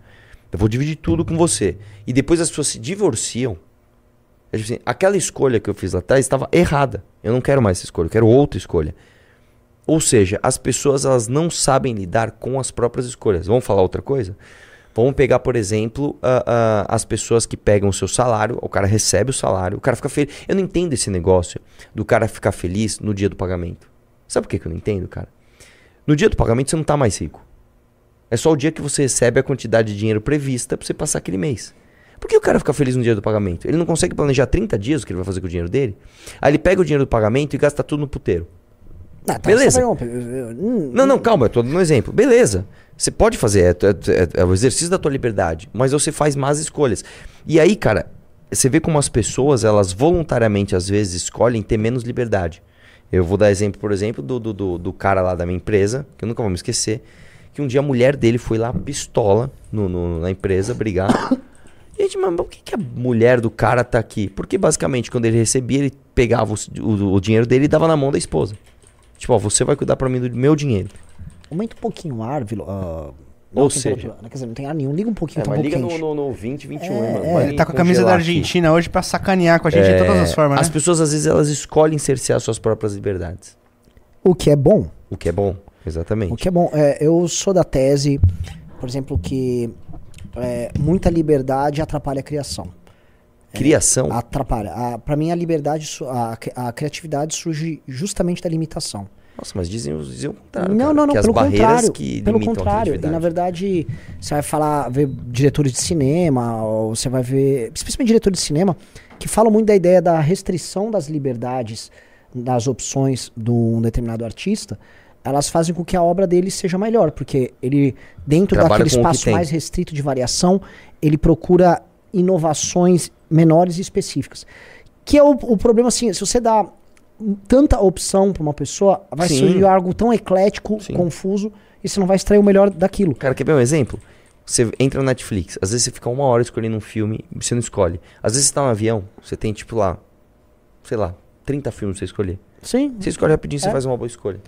Eu vou dividir tudo com você. E depois as pessoas se divorciam. É tipo assim, aquela escolha que eu fiz lá atrás estava errada. Eu não quero mais essa escolha, eu quero outra escolha. Ou seja, as pessoas elas não sabem lidar com as próprias escolhas. Vamos falar outra coisa? Vamos pegar, por exemplo, a- a- as pessoas que pegam o seu salário, o cara recebe o salário, o cara fica feliz. Eu não entendo esse negócio do cara ficar feliz no dia do pagamento. Sabe por que, que eu não entendo, cara? No dia do pagamento você não tá mais rico. É só o dia que você recebe a quantidade de dinheiro prevista pra você passar aquele mês. Por que o cara fica feliz no dia do pagamento? Ele não consegue planejar 30 dias o que ele vai fazer com o dinheiro dele? Aí ele pega o dinheiro do pagamento e gasta tudo no puteiro. Ah, tá, Beleza. eu- hum, Não, não, calma, eu tô dando um exemplo. Beleza. Você pode fazer, é, é- é- é o exercício da tua liberdade, mas você faz más escolhas. E aí, cara, você vê como as pessoas, elas voluntariamente, às vezes, escolhem ter menos liberdade. Eu vou dar exemplo, por exemplo, do, do, do, do cara lá da minha empresa, que eu nunca vou me esquecer, que um dia a mulher dele foi lá pistola no, no- na empresa brigar. E [coughs] a gente, mas por que, que a mulher do cara tá aqui? Porque basicamente, quando ele recebia, ele pegava o, o- o dinheiro dele e dava na mão da esposa. Tipo, ó, você vai cuidar pra mim do meu dinheiro. Aumenta um pouquinho o ar, Vilo. ah, Ou seja- temperatura- Quer dizer, não tem ar nenhum. Liga um pouquinho, É, tá um mas pouco liga quente. no, no, no 20, 21, É, mano. é. Ele tá com a camisa da congelar aqui. Argentina hoje pra sacanear com a gente de todas as formas, As né? pessoas, às vezes, elas escolhem cercear suas próprias liberdades. O que é bom. O que é bom, O exatamente. que é bom. É, eu sou da tese, por exemplo, que é, muita liberdade atrapalha a criação. Criação. Atrapalha. A, pra mim, a liberdade, a, a criatividade surge justamente da limitação. Nossa, mas dizem, dizem o contrário. não, cara, não, não, pelo contrário. que pelo contrário. E na verdade, você vai falar, ver diretores de cinema, ou você vai ver, especialmente diretores de cinema, que falam muito da ideia da restrição das liberdades, das opções de um determinado artista, elas fazem com que a obra dele seja melhor, porque ele, dentro Trabalha daquele espaço mais restrito de variação, ele procura inovações menores e específicas. Que é o, o problema, assim, se você dá tanta opção para uma pessoa, vai Sim. surgir algo tão eclético, Sim. confuso, e você não vai extrair o melhor daquilo. Cara, quer ver um exemplo? Você entra na Netflix, às vezes você fica uma hora escolhendo um filme você não escolhe. Às vezes você tá no avião, você tem tipo lá, sei lá, 30 filmes pra você escolher. Sim. Você escolhe rapidinho, você É. faz uma boa escolha.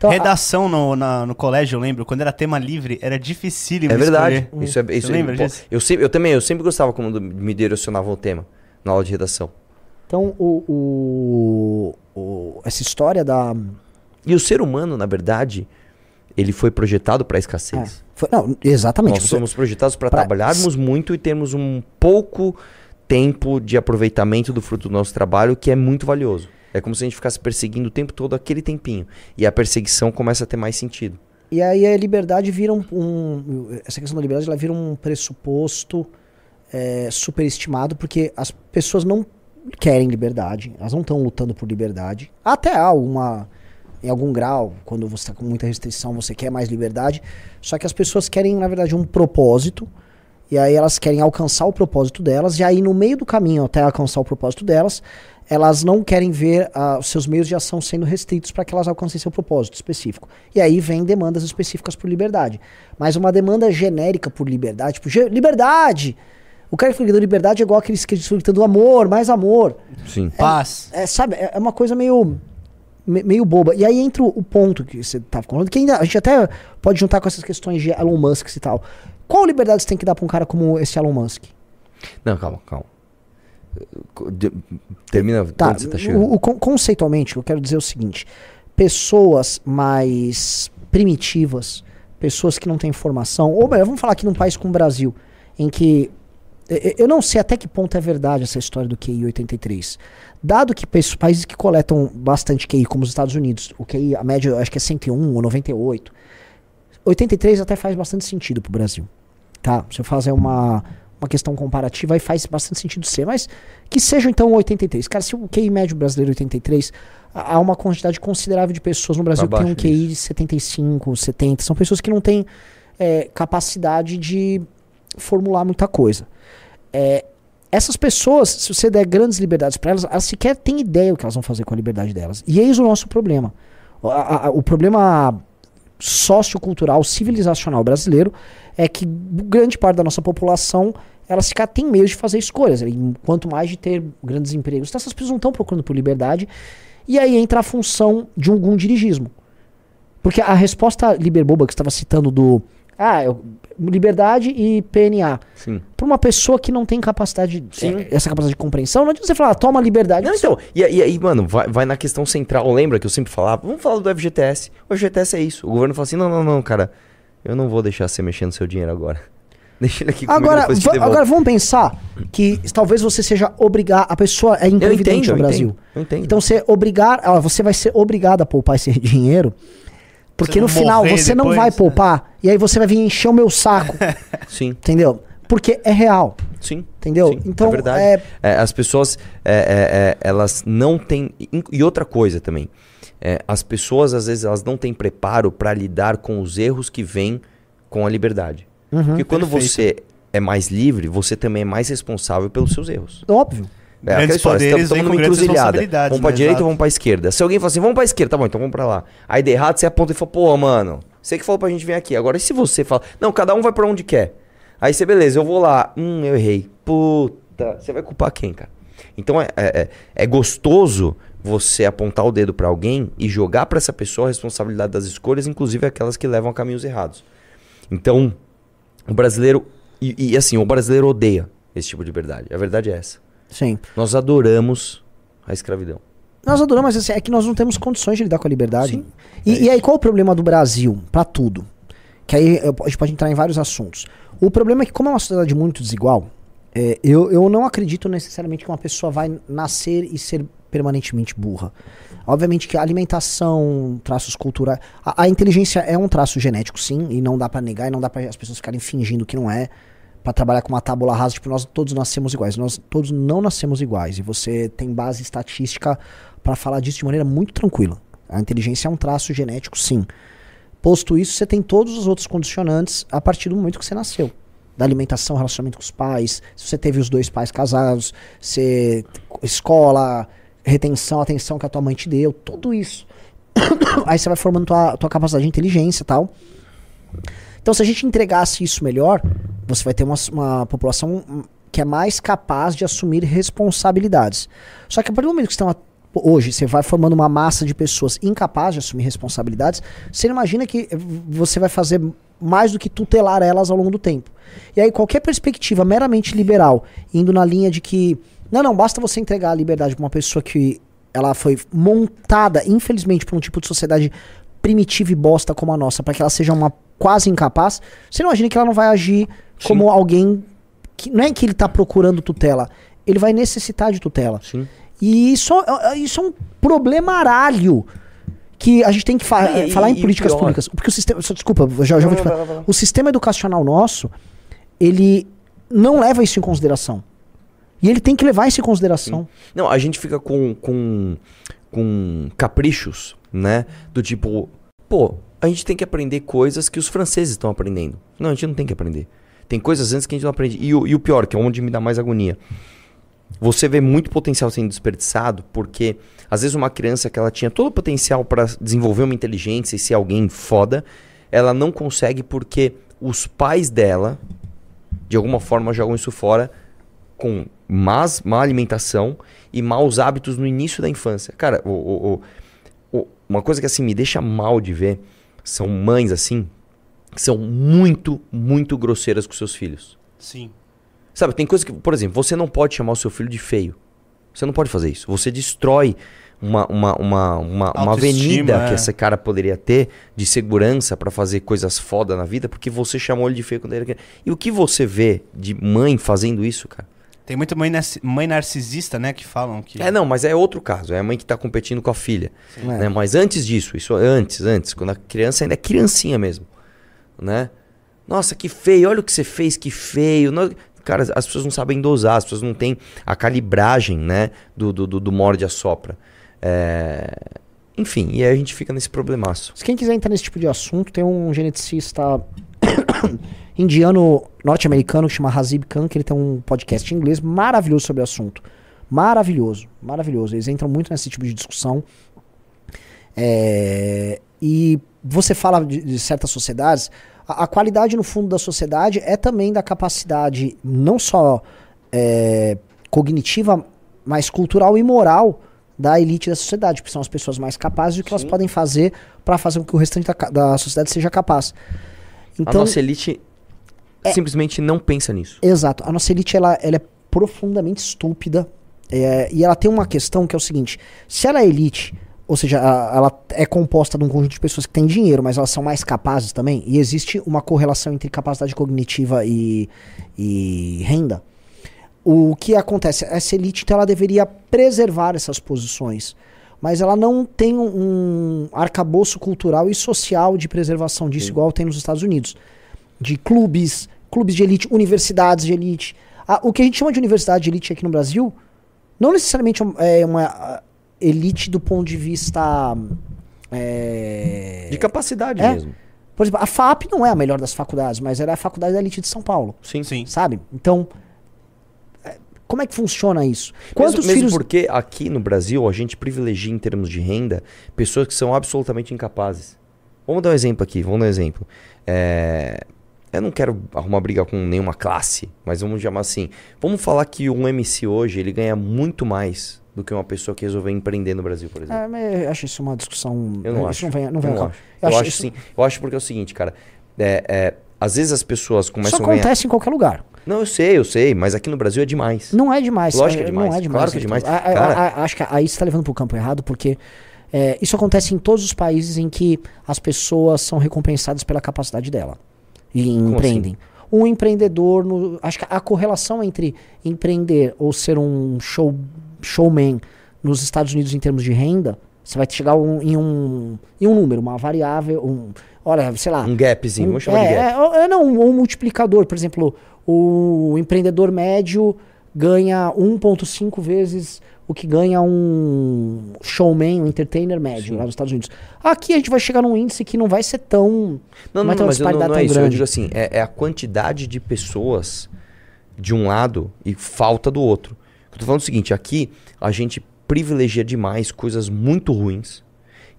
Então, a- Redação no, na- no colégio, eu lembro, quando era tema livre, era dificílimo É verdade. escolher. Isso é, isso Você lembra pô, disso? Eu, sempre, eu também, eu sempre gostava quando me direcionavam o tema na aula de redação. então o, o- o- essa história da. E o ser humano, na verdade, ele foi projetado para é, escassez. foi- não, exatamente. Nós somos projetados para pra- trabalharmos muito e termos um pouco tempo de aproveitamento do fruto do nosso trabalho, que é muito valioso. É como se a gente ficasse perseguindo o tempo todo aquele tempinho. E a perseguição começa a ter mais sentido. E aí a liberdade vira um, um- Essa questão da liberdade ela vira um pressuposto é, superestimado, porque as pessoas não querem liberdade, elas não estão lutando por liberdade. Até há alguma. Em algum grau, quando você está com muita restrição, você quer mais liberdade. Só que as pessoas querem, na verdade, um propósito. E aí elas querem alcançar o propósito delas. E aí, no meio do caminho até alcançar o propósito delas, elas não querem ver ah, os seus meios de ação sendo restritos para que elas alcancem seu propósito específico. E aí vem demandas específicas por liberdade. Mas uma demanda genérica por liberdade, tipo, "Ge- liberdade! O cara que fica gritando liberdade é igual aqueles que estão gritando amor, mais amor. Sim. Paz. É, sabe, é é uma coisa meio me- meio boba. E aí entra o, o ponto que você estava falando, que ainda a gente até pode juntar com essas questões de Elon Musk e tal. Qual liberdade você tem que dar para um cara como esse Elon Musk? Não, calma, calma. Termina Tá, onde você tá chegando. o, o con- conceitualmente, eu quero dizer o seguinte: pessoas mais primitivas, pessoas que não têm formação, ou melhor, vamos falar aqui num país como o Brasil, em que eu não sei até que ponto é verdade essa história do QI 83. Dado que países que coletam bastante QI, como os Estados Unidos, o QI, a média, acho que é 101 ou 98, 83 até faz bastante sentido pro Brasil. tá? Se eu fazer uma, uma questão comparativa, aí faz bastante sentido ser, mas que seja então 83. Cara, se o QI médio brasileiro é 83, há uma quantidade considerável de pessoas no Brasil Pra que tem um QI de 75, 70. São pessoas que não têm é, capacidade de formular muita coisa. É, essas pessoas, se você der grandes liberdades para elas, elas sequer têm ideia o que elas vão fazer com a liberdade delas. E eis o nosso problema. O, a- a- o problema sociocultural, civilizacional brasileiro é que grande parte da nossa população ela sequer tem meio de fazer escolhas. Quanto mais de ter grandes empregos. Então essas pessoas não estão procurando por liberdade. E aí entra a função de um gundirigismo. Porque a resposta liberboba que estava citando do. Ah, eu- liberdade e PNA. Sim. Para uma pessoa que não tem capacidade, Sim. essa capacidade de compreensão, não adianta você falar, toma liberdade. Não, então, e aí, mano, vai, vai na questão central. Lembra que eu sempre falava? Vamos falar do FGTS. O FGTS é isso. O governo fala assim: não, não, não, cara, eu não vou deixar você mexer no seu dinheiro agora. [laughs] Deixa ele aqui comigo, Agora, agora vamos pensar que talvez você seja obrigar a pessoa é imprevidente no Brasil. entendo, eu entendo. Então você obrigar, você vai ser obrigado a poupar esse [laughs] dinheiro, porque no não final você não depois, vai né? poupar e aí você vai vir encher o meu saco, [laughs] Sim, entendeu? Porque é real, sim. entendeu? Sim, então é verdade. é, É, as pessoas, é, é, é, elas não têm. e- E outra coisa também. é, as pessoas, às vezes, elas não têm preparo para lidar com os erros que vêm com a liberdade. Uhum. Porque quando Perfeito. você é mais livre, você também é mais responsável pelos seus erros. óbvio. É, Grandes história, poderes estamos numa encruzilhada. Vamos pra né? direita ou vamos pra esquerda? Se alguém fala assim, vamos pra esquerda, tá bom, então vamos pra lá. Aí de errado, você aponta e fala, pô, mano, você que falou pra gente vir aqui. Agora, e se você fala, não, cada um vai pra onde quer. Aí você, beleza, eu vou lá. Hum, eu errei. Puta, você vai culpar quem, cara? Então é, é, é- é gostoso você apontar o dedo pra alguém e jogar pra essa pessoa a responsabilidade das escolhas, inclusive aquelas que levam a caminhos errados. Então, o brasileiro. E, e, assim, o brasileiro odeia esse tipo de liberdade. A verdade é essa. Sim. Nós adoramos a escravidão. Nós adoramos, mas assim, é que nós não temos condições de lidar com a liberdade. Sim, E, é e aí, qual o problema do Brasil pra tudo? Que aí a gente pode entrar em vários assuntos. O problema é que, como é uma sociedade muito desigual, é, eu, eu não acredito necessariamente que uma pessoa vai nascer e ser permanentemente burra. Obviamente que a alimentação, traços culturais. A, a inteligência é um traço genético, sim, e não dá pra negar, e não dá pra as pessoas ficarem fingindo que não é. Pra trabalhar com uma tábula rasa, tipo, nós todos nascemos iguais. Nós todos não nascemos iguais. E você tem base estatística pra falar disso de maneira muito tranquila. A inteligência é um traço genético, sim. Posto isso, você tem todos os outros condicionantes a partir do momento que você nasceu. Da alimentação, relacionamento com os pais, se você teve os dois pais casados, se escola, retenção, atenção que a tua mãe te deu, tudo isso. [coughs] Aí você vai formando tua, tua capacidade de inteligência e tal. Então, se a gente entregasse isso melhor, você vai ter uma, uma população que é mais capaz de assumir responsabilidades. Só que a partir do momento que você uma hoje você vai formando uma massa de pessoas incapazes de assumir responsabilidades, você imagina que você vai fazer mais do que tutelar elas ao longo do tempo. E aí qualquer perspectiva meramente liberal, indo na linha de que não, não, basta você entregar a liberdade para uma pessoa que ela foi montada, infelizmente, por um tipo de sociedade primitiva e bosta como a nossa, para que ela seja uma quase incapaz, você não imagina que ela não vai agir como alguém que não é que ele está procurando tutela, ele vai necessitar de tutela. Sim. E isso, é- isso é um problemaralho que a gente tem que fa E- e- falar em e políticas públicas. Porque o sistema. só- Desculpa, já, já vou te falar. O sistema educacional nosso, ele não leva isso em consideração. E ele tem que levar isso em consideração. Não, a gente fica com, com, com caprichos, né? Do tipo, pô, a gente tem que aprender coisas que os franceses estão aprendendo. Não, a gente não tem que aprender. Tem coisas antes que a gente não aprende. E, o- e o pior, que é onde me dá mais agonia. Você vê muito potencial sendo desperdiçado, porque às vezes uma criança que ela tinha todo o potencial para desenvolver uma inteligência e ser alguém foda, ela não consegue porque os pais dela, de alguma forma, jogam isso fora com más, má alimentação e maus hábitos no início da infância. Cara, o, o- o- uma coisa que assim me deixa mal de ver são mães assim que são muito, muito grosseiras com seus filhos. Sim. Sabe, tem coisa que, por exemplo, você não pode chamar o seu filho de feio. Você não pode fazer isso. Você destrói uma, uma, uma, uma, uma avenida que é. esse cara poderia ter de segurança pra fazer coisas foda na vida, porque você chamou ele de feio quando ele era criança. E o que você vê de mãe fazendo isso, cara? Tem muita mãe, mãe narcisista, né, que falam que... É, não, mas é outro caso. É a mãe que tá competindo com a filha. É. Né? Mas antes disso, isso antes, antes, quando a criança ainda é criancinha mesmo, né? Nossa, que feio, olha o que você fez, que feio. No- Cara, as pessoas não sabem dosar, as pessoas não têm a calibragem, né? Do, do, do, do morde a sopra. É, Enfim, e aí a gente fica nesse problemaço. Se quem quiser entrar nesse tipo de assunto, tem um geneticista indiano norte-americano que chama Hazib Khan, que ele tem um podcast em inglês maravilhoso sobre o assunto. Maravilhoso, maravilhoso. Eles entram muito nesse tipo de discussão. É, e você fala de, de certas sociedades, a, a qualidade no fundo da sociedade é também da capacidade não só é, cognitiva, mas cultural e moral da elite da sociedade, porque são as pessoas mais capazes e o que elas Sim. podem fazer para fazer com que o restante da, da sociedade seja capaz. a Então, nossa elite simplesmente não pensa nisso. Exato. A nossa elite ela, ela é profundamente estúpida. é, e ela tem uma questão que é o seguinte: se ela é elite, ou seja, a- ela é composta de um conjunto de pessoas que têm dinheiro, mas elas são mais capazes também, e existe uma correlação entre capacidade cognitiva e, e renda. O que acontece? Essa elite, então, ela deveria preservar essas posições. Mas ela não tem um, um arcabouço cultural e social de preservação disso, igual tem nos Estados Unidos de clubes, clubes de elite, universidades de elite. Ah, o que a gente chama de universidade de elite aqui no Brasil, não necessariamente é uma ah, elite do ponto de vista. é, De capacidade É. mesmo. Por exemplo, a FAP não é a melhor das faculdades, mas ela é a faculdade da elite de São Paulo, Sim. Sim. sabe? Então, é, como é que funciona isso? Mesmo, Quantos mesmo filhos. porque aqui no Brasil a gente privilegia em termos de renda pessoas que são absolutamente incapazes. Vamos dar um exemplo aqui, vamos dar um exemplo. É, Eu não quero arrumar briga com nenhuma classe, mas vamos chamar assim. Vamos falar que um MC hoje ele ganha muito mais do que uma pessoa que resolveu empreender no Brasil, por exemplo. É, eu acho isso uma discussão. Eu não isso acho. não vem, não eu vem não acho. Eu Eu, acho isso- sim. Eu acho porque é o seguinte, cara. É, é, às vezes as pessoas Isso começam a ganhar. acontece em qualquer lugar. Não, eu sei, eu sei, mas aqui no Brasil é demais. Não é demais. Lógico que é Não demais, é demais. claro que é demais. A- a- Cara- a- acho que aí você está levando para o campo errado, porque é, isso acontece em todos os países em que as pessoas são recompensadas pela capacidade dela e empreendem. Um empreendedor, no- acho que a correlação entre empreender ou ser um show, showman nos Estados Unidos em termos de renda, você vai chegar um- em, um, em um número, uma variável, um, olha, sei lá, Um gapzinho, um- vamos chamar é, de gap. É, é, não, um multiplicador. Por exemplo, o empreendedor médio ganha 1,5 vezes o que ganha um showman, um entertainer médio Sim. lá nos Estados Unidos. Aqui a gente vai chegar num índice que não vai ser tão. Não, vai não, ter uma mas eu não, não é tão isso. Eu grande. digo assim, é, é a quantidade de pessoas de um lado e falta do outro. Eu tô falando o seguinte, aqui a gente privilegia demais coisas muito ruins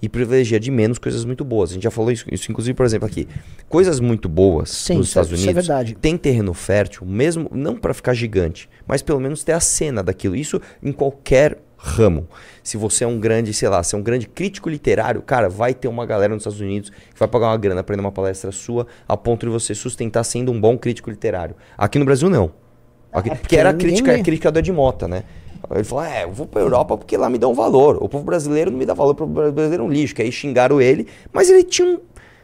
e privilegia de menos coisas muito boas. A gente já falou isso, isso inclusive, por exemplo, aqui. Coisas muito boas Sim, nos é- Estados isso é Unidos verdade. tem terreno fértil, mesmo não para ficar gigante, mas pelo menos ter a cena daquilo. Isso em qualquer ramo. Se você é um grande, sei lá, se é um grande crítico literário, cara, vai ter uma galera nos Estados Unidos que vai pagar uma grana para ir numa palestra sua a ponto de você sustentar sendo um bom crítico literário. Aqui no Brasil não. Aqui, É porque que era a crítica, a crítica do Ed Mota, né? Ele falou: é, eu vou pra Europa porque lá me dão valor. O povo brasileiro não me dá valor, o povo brasileiro é um lixo. Que aí xingaram ele, mas ele tinha um.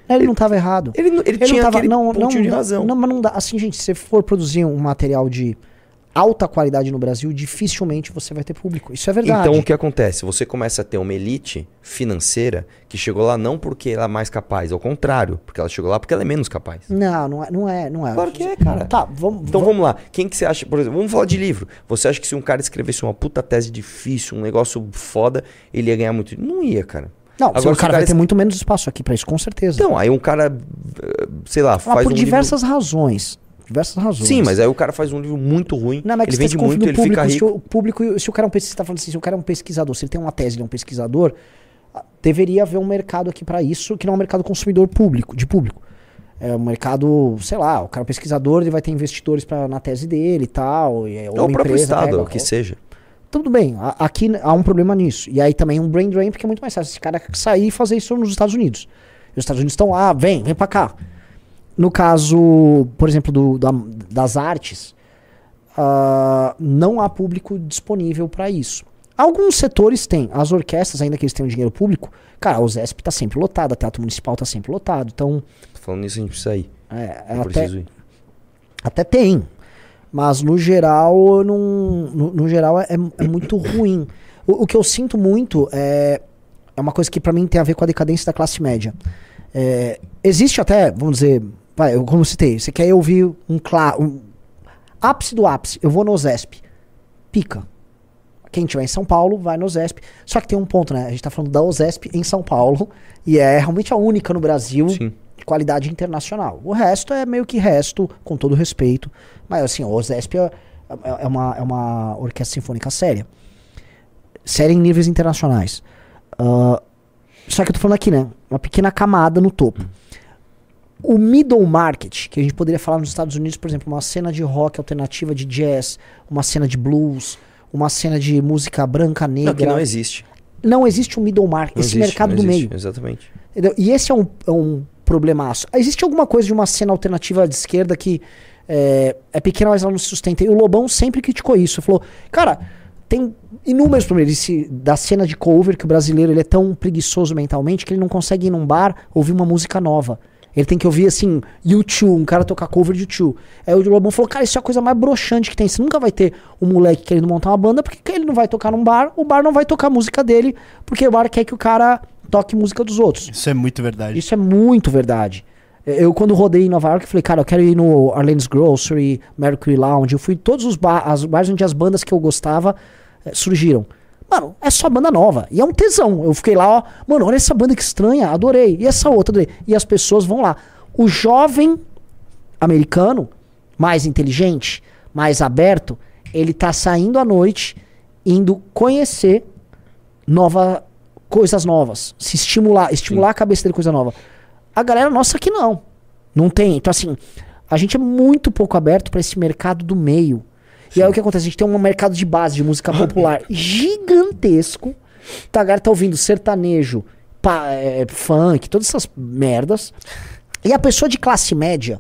Ele não estava errado. Ele, não- ele Ele tinha não tava. Não, não, de razão. Não, mas não dá. Assim, gente, se você for produzir um material de alta qualidade no Brasil, dificilmente você vai ter público. Isso é verdade. Então o que acontece? Você começa a ter uma elite financeira que chegou lá não porque ela é mais capaz, ao contrário, porque ela chegou lá porque ela é menos capaz. Não, não é, não é, não é. Claro que é, cara. Tá, vamos. Então vamos vamos lá. Quem que você acha, por exemplo, vamos falar de livro. Você acha que se um cara escrevesse uma puta tese difícil, um negócio foda, ele ia ganhar muito? Não ia, cara. Não, Agora, o cara o vai cara ter muito menos espaço aqui pra isso, com certeza. Então, aí um cara, eh, sei lá, Mas faz por um diversas razões. Diversas razões. Sim, mas aí o cara faz um livro muito ruim, Não, é que ele você vende tá muito, ele fica público, rico. Se o público, se o cara é um pesquisador, tá falando assim, se o cara é um pesquisador, se ele tem uma tese, ele é um pesquisador, ah, deveria haver um mercado aqui pra isso, que não é um mercado consumidor público, de público. É um mercado, sei lá, o cara é um pesquisador, ele vai ter investidores pra, na tese dele e tal. E, é Ou o próprio empresa Estado, pega- o que seja. Tudo bem, aqui há um problema nisso. E aí também um brain drain, porque é muito mais fácil esse cara sair e fazer isso nos Estados Unidos. E os Estados Unidos estão lá, vem, vem pra cá. No caso, por exemplo, do- da- das artes, ah, não há público disponível para isso. Alguns setores têm, as orquestras, ainda que eles tenham dinheiro público, cara, o ZESP tá sempre lotado, o Teatro Municipal tá sempre lotado, então Tô falando nisso, a gente precisa ir. é, Eu até, preciso ir. até tem. Mas no geral, não, no, no geral é, é muito ruim. O, o que eu sinto muito é, é uma coisa que pra mim tem a ver com a decadência da classe média. É, existe até, vamos dizer, Vai, eu, como citei, você quer ouvir um claro. Um, ápice do ápice, eu vou no Zesp. Pica. Quem tiver em São Paulo, vai no Zesp. Só que tem um ponto, né? A gente tá falando da OZESP em São Paulo. E é realmente a única no Brasil Sim. de qualidade internacional. O resto é meio que resto, com todo respeito. Mas assim, o OZESP é, é, é uma, é uma orquestra sinfônica séria. Séria em níveis internacionais. Ah, só que eu tô falando aqui, né? Uma pequena camada no topo. O middle market, que a gente poderia falar nos Estados Unidos, por exemplo, uma cena de rock alternativa, de jazz, uma cena de blues, uma cena de música branca, negra. Não, que não existe. Não existe um middle market, Não esse existe, mercado do existe, meio. Exatamente. Entendeu? E esse é um, é um problemaço. Existe alguma coisa de uma cena alternativa de esquerda que é, é pequena, mas ela não se sustenta. E o Lobão sempre criticou isso. Falou, cara, tem inúmeros problemas da cena de cover que o brasileiro ele é tão preguiçoso mentalmente que ele não consegue ir num bar ouvir uma música nova. Ele tem que ouvir assim, U2, um cara tocar cover de U2. Aí o Lobão falou, cara, isso é a coisa mais broxante que tem. Você nunca vai ter um moleque querendo montar uma banda, porque ele não vai tocar num bar, o bar não vai tocar a música dele, porque o bar quer que o cara toque música dos outros. Isso é muito verdade. Isso é muito verdade. Eu, quando rodei em Nova York, falei, cara, eu quero ir no Arlene's Grocery, Mercury Lounge. Eu fui em todos os ba as bares onde as bandas que eu gostava eh, surgiram. Mano, é só banda nova. E é um tesão. Eu fiquei lá, ó. Mano, olha essa banda que estranha. Adorei. E essa outra, adorei. E as pessoas vão lá. O jovem americano, mais inteligente, mais aberto, ele tá saindo à noite, indo conhecer nova, coisas novas. Se estimular, estimular a cabeça dele coisa nova. A galera nossa aqui não. Não tem. Então, assim, a gente é muito pouco aberto para esse mercado do meio. E aí o que acontece? A gente tem um mercado de base de música [laughs] popular gigantesco. Tá, a galera tá ouvindo sertanejo, é, funk, todas essas merdas. E a pessoa de classe média,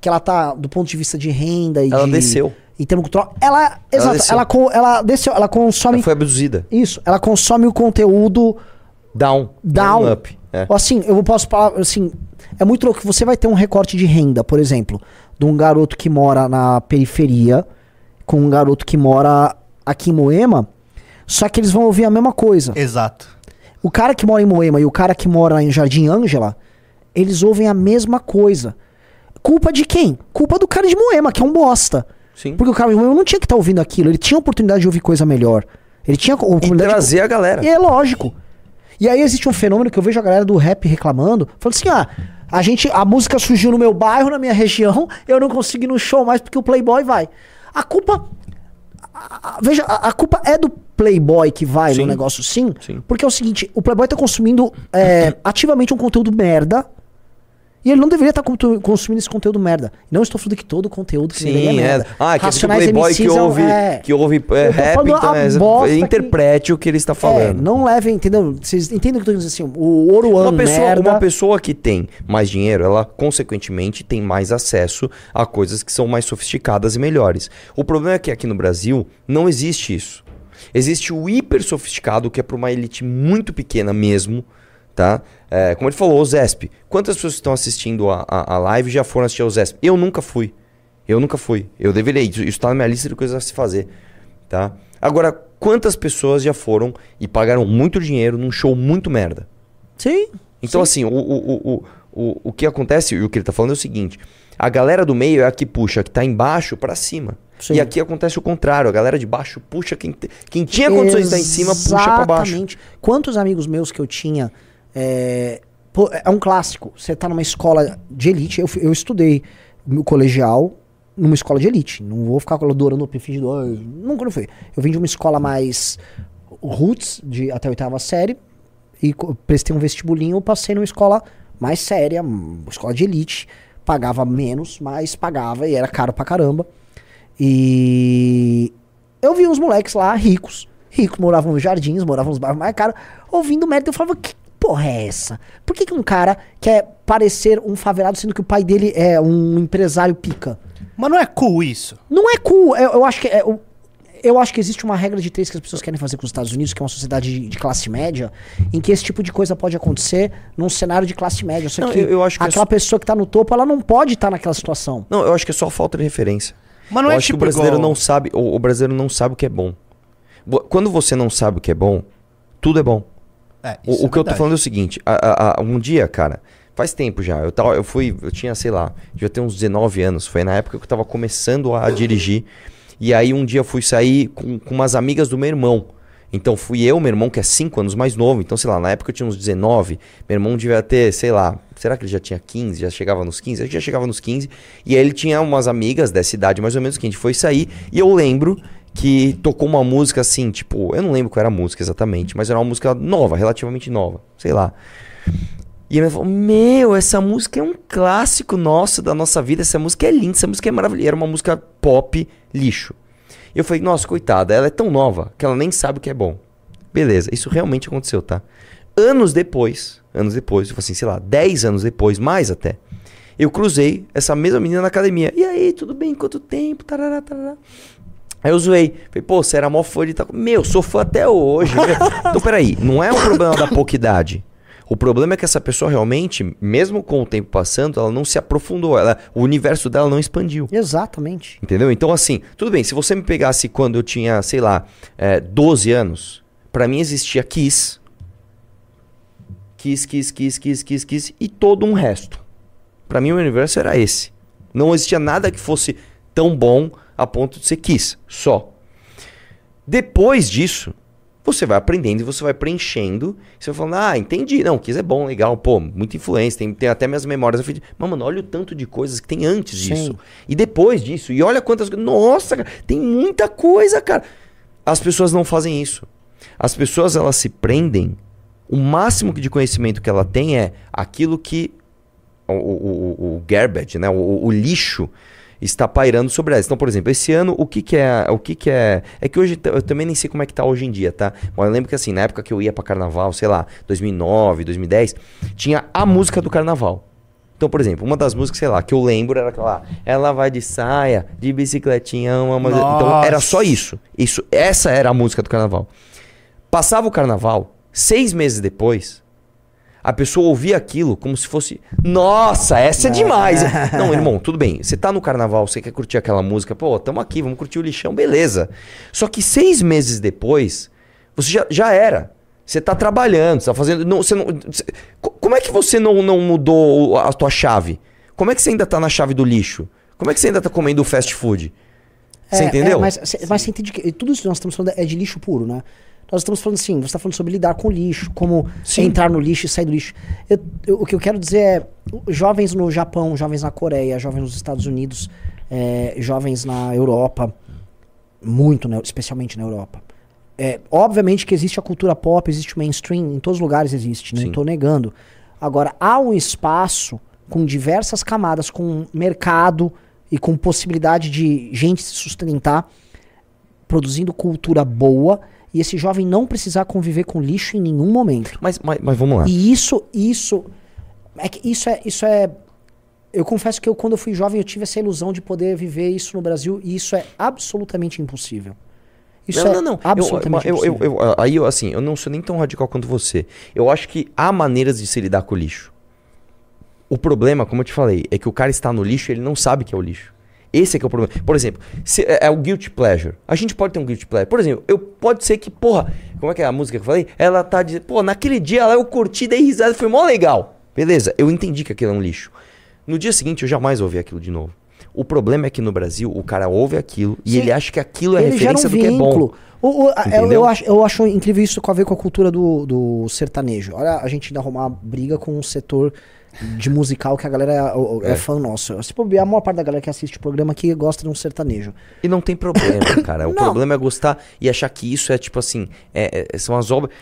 que ela tá do ponto de vista de renda e Ela de. desceu. Em termos cultural, ela. Exato, desceu. ela, co- ela desceu, ela consome. Ela foi abduzida. Isso, ela consome o conteúdo Down. down. Não up. É. Assim, eu posso falar, assim, é muito louco que você vai ter um recorte de renda, por exemplo, de um garoto que mora na periferia com um garoto que mora aqui em Moema, só que eles vão ouvir a mesma coisa. Exato. O cara que mora em Moema e o cara que mora em Jardim Ângela, eles ouvem a mesma coisa. Culpa de quem? Culpa do cara de Moema, que é um bosta. Sim. Porque o cara de Moema não tinha que estar ouvindo aquilo, ele tinha a oportunidade de ouvir coisa melhor. Ele tinha a E oportunidade de trazer a galera. e é lógico. E aí existe um fenômeno que eu vejo a galera do rap reclamando, falando assim: ah, a gente, a música surgiu no meu bairro, na minha região, eu não consigo ir no show mais porque o Playboy vai. A culpa. a- a- veja, a, a culpa é do Playboy que vai no Sim. negócio sim, Sim. porque é o seguinte: o Playboy tá consumindo é, ativamente um conteúdo merda. E ele não deveria estar consumindo esse conteúdo merda. Não estou falando que todo conteúdo que ele Sim, é. merda. Ah, que é tipo Playboy que é ouve, é. que ouve é, rap, então é, bosta que- interprete o que ele está É, falando. não levem, entendeu? Vocês entendem o que eu tô dizendo assim? O Oruan Uma pessoa, merda. uma pessoa que tem mais dinheiro, ela consequentemente tem mais acesso a coisas que são mais sofisticadas e melhores. O problema é que aqui no Brasil não existe isso. Existe o hiper sofisticado, que é para uma elite muito pequena mesmo, tá? É, como ele falou, o Zesp. Quantas pessoas que estão assistindo a, a, a live já foram assistir ao Zesp? Eu nunca fui. Eu nunca fui. Eu deveria. Isso está na minha lista de coisas a se fazer, tá? Agora, quantas pessoas já foram e pagaram muito dinheiro num show muito merda? Sim. Então, assim, o, o, o, o, o, que acontece, e o que ele tá falando é o seguinte: a galera do meio é a que puxa, a que tá embaixo pra cima. Sim. E aqui acontece o contrário: a galera de baixo puxa quem, te- quem tinha condições de estar em cima, puxa pra baixo. Exatamente. Quantos amigos meus que eu tinha. É, pô, é um clássico. Você tá numa escola de elite. Eu, eu estudei no colegial numa escola de elite. Não vou ficar adorando o perfil. "Ai", Nunca não fui. Eu vim de uma escola mais roots, de até a oitava série. E prestei um vestibulinho, passei numa escola mais séria, uma escola de elite. Pagava menos, mas pagava e era caro pra caramba. E eu vi uns moleques lá ricos, ricos, moravam nos jardins, moravam nos bairros mais caros, ouvindo merda. Eu falava, que porra é essa? Por que, que um cara quer parecer um favelado sendo que o pai dele é um empresário pica? Mas não é cool isso. Não é cool. Eu, eu acho que é, eu, eu acho que existe uma regra de três que as pessoas querem fazer com os Estados Unidos, que é uma sociedade de, de classe média, em que esse tipo de coisa pode acontecer num cenário de classe média. Só Não, que, eu- eu acho que é aquela só- pessoa que tá no topo, ela não pode estar naquela situação. Não, eu acho que é só falta de referência. Mas não eu é acho tipo que o brasileiro igual- não sabe, o, o brasileiro não sabe o que é bom. Quando você não sabe o que é bom, tudo é bom. É, O, é que eu tô verdade. falando é o seguinte: a- a- a- um dia, cara, Faz tempo já. Eu, tava, eu fui, eu tinha, sei lá, devia ter uns 19 anos. Foi na época que eu tava começando a dirigir. E aí um dia eu fui sair com, com umas amigas do meu irmão. Então fui eu, meu irmão, que é 5 anos mais novo. Então, sei lá, na época eu tinha uns 19. Meu irmão devia ter, sei lá, será que ele já tinha 15? Já chegava nos 15? Ele já chegava nos 15. E aí ele tinha umas amigas dessa idade mais ou menos que a gente foi sair. E eu lembro que tocou uma música assim, tipo, eu não lembro qual era a música exatamente, mas era uma música nova, relativamente nova, sei lá. E ele falou: Meu, essa música é um clássico nosso, da nossa vida. Essa música é linda, essa música é maravilhosa. Era uma música pop lixo. E eu falei: Nossa, coitada, ela é tão nova que ela nem sabe o que é bom. Beleza, isso realmente aconteceu, tá? Anos depois, anos depois, tipo assim, sei lá, 10 anos depois, mais até, eu cruzei essa mesma menina na academia. E aí, tudo bem? Quanto tempo? Tarará, tarará. Aí eu zoei. Falei, pô, você era mó fã de tal. Meu, sou fã até hoje. [laughs] então, peraí, não é um problema da pouca idade. O problema é que essa pessoa realmente, mesmo com o tempo passando, ela não se aprofundou. Ela, o universo dela não expandiu. Exatamente. Entendeu? Então, assim, tudo bem, se você me pegasse quando eu tinha, sei lá, é, 12 anos, pra mim existia Kiss. Kiss, Kiss, Kiss, Kiss, Kiss, Kiss e todo um resto. Pra mim o universo era esse. Não existia nada que fosse tão bom a ponto de ser Kiss, só. Depois disso, você vai aprendendo e você vai preenchendo. Você vai falando, ah, entendi. Não, Kiss é bom, legal, pô, muita influência, tem, tem até minhas memórias. Mas, mano, olha o tanto de coisas que tem antes Sim. disso. E depois disso. E olha quantas coisas. Nossa, cara, tem muita coisa, cara. As pessoas não fazem isso. As pessoas, elas se prendem. O máximo de conhecimento que ela tem é aquilo que o, o, o- o garbage, né? O, o lixo está pairando sobre elas. Então, por exemplo, esse ano o que que é, o que que é, é que hoje eu também nem sei como é que tá hoje em dia, tá? Mas eu lembro que assim, na época que eu ia pra carnaval, sei lá, 2009, 2010, tinha a música do carnaval. Então, por exemplo, uma das músicas, sei lá, que eu lembro era aquela, ela vai de saia, de bicicletinha, uma então era só isso. Isso, essa era a música do carnaval. Passava o carnaval, seis meses depois, a pessoa ouvia aquilo como se fosse. Nossa, essa é demais. [laughs] Não, irmão, tudo bem. Você tá no carnaval, você quer curtir aquela música, pô, tamo aqui, vamos curtir o lixão, beleza. Só que seis meses depois, você já, já era. Você tá trabalhando, você tá fazendo. Não, você não, você- co- como é que você não, não mudou a tua chave? Como é que você ainda tá na chave do lixo? Como é que você ainda tá comendo fast food? Você É, entendeu? é, mas, mas você entende que tudo isso que nós estamos falando é de lixo puro, né? Nós estamos falando assim, você está falando sobre lidar com o lixo, como Sim. entrar no lixo e sair do lixo. Eu- eu- o que eu quero dizer é, jovens no Japão, jovens na Coreia, jovens nos Estados Unidos, é, jovens na Europa, muito, né, especialmente na Europa. É, obviamente que existe a cultura pop, existe o mainstream, em todos os lugares existe, não Sim. estou negando. Agora, há um espaço com diversas camadas, com mercado e com possibilidade de gente se sustentar produzindo cultura boa e esse jovem não precisar conviver com lixo em nenhum momento. Mas, mas, mas vamos lá. E isso, isso, é que isso é, isso é, eu confesso que eu quando eu fui jovem eu tive essa ilusão de poder viver isso no Brasil e isso é absolutamente impossível. Isso não, é não, não. Eu- absolutamente eu, eu, impossível. eu- aí eu, assim, eu não sou nem tão radical quanto você. Eu acho que há maneiras de se lidar com o lixo. O problema, como eu te falei, é que o cara está no lixo e ele não sabe que é o lixo. Esse é que é o problema. Por exemplo, é, é o guilty pleasure. A gente pode ter um guilty pleasure. Por exemplo, eu pode ser que, porra, como é que é a música que eu falei? Ela tá dizendo, pô, naquele dia lá eu curti, dei risada, foi mó legal. Beleza, eu entendi que aquilo é um lixo. No dia seguinte eu jamais ouvi aquilo de novo. O problema é que no Brasil o cara ouve aquilo e Sim. ele acha que aquilo é Ele gera um referência do que é bom. O- o- eu, eu acho, eu acho incrível isso com a ver com a cultura do, do sertanejo. Olha, a gente ainda arrumar briga com um setor de musical que a galera é, é É. fã nosso. Se bobear, a maior parte da galera que assiste o programa aqui gosta de um sertanejo. E não tem problema, [coughs] cara. O Não. problema é gostar e achar que isso é tipo assim, é- é- são as obras.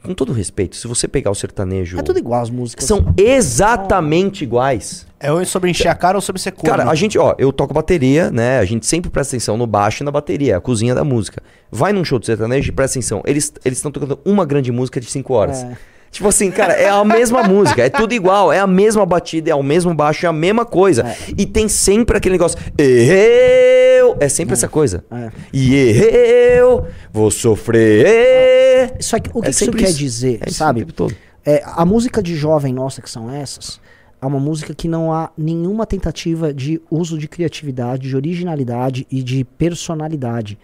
Com todo respeito, se você pegar o sertanejo. É tudo igual as músicas. São exatamente iguais. É ou sobre encher a cara ou sobre ser corno. Cara, a gente, ó, eu toco bateria, né? A gente sempre presta atenção no baixo e na bateria, a cozinha da música. Vai num show de sertanejo e presta atenção. Eles eles estão tocando uma grande música de cinco horas. É. Tipo assim, cara, é a mesma música, é tudo igual, é a mesma batida, é o mesmo baixo, é a mesma coisa. E tem sempre aquele negócio, eu, é sempre essa coisa. É. E eu vou sofrer. Só que o que, É que isso sempre quer isso. dizer, É isso sabe? É, a música de jovem nossa, que são essas, é uma música que não há nenhuma tentativa de uso de criatividade, de originalidade e de personalidade.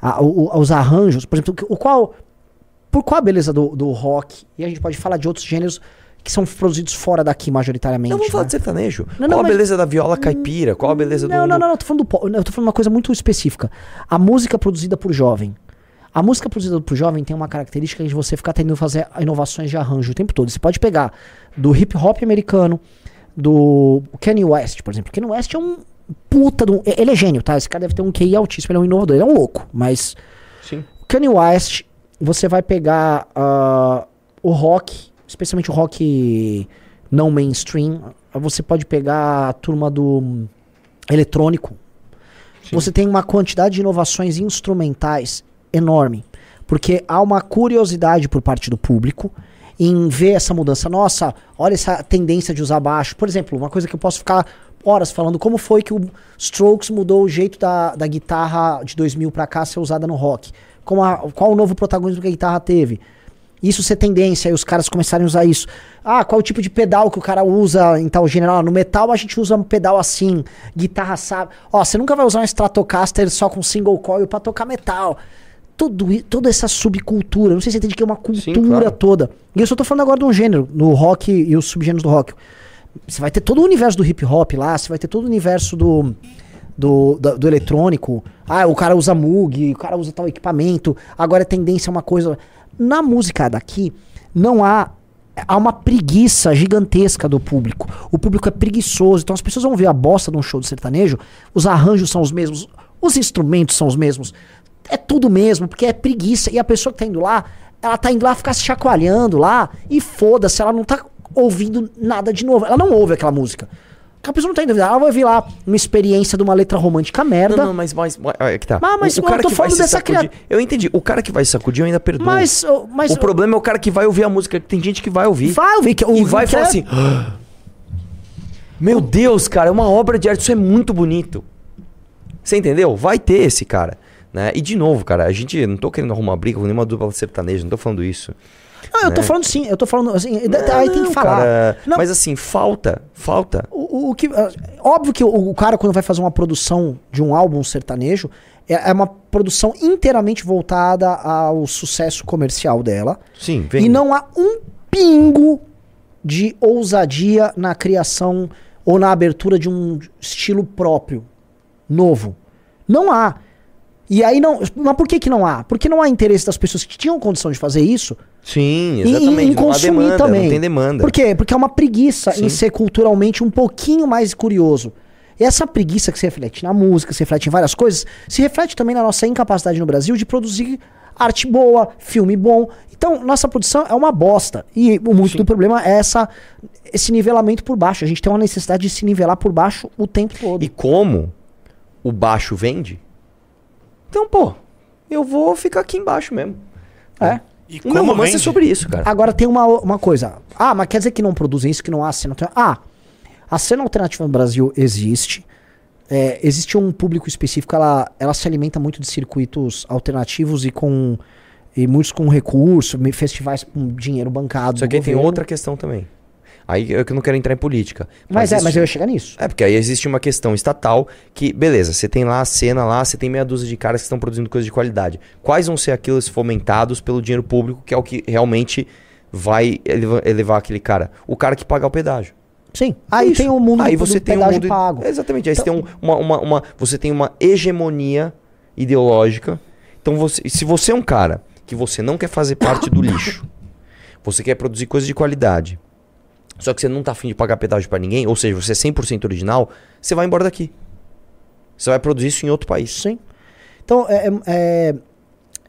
A- o- os arranjos, por exemplo, o qual. Por qual a beleza do, do rock? E a gente pode falar de outros gêneros que são produzidos fora daqui, majoritariamente. Não, vamos falar né? de sertanejo. Não, qual não, a mas- beleza da viola caipira? Qual a beleza do... Não, não, não, não, tô falando do. Eu tô falando uma coisa muito específica. A música produzida por jovem. A música produzida por jovem tem uma característica de você ficar tentando fazer inovações de arranjo o tempo todo. Você pode pegar do hip hop americano, do Kanye West, por exemplo. Kanye West é um puta do. Ele é gênio, tá? Esse cara deve ter um QI altíssimo, ele é um inovador, ele é um louco, mas. Sim. Kanye West, você vai pegar ah, o rock, especialmente o rock não mainstream. Você pode pegar a turma do eletrônico. Você tem uma quantidade de inovações instrumentais enorme. Porque há uma curiosidade por parte do público em ver essa mudança. Nossa, olha essa tendência de usar baixo. Por exemplo, uma coisa que eu posso ficar horas falando, como foi que o Strokes mudou o jeito da, da guitarra de 2000 pra cá ser usada no rock. Como a- qual o novo protagonismo que a guitarra teve. Isso ser tendência, aí os caras começarem a usar isso. Ah, qual o tipo de pedal que o cara usa em tal gênero? Ah, no metal a gente usa um pedal assim, guitarra sabe. Ó, você nunca vai usar um Stratocaster só com single coil pra tocar metal. Tudo, toda essa subcultura, não sei se você entende que é uma cultura claro. toda. E eu só tô falando agora de um gênero, no rock e os subgêneros do rock. Você vai ter todo o universo do hip hop lá, você vai ter todo o universo do, do, da- do eletrônico. Ah, o cara usa Moog, o cara usa tal equipamento. Agora é tendência a uma coisa. Na música daqui, não há. Há uma preguiça gigantesca do público. O público é preguiçoso. Então as pessoas vão ver a bosta de um show de sertanejo, os arranjos são os mesmos, os instrumentos são os mesmos. É tudo mesmo, porque é preguiça. E a pessoa que tá indo lá, ela tá indo lá ficar se chacoalhando lá, e foda-se, ela não tá ouvindo nada de novo. Ela não ouve aquela música. A pessoa não tá indo, ela vai ver lá uma experiência de uma letra romântica merda. Não, não, mas, mas, mas é que tá. Mas- mas o, o eu cara tô que vai falando se dessa sacudir, cria- Eu entendi. O cara que vai se sacudir eu ainda perdoo. Mas, mas o problema é o cara que vai ouvir a música. Tem gente que vai ouvir. vai ouvir que o e vai que falar é- assim: "Ah, Meu Deus, cara, é uma obra de arte, isso é muito bonito. Você entendeu? Vai ter esse cara. Né? E de novo, cara, a gente não tô querendo arrumar briga com nenhuma dupla sertaneja, não tô falando isso. Não, eu tô né? falando sim, eu tô falando assim, aí tem Não, que falar. cara, Não, Mas assim, falta, falta. O, o- o que, ah, óbvio que o, o cara, quando vai fazer uma produção de um álbum sertanejo, é, é uma produção inteiramente voltada ao sucesso comercial dela. Sim, vem. E não há um pingo de ousadia na criação ou na abertura de um estilo próprio, novo. Não há. E aí não. Mas por que, que não há? Porque não há interesse das pessoas que tinham condição de fazer isso Sim, em- exatamente. em não há consumir demanda, também. não tem demanda. Por quê? Porque é uma preguiça Sim. em ser culturalmente um pouquinho mais curioso. E essa preguiça que se reflete na música, se reflete em várias coisas, se reflete também na nossa incapacidade no Brasil de produzir arte boa, filme bom. Então, nossa produção é uma bosta. E o muito Sim. do problema é essa, esse nivelamento por baixo. A gente tem uma necessidade de se nivelar por baixo o tempo todo. E como o baixo vende, então, pô, eu vou ficar aqui embaixo mesmo. É. E O meu como romance é sobre isso, cara. Agora tem uma, uma coisa. Ah, mas quer dizer que não produzem isso, que não há cena alternativa? Ah, a cena alternativa no Brasil existe. É, existe um público específico, ela, ela se alimenta muito de circuitos alternativos e com. E muitos com recurso, festivais com dinheiro bancado. Só que tem outra questão também. Aí eu que não quero entrar em política. Mas, é, isso- mas eu ia chegar nisso. É, porque aí existe uma questão estatal que, beleza, você tem lá a cena lá, você tem meia dúzia de caras que estão produzindo coisas de qualidade. Quais vão ser aqueles fomentados pelo dinheiro público, que é o que realmente vai eleva- elevar aquele cara? O cara que paga o pedágio. Sim. Aí Isso. tem o mundo aí você tem um mundo pago. Exatamente. Aí Então- você tem um- uma, uma, uma- você tem uma hegemonia ideológica. Então você, se você é um cara que você não quer fazer parte do lixo, [coughs] você quer produzir coisas de qualidade, só que você não tá afim de pagar pedágio pra ninguém, ou seja, você é 100% original, você vai embora daqui. Você vai produzir isso em outro país. Sim. Então, é, é- é,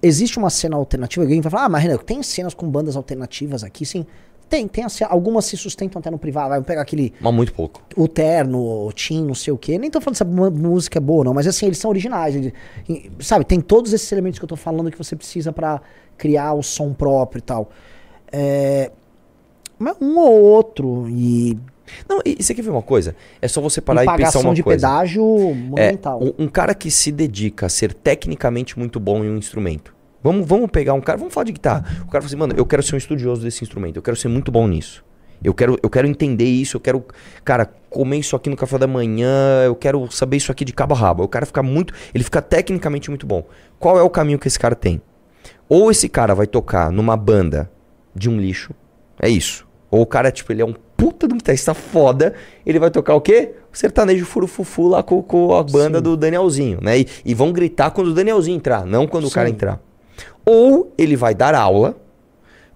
existe uma cena alternativa. Alguém vai falar, ah, mas Renan, tem cenas com bandas alternativas aqui, sim. Tem, tem a algumas se sustentam até no privado. Vai pegar aquele Mas muito pouco. o Terno, o Tim, não sei o quê. Nem tô falando se a música é boa, não, mas assim, eles são originais. ele- e, sabe, tem todos esses elementos que eu tô falando que você precisa pra criar o som próprio e tal. É, mas um ou outro, e, Não, e você quer ver uma coisa? É só você parar e e, pensar uma de coisa. pedágio É, monumental. um, um cara que se dedica a ser tecnicamente muito bom em um instrumento. Vamos, vamos pegar um cara, vamos falar de guitarra. O cara fala assim, mano, eu quero ser um estudioso desse instrumento, eu quero ser muito bom nisso. Eu quero, eu quero entender isso, eu quero, cara, comer isso aqui no café da manhã, eu quero saber isso aqui de cabo a rabo. Eu quero ficar muito. Ele fica tecnicamente muito bom. Qual é o caminho que esse cara tem? Ou esse cara vai tocar numa banda de um lixo, é isso. Ou o cara, tipo, ele é um puta de um guitarrista foda, ele vai tocar o quê? O sertanejo furufufu lá com, com a banda Sim. do Danielzinho, né? E, e vão gritar quando o Danielzinho entrar, não quando o cara Sim. entrar. Ou ele vai dar aula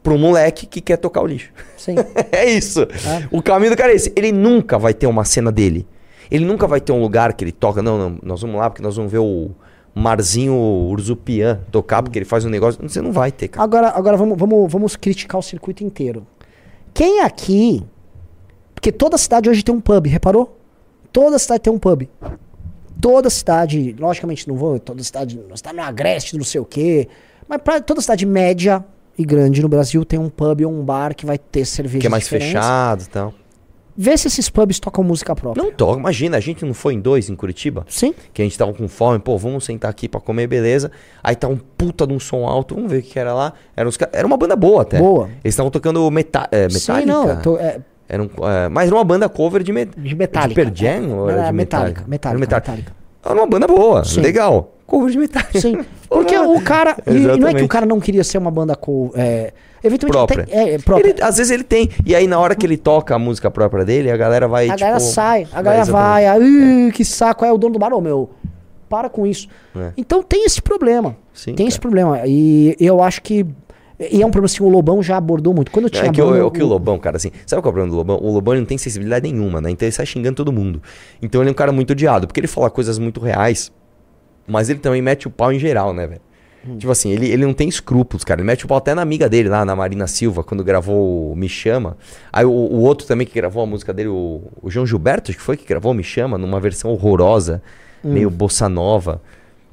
pro moleque que quer tocar o lixo. Sim. [laughs] é isso. O caminho do cara é esse. Ele nunca vai ter uma cena dele. Ele nunca vai ter um lugar que ele toca. Não, não, nós vamos lá porque nós vamos ver o Marzinho Urzupian tocar, porque ele faz um negócio. Você não vai ter, cara. Agora, agora vamos, vamos, vamos criticar o circuito inteiro. Quem aqui. Porque toda cidade hoje tem um pub, reparou? Toda cidade tem um pub. Toda cidade, logicamente não vou, toda cidade, nós está no Agreste, não sei o quê. Mas pra toda cidade média e grande no Brasil tem um pub ou um bar que vai ter cerveja. Que é mais fechado e tal. Vê se esses pubs tocam música própria. Não toca. Imagina, a gente não foi em dois em Curitiba? Sim. Que a gente tava com fome, pô, vamos sentar aqui pra comer, beleza. Aí tá um puta de um som alto, vamos ver o que era lá. Era, uns era uma banda boa até. Boa. Eles estavam tocando meta é, Sim, Metallica. não. eu tô- é, Era um, é, mas era uma banda cover de, met... de Metallica. de Pearl Jam ou era Era de Metallica. Metallica? Metallica. Era Metallica. Metallica. Era uma banda boa, Sim. legal. Cover de Metallica. [laughs] Sim. Porque o cara. E, não é que o cara não queria ser uma banda co, é, eventualmente Própria. até- é, é, própria. Ele- às vezes ele tem. E aí na hora que ele toca a música própria dele, a galera vai, a tipo... galera sai, a galera vai, aí, "Ih, que saco, é o dono do bar, ô meu. Para com isso. É. Então tem esse problema. Sim, tem esse cara. problema. E eu acho que. E é um problema assim, o Lobão já abordou muito. Quando eu tinha É que o, banda, é o que o Lobão, cara, assim, sabe qual é o problema do Lobão? O Lobão não tem sensibilidade nenhuma, né? Então ele sai xingando todo mundo. Então ele é um cara muito odiado, porque ele fala coisas muito reais, mas ele também mete o pau em geral, né, velho? Hum. Tipo assim, ele, ele não tem escrúpulos, cara. Ele mete o pau até na amiga dele lá, na Marina Silva, quando gravou o Me Chama. Aí o, o outro também que gravou a música dele, o, o João Gilberto, acho que foi que gravou Me Chama, numa versão horrorosa, Hum. meio bossa nova.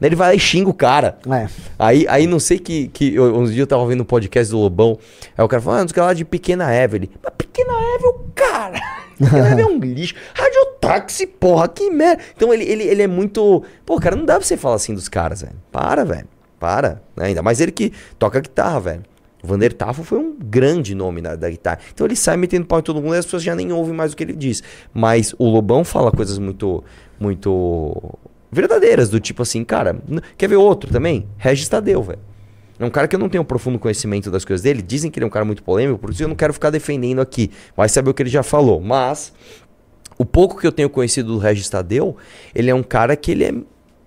Daí ele vai lá e xinga o cara. É. Aí, aí não sei que, que uns dias eu tava vendo um podcast do Lobão. Aí o cara falou, ah, não sei lá de Pequena Evelyn. Mas Pequena Evelyn, cara. [laughs] Pequena Evelyn é um lixo. Radiotáxi, porra, que merda. Então ele, ele, ele é muito. Pô, cara, não dá pra você falar assim dos caras, velho. Para, velho. Para. né? Ainda mais ele que toca guitarra, velho. O Vander Tafo foi um grande nome da, da guitarra. Então ele sai metendo pau em todo mundo e as pessoas já nem ouvem mais o que ele diz. Mas o Lobão fala coisas muito, muito verdadeiras, do tipo assim, cara, quer ver outro também? Regis Tadeu, velho. É um cara que eu não tenho profundo conhecimento das coisas dele. Dizem que ele é um cara muito polêmico, por isso eu não quero ficar defendendo aqui. Vai saber o que ele já falou. Mas, o pouco que eu tenho conhecido do Regis Tadeu, ele é um cara que ele é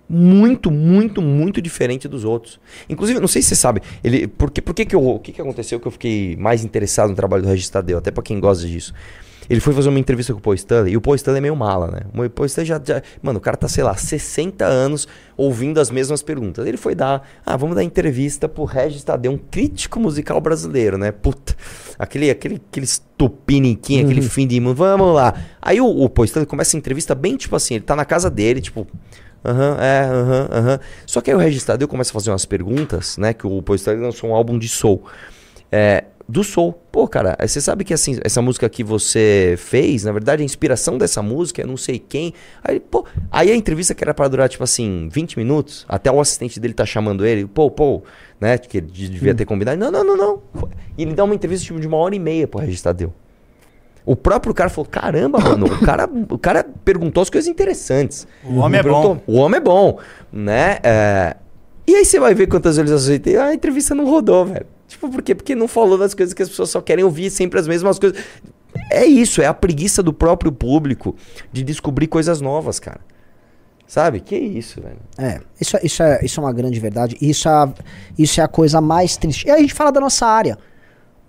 muito, muito, muito diferente dos outros. Inclusive, não sei se você sabe, ele, por que, por que, que eu, o que, que aconteceu que eu fiquei mais interessado no trabalho do Regis Tadeu, até pra quem gosta disso. Ele foi fazer uma entrevista com o Paul Stanley, e o Paul Stanley é meio mala, né? O Paul Stanley já, já- Mano, o cara tá, sei lá, 60 anos ouvindo as mesmas perguntas. Ele foi dar... Ah, vamos dar entrevista pro Regis Tadeu, um crítico musical brasileiro, né? Puta, aquele, aquele, aquele estupiniquinho, aquele fim de mundo. Vamos lá. Aí o, o Paul Stanley começa a entrevista bem, tipo assim, ele tá na casa dele, tipo... Aham, é, aham, aham. Só que aí o Regis Tadeu começa a fazer umas perguntas, né? Que o Paul Stanley lançou um álbum de soul. É, do soul. Pô, cara, você sabe que assim, essa música que você fez, na verdade, a inspiração dessa música é não sei quem. Aí, pô, aí a entrevista que era pra durar, tipo assim, 20 minutos, até o assistente dele tá chamando ele, pô, pô, né? Que ele de- devia ter combinado. Não, não, não, não. E ele dá uma entrevista tipo, de uma hora e meia pro Regis Tadeu. O próprio cara falou: caramba, mano, o cara, o cara perguntou as coisas interessantes. O homem é bom. O homem é bom, né? É, E aí você vai ver quantas visualizações tem. Ah, a entrevista não rodou, velho. Tipo, por quê? Porque não falou das coisas que as pessoas só querem ouvir sempre as mesmas coisas. É isso, é a preguiça do próprio público de descobrir coisas novas, cara. Sabe? Que isso, velho. É, isso, é- isso, é, isso é uma grande verdade. Isso é, a- isso é a coisa mais triste. E aí a gente fala da nossa área.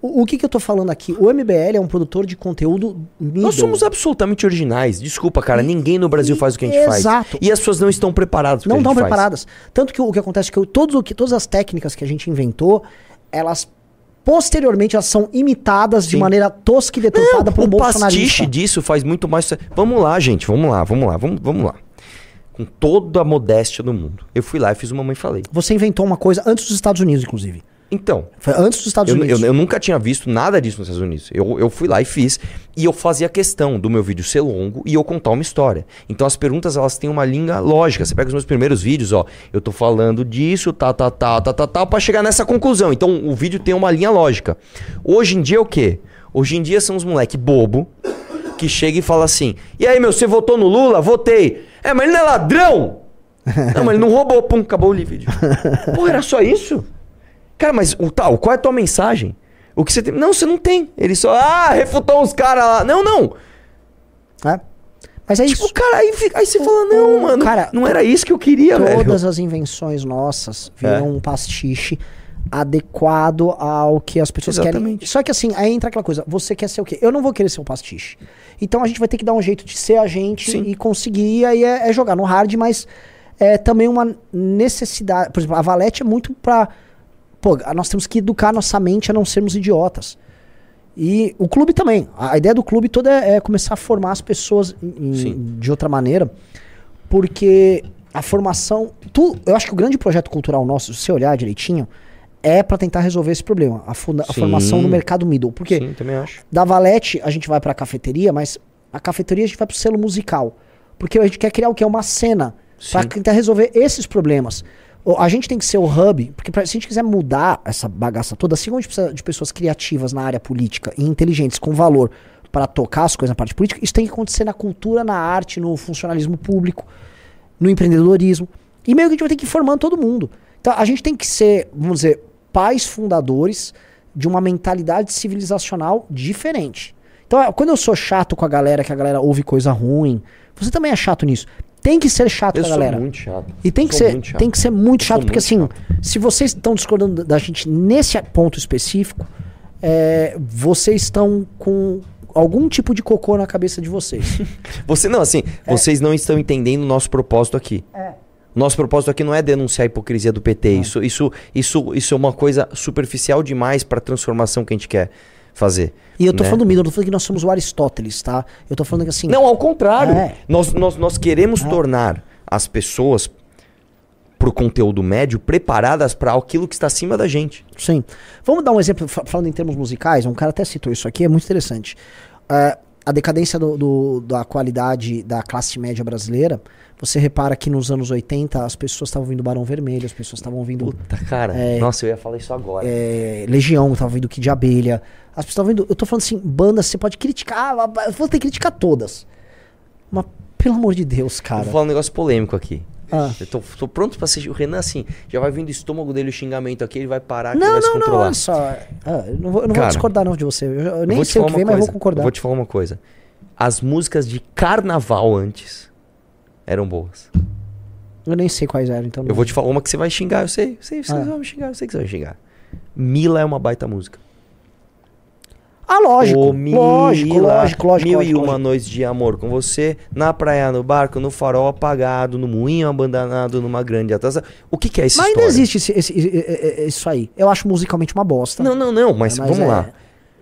O, o que, que eu tô falando aqui? O MBL é um produtor de conteúdo middle. Nós somos absolutamente originais. Desculpa, cara. ninguém no Brasil e- faz o que a gente faz. exato. E as pessoas não estão preparadas não estão preparadas. Tanto que o, o que acontece é que eu- todos, o que todas as técnicas que a gente inventou, elas posteriormente elas são imitadas de Sim. maneira tosca e deturpada por um o pastiche bolsonarista. disso faz muito mais. Vamos lá, gente. Vamos lá, vamos lá, vamos, vamos lá. Com toda a modéstia do mundo. Eu fui lá e fiz uma mãe falei. Você inventou uma coisa antes dos Estados Unidos, inclusive. Então, Foi antes dos Estados eu, Unidos. eu- eu nunca tinha visto nada disso nos Estados Unidos. Eu, eu fui lá e fiz. E eu fazia questão do meu vídeo ser longo e eu contar uma história. Então as perguntas elas têm uma linha lógica. Você pega os meus primeiros vídeos, ó. Eu tô falando disso, tá, tá, tá, tá, tá, tá, pra chegar nessa conclusão. Então o vídeo tem uma linha lógica. Hoje em dia é o quê? Hoje em dia são os moleque bobo que chega e fala assim: E aí, meu, você votou no Lula? Votei. É, mas ele não é ladrão! [laughs] Não, mas ele não roubou. Pum, acabou o vídeo. [laughs] Pô, era só isso? Cara, mas o tal, qual é a tua mensagem? O que você tem. Não, você não tem. Ele só. Ah, refutou uns caras lá. Não, não. É. Mas é Tipo, isso. cara, aí, fica- aí você fala, não, o- mano. cara, não era isso que eu queria, velho. Todas as invenções nossas viram É. um pastiche adequado ao que as pessoas querem. Exatamente. Só que assim, aí entra aquela coisa, você quer ser o quê? Eu não vou querer ser um pastiche. Então a gente vai ter que dar um jeito de ser a gente Sim. e conseguir, e aí é, é jogar no hard, mas é também uma necessidade. Por exemplo, a Valete é muito pra. Pô, nós temos que educar nossa mente a não sermos idiotas. E o clube também. A a ideia do clube toda é, é começar a formar as pessoas em- de outra maneira. Porque a formação. Tu, eu acho que o grande projeto cultural nosso, se você olhar direitinho, é pra tentar resolver esse problema. A, funda- a formação no mercado middle. Porque Sim, também acho. da Valete a gente vai pra cafeteria, mas a cafeteria a gente vai pro selo musical. Porque a gente quer criar o quê? Uma cena. Pra Sim. tentar resolver esses problemas. A gente tem que ser o hub, porque pra, se a gente quiser mudar essa bagaça toda, assim como a gente precisa de pessoas criativas na área política e inteligentes com valor para tocar as coisas na parte política, isso tem que acontecer na cultura, na arte, no funcionalismo público, no empreendedorismo. E meio que a gente vai ter que ir formando todo mundo. Então a gente tem que ser, vamos dizer, pais fundadores de uma mentalidade civilizacional diferente. Então, quando eu sou chato com a galera, que a galera ouve coisa ruim, você também é chato nisso. Tem que ser chato Eu com a sou galera. muito chato. E tem que, ser, muito chato. tem que ser muito chato, porque assim, muito se vocês estão discordando da gente nesse ponto específico, é, vocês estão com algum tipo de cocô na cabeça de vocês. [laughs] Você não, assim, É. vocês não estão entendendo o nosso propósito aqui. Nosso propósito aqui não é denunciar a hipocrisia do PT. Isso, isso, isso, isso é uma coisa superficial demais para a transformação que a gente quer fazer. E eu tô né? falando do eu tô falando que nós somos o Aristóteles, tá? Eu tô falando que assim. Não, ao contrário. É. Nós, nós, nós queremos tornar as pessoas pro conteúdo médio preparadas para aquilo que está acima da gente. Sim. Vamos dar um exemplo, fa- falando em termos musicais, um cara até citou isso aqui, é muito interessante. É, a decadência do- do- da qualidade da classe média brasileira, você repara que nos anos 80 as pessoas estavam ouvindo Barão Vermelho, as pessoas estavam ouvindo Puta, cara. Nossa, eu ia falar isso agora. é, Legião, estavam ouvindo Kid de Abelha. As pessoas estavam ouvindo. Eu tô falando assim, bandas, você pode criticar, eu vou ter que criticar todas. Mas, pelo amor de Deus, Eu cara. vou falar um negócio polêmico aqui. Ah. Eu tô, tô pronto pra ser. O Renan, assim, já vai vindo do estômago dele o xingamento aqui, ele vai parar, que ele Não, vai se não, não, controlar. olha só. Ah, eu não vou, eu não vou Cara, discordar não de você. Eu, eu nem vou sei o que vem, mas coisa. vou concordar. Eu vou te falar uma coisa. As músicas de carnaval antes eram boas. Eu nem sei quais eram, então. Eu vou te falar uma que você vai xingar, eu sei. Eu sei, você Ah. vai me xingar, eu sei que você vai xingar. Mila é uma baita música. Ah, lógico. Lógico, lógico, lógico. Mil lógico, e uma noites de amor com você, na praia, no barco, no farol apagado, no moinho abandonado, numa grande atração. O que, que é esse Mas ainda existe esse- esse- esse- esse- isso aí. Eu acho musicalmente uma bosta. Não, não, não, mas, Mas vamos é- lá.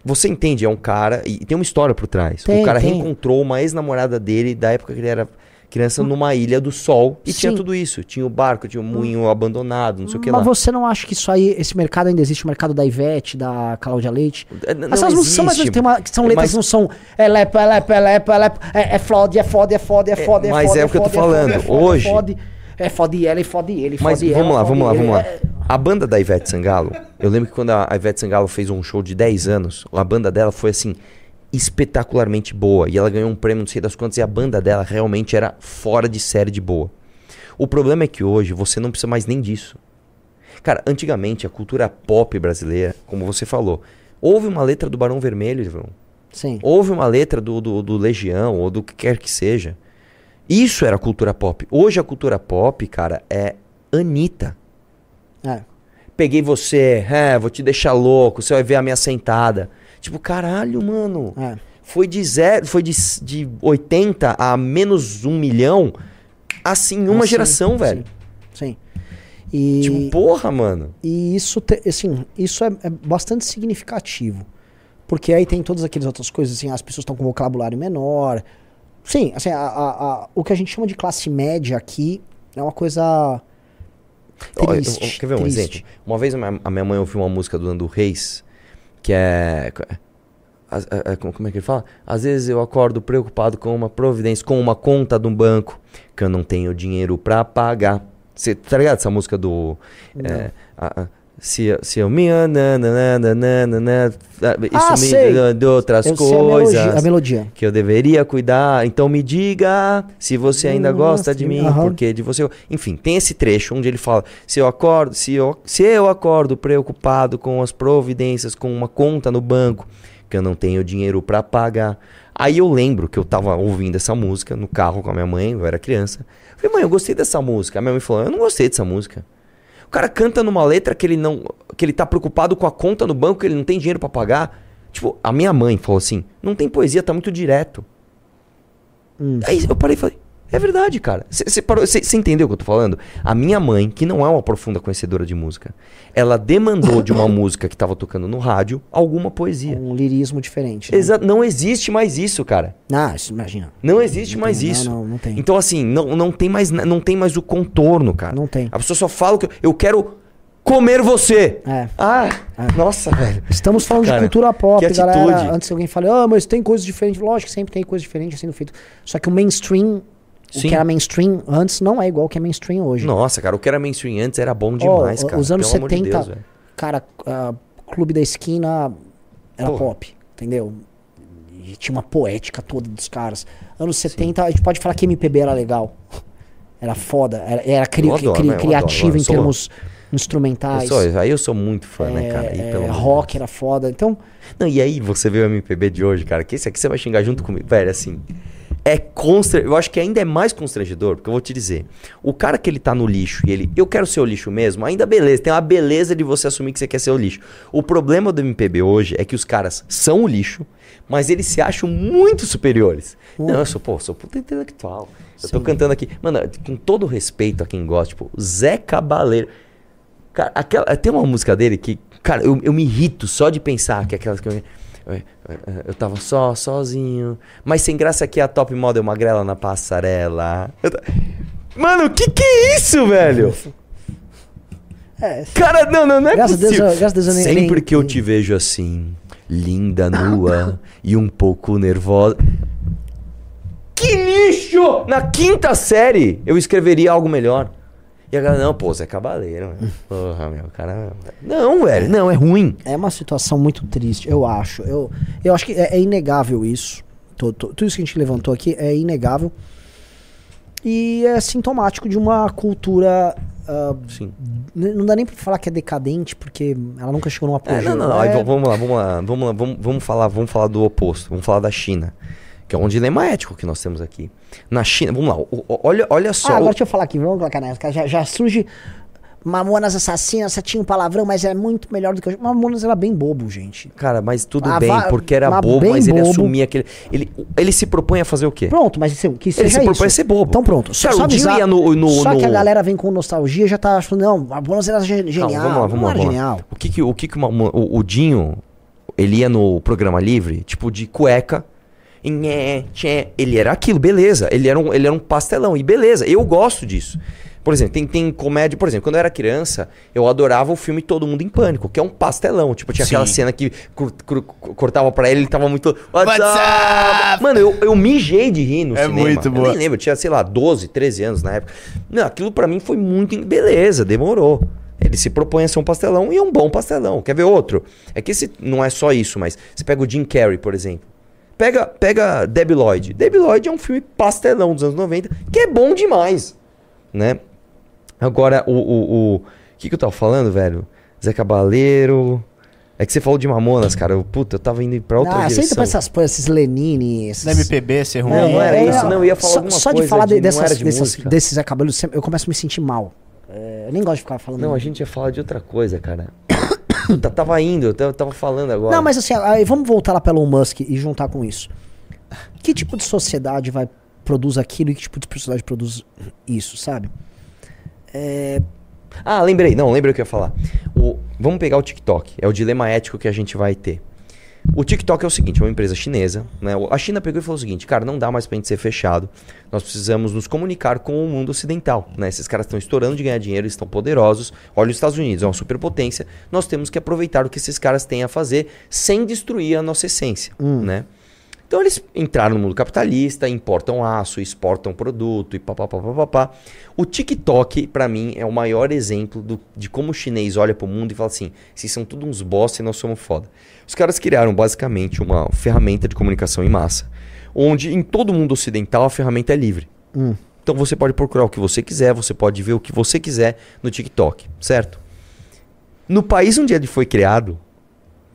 Você entende, é um cara, e tem uma história por trás. Tem, o cara tem. reencontrou uma ex-namorada dele da época que ele era criança numa ilha do sol e tinha Sim. tudo isso. Tinha o barco, tinha o moinho abandonado, não sei o que Mas lá. você não acha que isso aí, esse mercado ainda existe, o mercado da Ivete, da Cláudia Leite? É, não Essas músicas são, mas existe. tem uma, que são letras Mas- que não são é lepo, é lepo, é lepo, é lepo, é, é fode, é fode, é fode, é fode, é mas fode, é o que eu tô é falando. é Hoje- É fode, é fode ela e fode ele, Mas fode vamos ela, lá, vamos lá, vamos lá. É- A banda da Ivete Sangalo, eu lembro que quando a Ivete Sangalo fez um show de 10 anos, a banda dela foi assim, espetacularmente boa. E ela ganhou um prêmio, não sei das quantas, e a banda dela realmente era fora de série de boa. O problema é que hoje você não precisa mais nem disso. Cara, antigamente a cultura pop brasileira, como você falou, houve uma letra do Barão Vermelho, João. Sim. Houve uma letra do, do, do Legião, ou do que quer que seja. Isso era cultura pop. Hoje a cultura pop, cara, é Anitta. É. Peguei você, é, vou te deixar louco, você vai ver a minha sentada. Tipo, caralho, mano. É. Foi de zero, foi de, de 80 a menos um milhão, assim, em uma Ah, sim, geração, velho. Sim. sim. E, Tipo, porra, mano. e isso, te- assim, isso é, é bastante significativo. Porque aí tem todas aquelas outras coisas, assim, as pessoas estão com vocabulário menor. Sim, assim, a- a- a- o que a gente chama de classe média aqui é uma coisa Ó, eu- triste. eu- quer ver um triste. exemplo? Uma vez a minha, a minha mãe ouviu uma música do Nando Reis, que é. como é que ele fala? Às vezes eu acordo preocupado com uma providência, com uma conta de um banco, que eu não tenho dinheiro pra pagar. Você tá ligado essa música do. é, a- a- Se, se eu me. nananana, Isso Ah, me sei. de outras Eu sei a coisas. melodia, a melodia. que eu deveria cuidar. Então me diga se você ainda Hum, gosta de mim, aham. porque de você. eu-" Enfim, tem esse trecho onde ele fala: se eu acordo, se eu, se eu acordo preocupado com as providências, com uma conta no banco, que eu não tenho dinheiro pra pagar. Aí eu lembro que eu tava ouvindo essa música no carro com a minha mãe, eu era criança. Eu falei, mãe, eu gostei dessa música. A minha mãe falou, eu não gostei dessa música. O cara canta numa letra que ele não. que ele tá preocupado com a conta no banco, que ele não tem dinheiro pra pagar. Tipo, a minha mãe falou assim: não tem poesia, tá muito direto. Hum. Aí eu parei e falei, é verdade, cara. Você entendeu o que eu tô falando? A minha mãe, que não é uma profunda conhecedora de música, ela demandou de uma [laughs] música que tava tocando no rádio alguma poesia. Um lirismo diferente. né? Não existe mais isso, cara. Ah, imagina. Não existe Não mais tem, não, isso. não, não tem. Então, assim, não, não, tem mais, não tem mais o contorno, cara. Não tem. A pessoa só fala que eu- quero comer você. É. Ah, nossa, velho. Estamos falando Cara, de cultura pop, que galera. atitude. Antes alguém fale, ah, mas tem coisas diferentes. Lógico que sempre tem coisas diferentes sendo feito. Só que o mainstream, o Sim. que era mainstream antes, não é igual ao que é mainstream hoje. Nossa, cara, o que era mainstream antes era bom demais, o- cara. Os anos Pelo amor de 70, Deus, cara, ah, Clube da Esquina era pop, entendeu? E tinha uma poética toda dos caras. Anos 70, a gente pode falar que MPB era legal. Era foda, era, era cri- Eu adoro, cri- né? Eu criativo eu em sou- termos Eu instrumentais. sou, aí eu sou muito fã, né, cara? E É, é, rock era foda. Então, Não, e aí você vê o MPB de hoje, cara, que esse aqui você vai xingar junto comigo. Velho, assim. É constrangedor. Eu acho que ainda é mais constrangedor, porque eu vou te dizer. O cara que ele tá no lixo e ele, eu quero ser o lixo mesmo, ainda beleza. Tem uma beleza de você assumir que você quer ser o lixo. O problema do MPB hoje é que os caras são o lixo, mas eles se acham muito superiores. Não, eu sou, pô, sou puta intelectual. Eu tô Sim. cantando aqui. Mano, com todo respeito a quem gosta, tipo, Zé Cabaleiro. Cara, aquela, tem uma música dele que, cara, eu, eu me irrito só de pensar que é aquelas que eu, eu, eu tava só, sozinho. Mas sem graça que a top model magrela na passarela. Ta- Mano, que que é isso, velho? é, Cara, não, não, não é Graças a Deus, possível. graças a Deus eu nem- Sempre nem- que eu te vejo assim, linda, nua [laughs] e um pouco nervosa. Que lixo! Na quinta série eu escreveria algo melhor. E a galera, não, pô, Zé Cabaleiro. meu. Porra, meu, cara. Não, velho, não, é ruim. é uma situação muito triste, eu acho. Eu, eu acho que é, é inegável isso. Tô- tô- tudo isso que a gente levantou aqui é inegável. E é sintomático de uma cultura. ah, Sim. não dá nem pra falar que é decadente, porque ela nunca chegou num É, apogeu. não, não, não. É- Aí, vamos lá, vamos lá, vamos lá, vamos, vamos falar, vamos falar do oposto, vamos falar da China, que é um dilema ético que nós temos aqui. Na China, vamos lá, o- o- olha, olha só. Ah, agora deixa eu falar aqui, vamos colocar nessa. Já, já surge Mamonas Assassinas, você tinha um palavrão, mas é muito melhor do que eu. Mamonas era bem bobo, gente. Cara, mas tudo Ah, bem, porque era mas bobo, bem mas ele bobo. assumia aquele. Ele, ele se propõe a fazer o quê? Pronto, mas isso, que seja Ele se propõe a ser bobo. Então pronto. Só, Cara, só o Dinho avisar, ia no- no- só que a no- galera vem com nostalgia já tá achando, não, Mamonas era ge- genial. vamos lá, vamos não lá, era vamos lá. genial. O que que, o, que que uma- uma- o, o Dinho, ele ia no programa livre, tipo, de cueca, e nhé, tchê, ele era aquilo, beleza, ele era, um, ele era um pastelão, e beleza, eu gosto disso. Por exemplo, tem, tem comédia, por exemplo, quando eu era criança, eu adorava o filme Todo Mundo em Pânico, que é um pastelão, tipo, tinha aquela Sim. cena que cur- cur- cortava pra ele, ele tava muito... What's What's up? Mano, eu, eu mijei de rir no É cinema. muito Eu boa. nem lembro, eu tinha, sei lá, 12, 13 anos na época. Não, aquilo pra mim foi muito. Beleza, demorou. Ele se propõe a ser um pastelão e é um bom pastelão. Quer ver outro? É que esse não é só isso, mas você pega o Jim Carrey, por exemplo. Pega, pega Debbie Lloyd. Debbie Lloyd é um filme pastelão dos anos 90 que é bom demais, né? Agora, o... O, o, que, que eu tava falando, velho? Zé Cabaleiro... É que você falou de Mamonas, cara. Eu, puta, eu tava indo pra outra Ah, sempre direção. pra essas, pra esses Lenine, esses... Da MPB ser ruim. Não, não era isso, não, eu ia falar só, alguma só de coisa falar de- de, não dessas, de dessas, desses acabalos, sempre- eu começo a me sentir mal. É, eu nem gosto de ficar falando. Não, a gente ia falar de outra coisa, cara. Puta, [coughs] tava indo, eu tava- falando agora. Não, mas assim, aí vamos voltar lá para Elon Musk e juntar com isso. Que tipo de sociedade vai produz aquilo e que tipo de sociedade produz isso, sabe? É, Ah, lembrei, não, lembrei o que eu ia falar. O- vamos pegar o TikTok, é o dilema ético que a gente vai ter. O TikTok é o seguinte, é uma empresa chinesa, né? A China pegou e falou o seguinte, cara, não dá mais pra gente ser fechado. Nós precisamos nos comunicar com o mundo ocidental, né? Esses caras estão estourando de ganhar dinheiro, estão poderosos. Olha os Estados Unidos, é uma superpotência. Nós temos que aproveitar o que esses caras têm a fazer sem destruir a nossa essência, né? Então eles entraram no mundo capitalista, importam aço, exportam produto e papapá. O TikTok, pra mim, é o maior exemplo do- de como o chinês olha pro mundo e fala assim: vocês são tudo uns bosta e nós somos foda. Os caras criaram basicamente uma ferramenta de comunicação em massa, onde em todo o mundo ocidental a ferramenta é livre. Hum. Então você pode procurar o que você quiser, você pode ver o que você quiser no TikTok, certo? No país onde ele foi criado,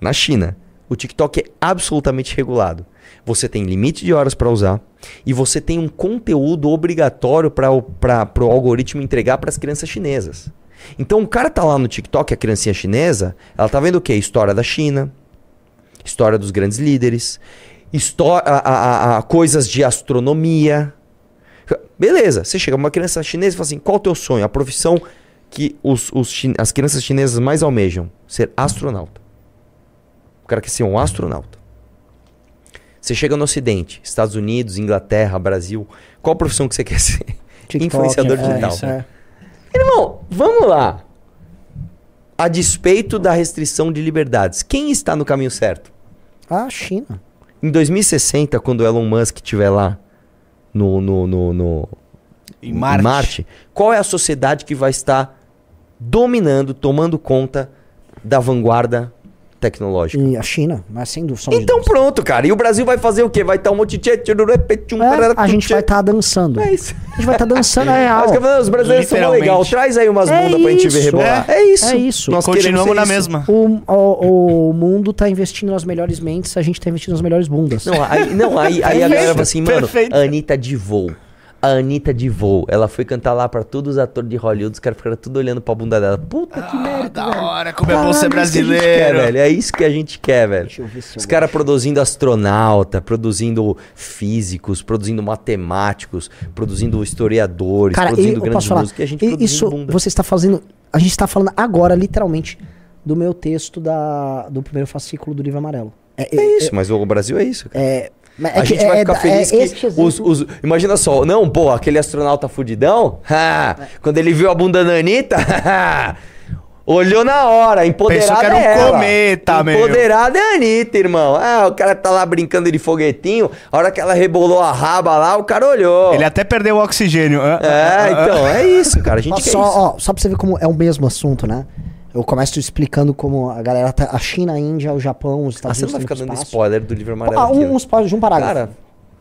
na China, o TikTok é absolutamente regulado. Você tem limite de horas para usar e você tem um conteúdo obrigatório para o algoritmo entregar para as crianças chinesas. Então o cara tá lá no TikTok, a criancinha chinesa, ela tá vendo o quê? História da China, história dos grandes líderes, histó- a- a- a- coisas de astronomia. Beleza, você chega uma criança chinesa e fala assim: qual o teu sonho? A profissão que os, os as crianças chinesas mais almejam? Ser astronauta. O cara quer ser um astronauta. Você chega no Ocidente, Estados Unidos, Inglaterra, Brasil, qual a profissão que você quer ser? Influenciador é, digital. é. Irmão, vamos lá. A despeito da restrição de liberdades, quem está no caminho certo? A China. Em 2060, quando o Elon Musk estiver lá no, no, no, no- Em Marte. qual é a sociedade que vai estar dominando, tomando conta da vanguarda tecnológica? E a China, mas sem dúvida. de Então dúvida. pronto, cara. E o Brasil vai fazer o quê? Vai estar um monte de... É, a gente tchê. vai estar dançando. É isso. A gente vai estar dançando, é [laughs] real. Mas os brasileiros são legal. Traz aí umas É bundas pra gente ver rebolar. É. É, isso. É isso. Nós Continuamos na isso. mesma. O, o, o mundo tá investindo nas melhores mentes, a gente tá investindo nas melhores bundas. Não, aí, não, aí, aí a Perfeito, galera fala assim, mano, perfeito. a Anitta de voo. A Anitta de voo. Ela foi cantar lá pra todos os atores de Hollywood, os caras ficaram tudo olhando pra bunda dela. Puta que merda, Da velho. hora, como é bom ser Caralho, isso que a gente quer, brasileiro. velho. É isso que a gente quer, velho. Deixa eu ver se eu Os caras produzindo astronauta, produzindo físicos, produzindo matemáticos, produzindo historiadores, Cara, e, produzindo eu grandes posso falar, músicos. E a gente e- isso bunda. você está fazendo. A gente está falando agora, literalmente, do meu texto da, do primeiro fascículo do livro amarelo. É, É isso, mas o Brasil é isso, cara. é- mas é a que- gente vai é- ficar feliz é que os, os- Imagina só, não, pô, aquele astronauta fudidão, [laughs] ha, quando ele viu a bunda da Anitta, [laughs] olhou na hora, empoderada Pensou que era um é cometa, meu. Empoderada é a Anitta, irmão. Ah, o cara tá lá brincando de foguetinho, a hora que ela rebolou a raba lá, o cara olhou. Ele até perdeu o oxigênio. Ah, É, ah, ah. então, é isso, cara, a gente Ó, só, isso. ó, só pra você ver como é o mesmo assunto, né? Eu começo explicando como a galera tá. A China, a Índia, o Japão, os Ah, Estados você não vai Unidos. ficar dando espaço. spoiler do livro amarelo Ah, um, ó. uns pa- de um parágrafo. Cara,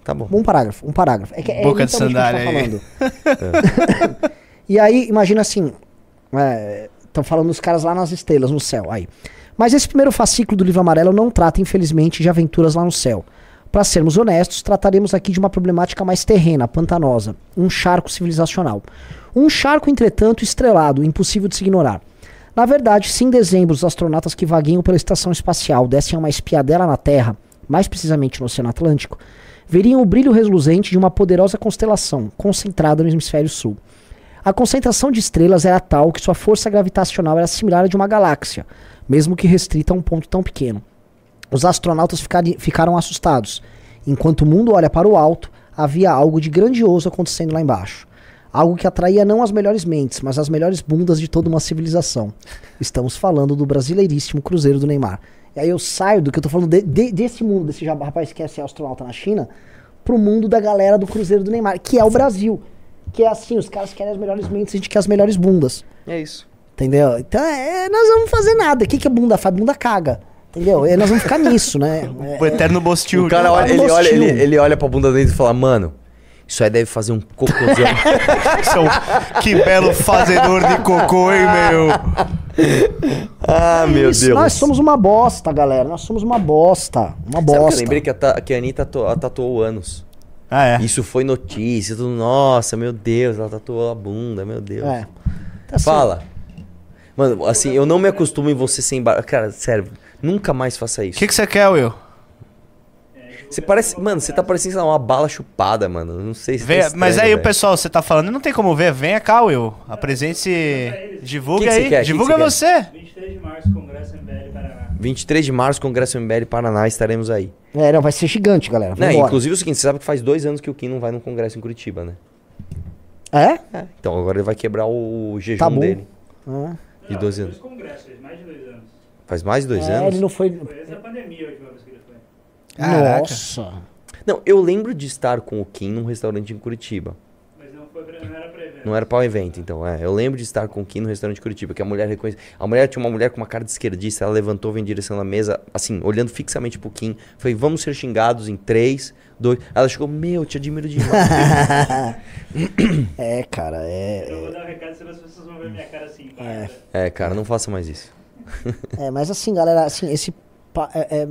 tá bom. Um parágrafo, um parágrafo. É que é Boca de literalmente o que a sandália tá falando. [laughs] e aí, imagina assim, estão falando dos caras lá nas estrelas, no céu, aí. Mas esse primeiro fascículo do livro amarelo não trata, infelizmente, de aventuras lá no céu. Para sermos honestos, trataremos aqui de uma problemática mais terrena, pantanosa, um charco civilizacional. Um charco, entretanto, estrelado, impossível de se ignorar. Na verdade, se em dezembro os astronautas que vagueiam pela estação espacial dessem uma espiadela na Terra, mais precisamente no Oceano Atlântico, veriam o brilho reluzente de uma poderosa constelação concentrada no hemisfério sul. A concentração de estrelas era tal que sua força gravitacional era similar à de uma galáxia, mesmo que restrita a um ponto tão pequeno. Os astronautas ficaram assustados. Enquanto o mundo olha para o alto, havia algo de grandioso acontecendo lá embaixo. Algo que atraía não as melhores mentes, mas as melhores bundas de toda uma civilização. Estamos falando do brasileiríssimo Cruzeiro do Neymar. E aí eu saio do que eu tô falando de- de- desse mundo, desse rapaz que quer ser astronauta na China, pro mundo da galera do Cruzeiro do Neymar, que é o Brasil. Que é assim, os caras querem as melhores mentes, a gente quer as melhores bundas. É isso. Entendeu? Então, é, nós vamos fazer nada. O que, que a bunda faz? Bunda caga. Entendeu? E nós vamos ficar [laughs] nisso, né? É, O eterno bostil. O cara Lá olha, ele, olha, ele, ele olha pra bunda dele e fala, mano, isso aí deve fazer um cocôzão. [laughs] São- Que belo fazedor de cocô, hein, meu? ah, meu isso, Deus. Nós somos uma bosta, galera. Nós somos uma bosta. Uma Sabe que eu bosta. lembrei que a, Ta- que a Anitta tatuou anos. Ah, é. Isso foi notícia, tudo, nossa, meu Deus, ela tatuou a bunda, meu Deus. É. Tá assim, Fala. Mano, assim, eu não me acostumo em você sem bar... Cara, sério, nunca mais faça O isso. que, que você quer, Will? Você parece. Mano, você tá parecendo sei lá, uma bala chupada, mano. Não sei se. Vem- tá mas aí o pessoal, você tá falando, não tem como ver. Venha cá, Will. Apresente-se. Divulga Que que você aí. quer? Que Divulga que você você. 23 de março, Congresso MBL Paraná. 23 de março, Congresso MBL Paraná, estaremos aí. É, não, vai ser gigante, galera. Vambora. inclusive é o seguinte, você sabe que faz dois anos que o Kim não vai no Congresso em Curitiba, né? É? Então agora ele vai quebrar o jejum Tabu. dele. Ah. De Não, 12 dois anos. congressos, mais de dois anos. Faz mais de dois É, anos? ele não foi. Foi antes da pandemia a última vez que ele foi. Caraca. Nossa. Não, eu lembro de estar com o Kim num restaurante em Curitiba. Mas não, foi pra, não era pra evento. Não era para o evento, então, é. Eu lembro de estar com o Kim no restaurante de Curitiba, que a mulher reconhece. A mulher tinha uma mulher com uma cara de esquerdista, ela levantou, veio em direção da mesa, assim, olhando fixamente pro Kim. Falei, vamos ser xingados em três, dois. Ela chegou, meu, te admiro demais. [laughs] É, cara, é. Eu vou dar um recado, senão as pessoas vão ver minha cara assim. É. é, cara, não faça mais isso. É, mas assim, galera, assim, esse. pa- É, é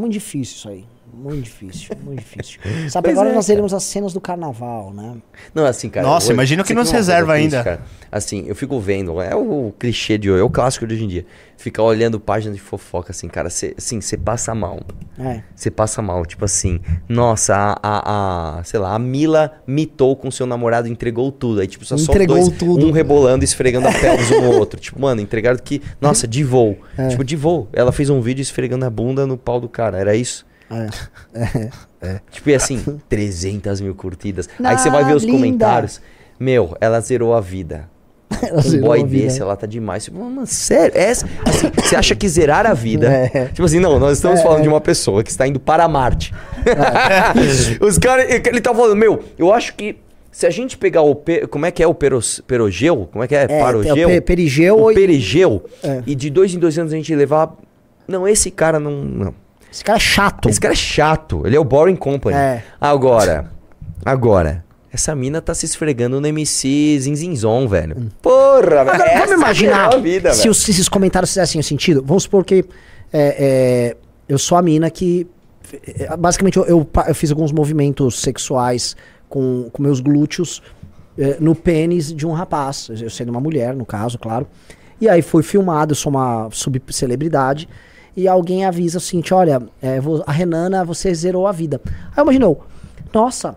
muito difícil isso aí. Muito difícil, muito difícil. [laughs] Sabe, Pois agora é, nós teremos as cenas do carnaval, né? Não, assim, cara. Nossa, imagina o que nos reserva ainda. cara? Assim, eu fico vendo, é o, clichê de hoje, é o clássico de hoje em dia. Ficar olhando páginas de fofoca, assim, cara, cê, assim, você passa mal. É. Você passa mal, tipo assim, nossa, a, a, a- sei lá, a Mila mitou com seu namorado, entregou tudo. Aí, tipo, só só Entregou dois, tudo. um rebolando, e esfregando a pelvis um no outro. Tipo, mano, entregaram que, nossa, de voo. É. Tipo, de voo. Ela fez um vídeo esfregando a bunda no pau do cara, era isso? É. Tipo, e assim, [laughs] 300 mil curtidas. Aí você vai ver os linda. comentários. Meu, ela zerou a vida. [laughs] Ela Um boy desse, ela tá demais. Tipo, mano, sério? Essa, assim, você acha que zerar a vida. É. Tipo assim, não, nós estamos falando de uma pessoa que está indo para Marte. [laughs] Os caras, ele tá falando, meu, eu acho que se a gente pegar o. pe- Como é que é o peros, perogeu? Como é que é? É, o Parogeu? pe- perigeu o e- perigeu. É. E de dois em dois anos a gente levar. Não, esse cara não. não. Esse cara é chato. Esse cara é chato. Ele é o Boring Company. É. Agora, agora, essa mina tá se esfregando no MC Zinzinzon, velho. Hum. Porra, velho. Agora, essa vamos imaginar é vida, se velho. os- se esses comentários fizessem sentido. Vamos supor que é, é, eu sou a mina que. é, Basicamente, eu, eu eu fiz alguns movimentos sexuais com, com meus glúteos é, no pênis de um rapaz. Eu sendo uma mulher, no caso, claro. E aí foi filmado, eu sou uma subcelebridade. E alguém avisa o seguinte: olha, é, a Renana, você zerou a vida. Aí imaginou, nossa,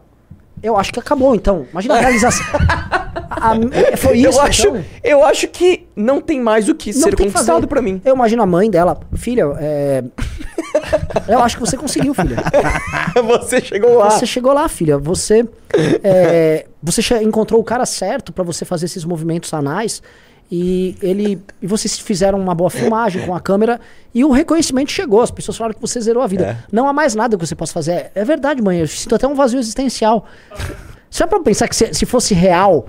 eu acho que acabou então. Imagina a realização. [laughs] A- a- foi isso, eu, acho, então? eu acho que não tem mais o que Não ser conquistado pra mim. Eu imagino a mãe dela, filha, é... eu acho que você conseguiu, filha. [laughs] Você chegou lá. Você chegou lá, filha. Você, é, você encontrou o cara certo pra você fazer esses movimentos anais e ele e vocês fizeram uma boa filmagem com a câmera e o reconhecimento chegou. As pessoas falaram que você zerou a vida. É. Não há mais nada que você possa fazer. É, verdade, mãe. Eu sinto até um vazio existencial. Só pra pensar que se, se fosse real,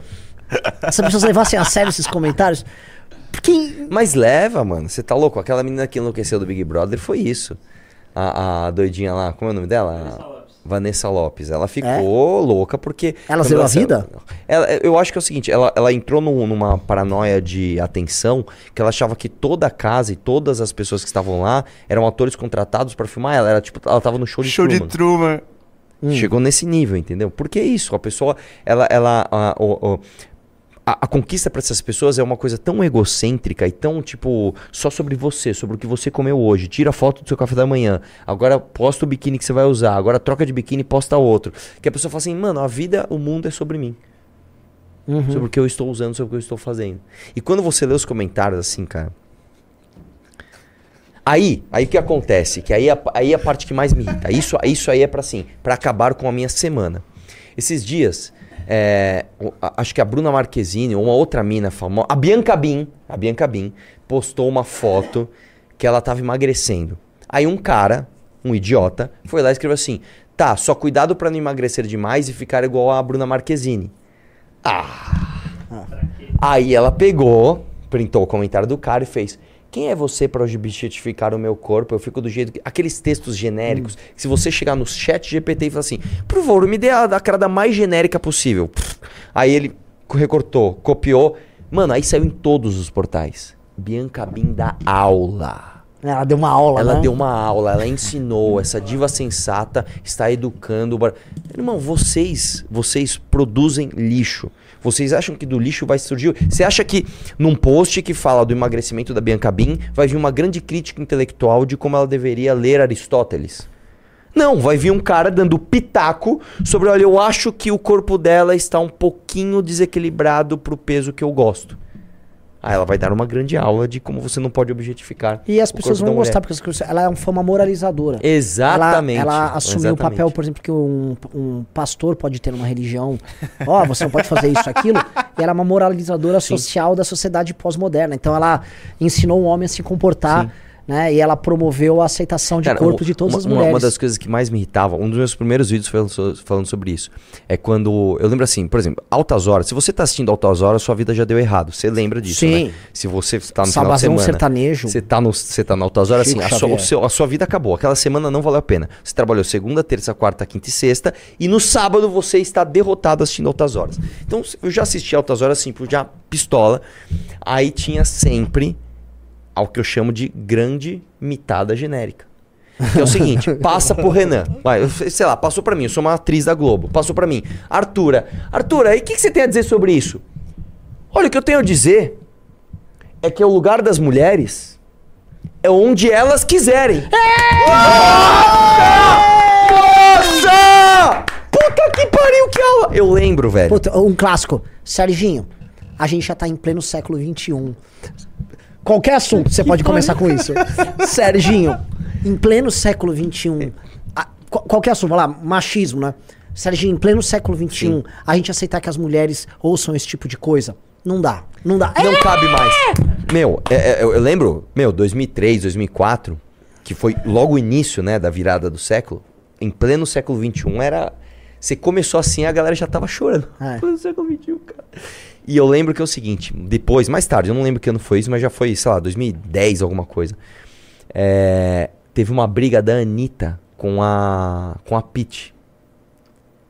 se as pessoas levassem a sério esses comentários, porque Mas leva, mano. Você tá louco? Aquela menina que enlouqueceu do Big Brother foi isso. A, a doidinha lá, como é o nome dela? Vanessa Lopes. Ela ficou louca porque. Ela zerou a saiu- vida? Ela- eu acho que é o seguinte: ela, ela entrou num- numa paranoia de atenção que ela achava que toda a casa e todas as pessoas que estavam lá eram atores contratados pra filmar ela. Era tipo, ela tava no show de Show de Truman. Truman. Hum. Chegou nesse nível, entendeu? Porque é isso, a pessoa, ela, ela, a, o- o- a- a conquista para essas pessoas é uma coisa tão egocêntrica e tão, tipo, só sobre você, sobre o que você comeu hoje. Tira foto do seu café da manhã, agora posta o biquíni que você vai usar, agora troca de biquíni e posta outro. Que a pessoa fala assim, mano, a vida, o mundo é sobre mim. Uhum. Sobre o que eu estou usando, sobre o que eu estou fazendo. E quando você lê os comentários assim, cara. Aí, aí o que acontece? Que aí, é a- aí a parte que mais me irrita. Isso, isso aí é pra assim, para acabar com a minha semana. Esses dias, é, acho que a Bruna Marquezine ou uma outra mina famosa, a Bianca Bin, a Bianca Bin, postou uma foto que ela tava emagrecendo. Aí um cara, um idiota, foi lá e escreveu assim: "Tá, só cuidado pra não emagrecer demais e ficar igual a Bruna Marquezine". Aí ela pegou, printou o comentário do cara e fez: Quem é você para objetificar o meu corpo? Eu fico do jeito que. Aqueles textos genéricos, que se você chegar no chat GPT e falar assim, por favor, me dê a, a cara da mais genérica possível. Aí ele recortou, copiou. Mano, aí saiu em todos os portais. Bianca Bin dá aula. Ela deu uma aula, Ela né? deu uma aula, ela ensinou, essa diva sensata está educando. Irmão, vocês, vocês produzem lixo. Vocês acham que do lixo vai surgir? Você acha que num post que fala do emagrecimento da Bianca Bin, vai vir uma grande crítica intelectual de como ela deveria ler Aristóteles? Não, vai vir um cara dando pitaco sobre, olha, eu acho que o corpo dela está um pouquinho desequilibrado pro peso que eu gosto. Aí ela vai dar uma grande aula de como você não pode objetificar. E as pessoas vão gostar, porque ela é uma fama moralizadora. Exatamente. Ela, ela assumiu o papel, por exemplo, que um, um pastor pode ter numa religião. Ó, você não pode fazer isso, aquilo. E ela é uma moralizadora social da sociedade pós-moderna. Então ela ensinou o homem a se comportar né? E ela promoveu a aceitação de Cara, corpo de todas uma, as uma- mulheres. Uma das coisas que mais me irritava, um dos meus primeiros vídeos falando, so- falando sobre isso, é quando. Eu lembro assim, por exemplo, Altas Horas. Se você tá assistindo Altas Horas, sua vida já deu errado. Você lembra disso, Sim. né? Se você tá no final de Sabazão semana. sertanejo. Você tá, no, você tá no Altas Horas, Chico assim, a sua, seu- a sua vida acabou. Aquela semana não valeu a pena. Você trabalhou segunda, terça, quarta, quinta e sexta. E no sábado você está derrotado assistindo Altas Horas. Então eu já assisti Altas Horas assim, por já pistola. Aí tinha sempre ao que eu chamo de grande mitada genérica. Que é o seguinte, [laughs] passa pro Renan. Vai, sei lá, passou pra mim, eu sou uma atriz da Globo. Passou pra mim. Artura, Artura, e o que, que você tem a dizer sobre isso? Olha, o que eu tenho a dizer é que o lugar das mulheres é onde elas quiserem. Nossa! Puta que pariu que aula! Eu lembro, velho. Puta, um clássico. Serginho, a gente já tá em pleno século XXI. Qualquer assunto, você pode começar com isso. [laughs] Serginho, em pleno século XXI. a- qual- qualquer assunto, vai lá, machismo, né? Serginho, em pleno século XXI, a gente aceitar que as mulheres ouçam esse tipo de coisa. Não dá. Não dá. Não É! cabe mais. Meu, é- é- eu, eu lembro, meu, 2003, 2004, que foi logo o início, né, da virada do século. Em pleno século XXI era... Você começou assim, a galera já tava chorando. É. Pleno século XXI, cara. E eu lembro que é o seguinte, depois, mais tarde, eu não lembro que ano foi isso, mas já foi, sei lá, 2010, alguma coisa. É, teve uma briga da Anitta com a, com a Pete.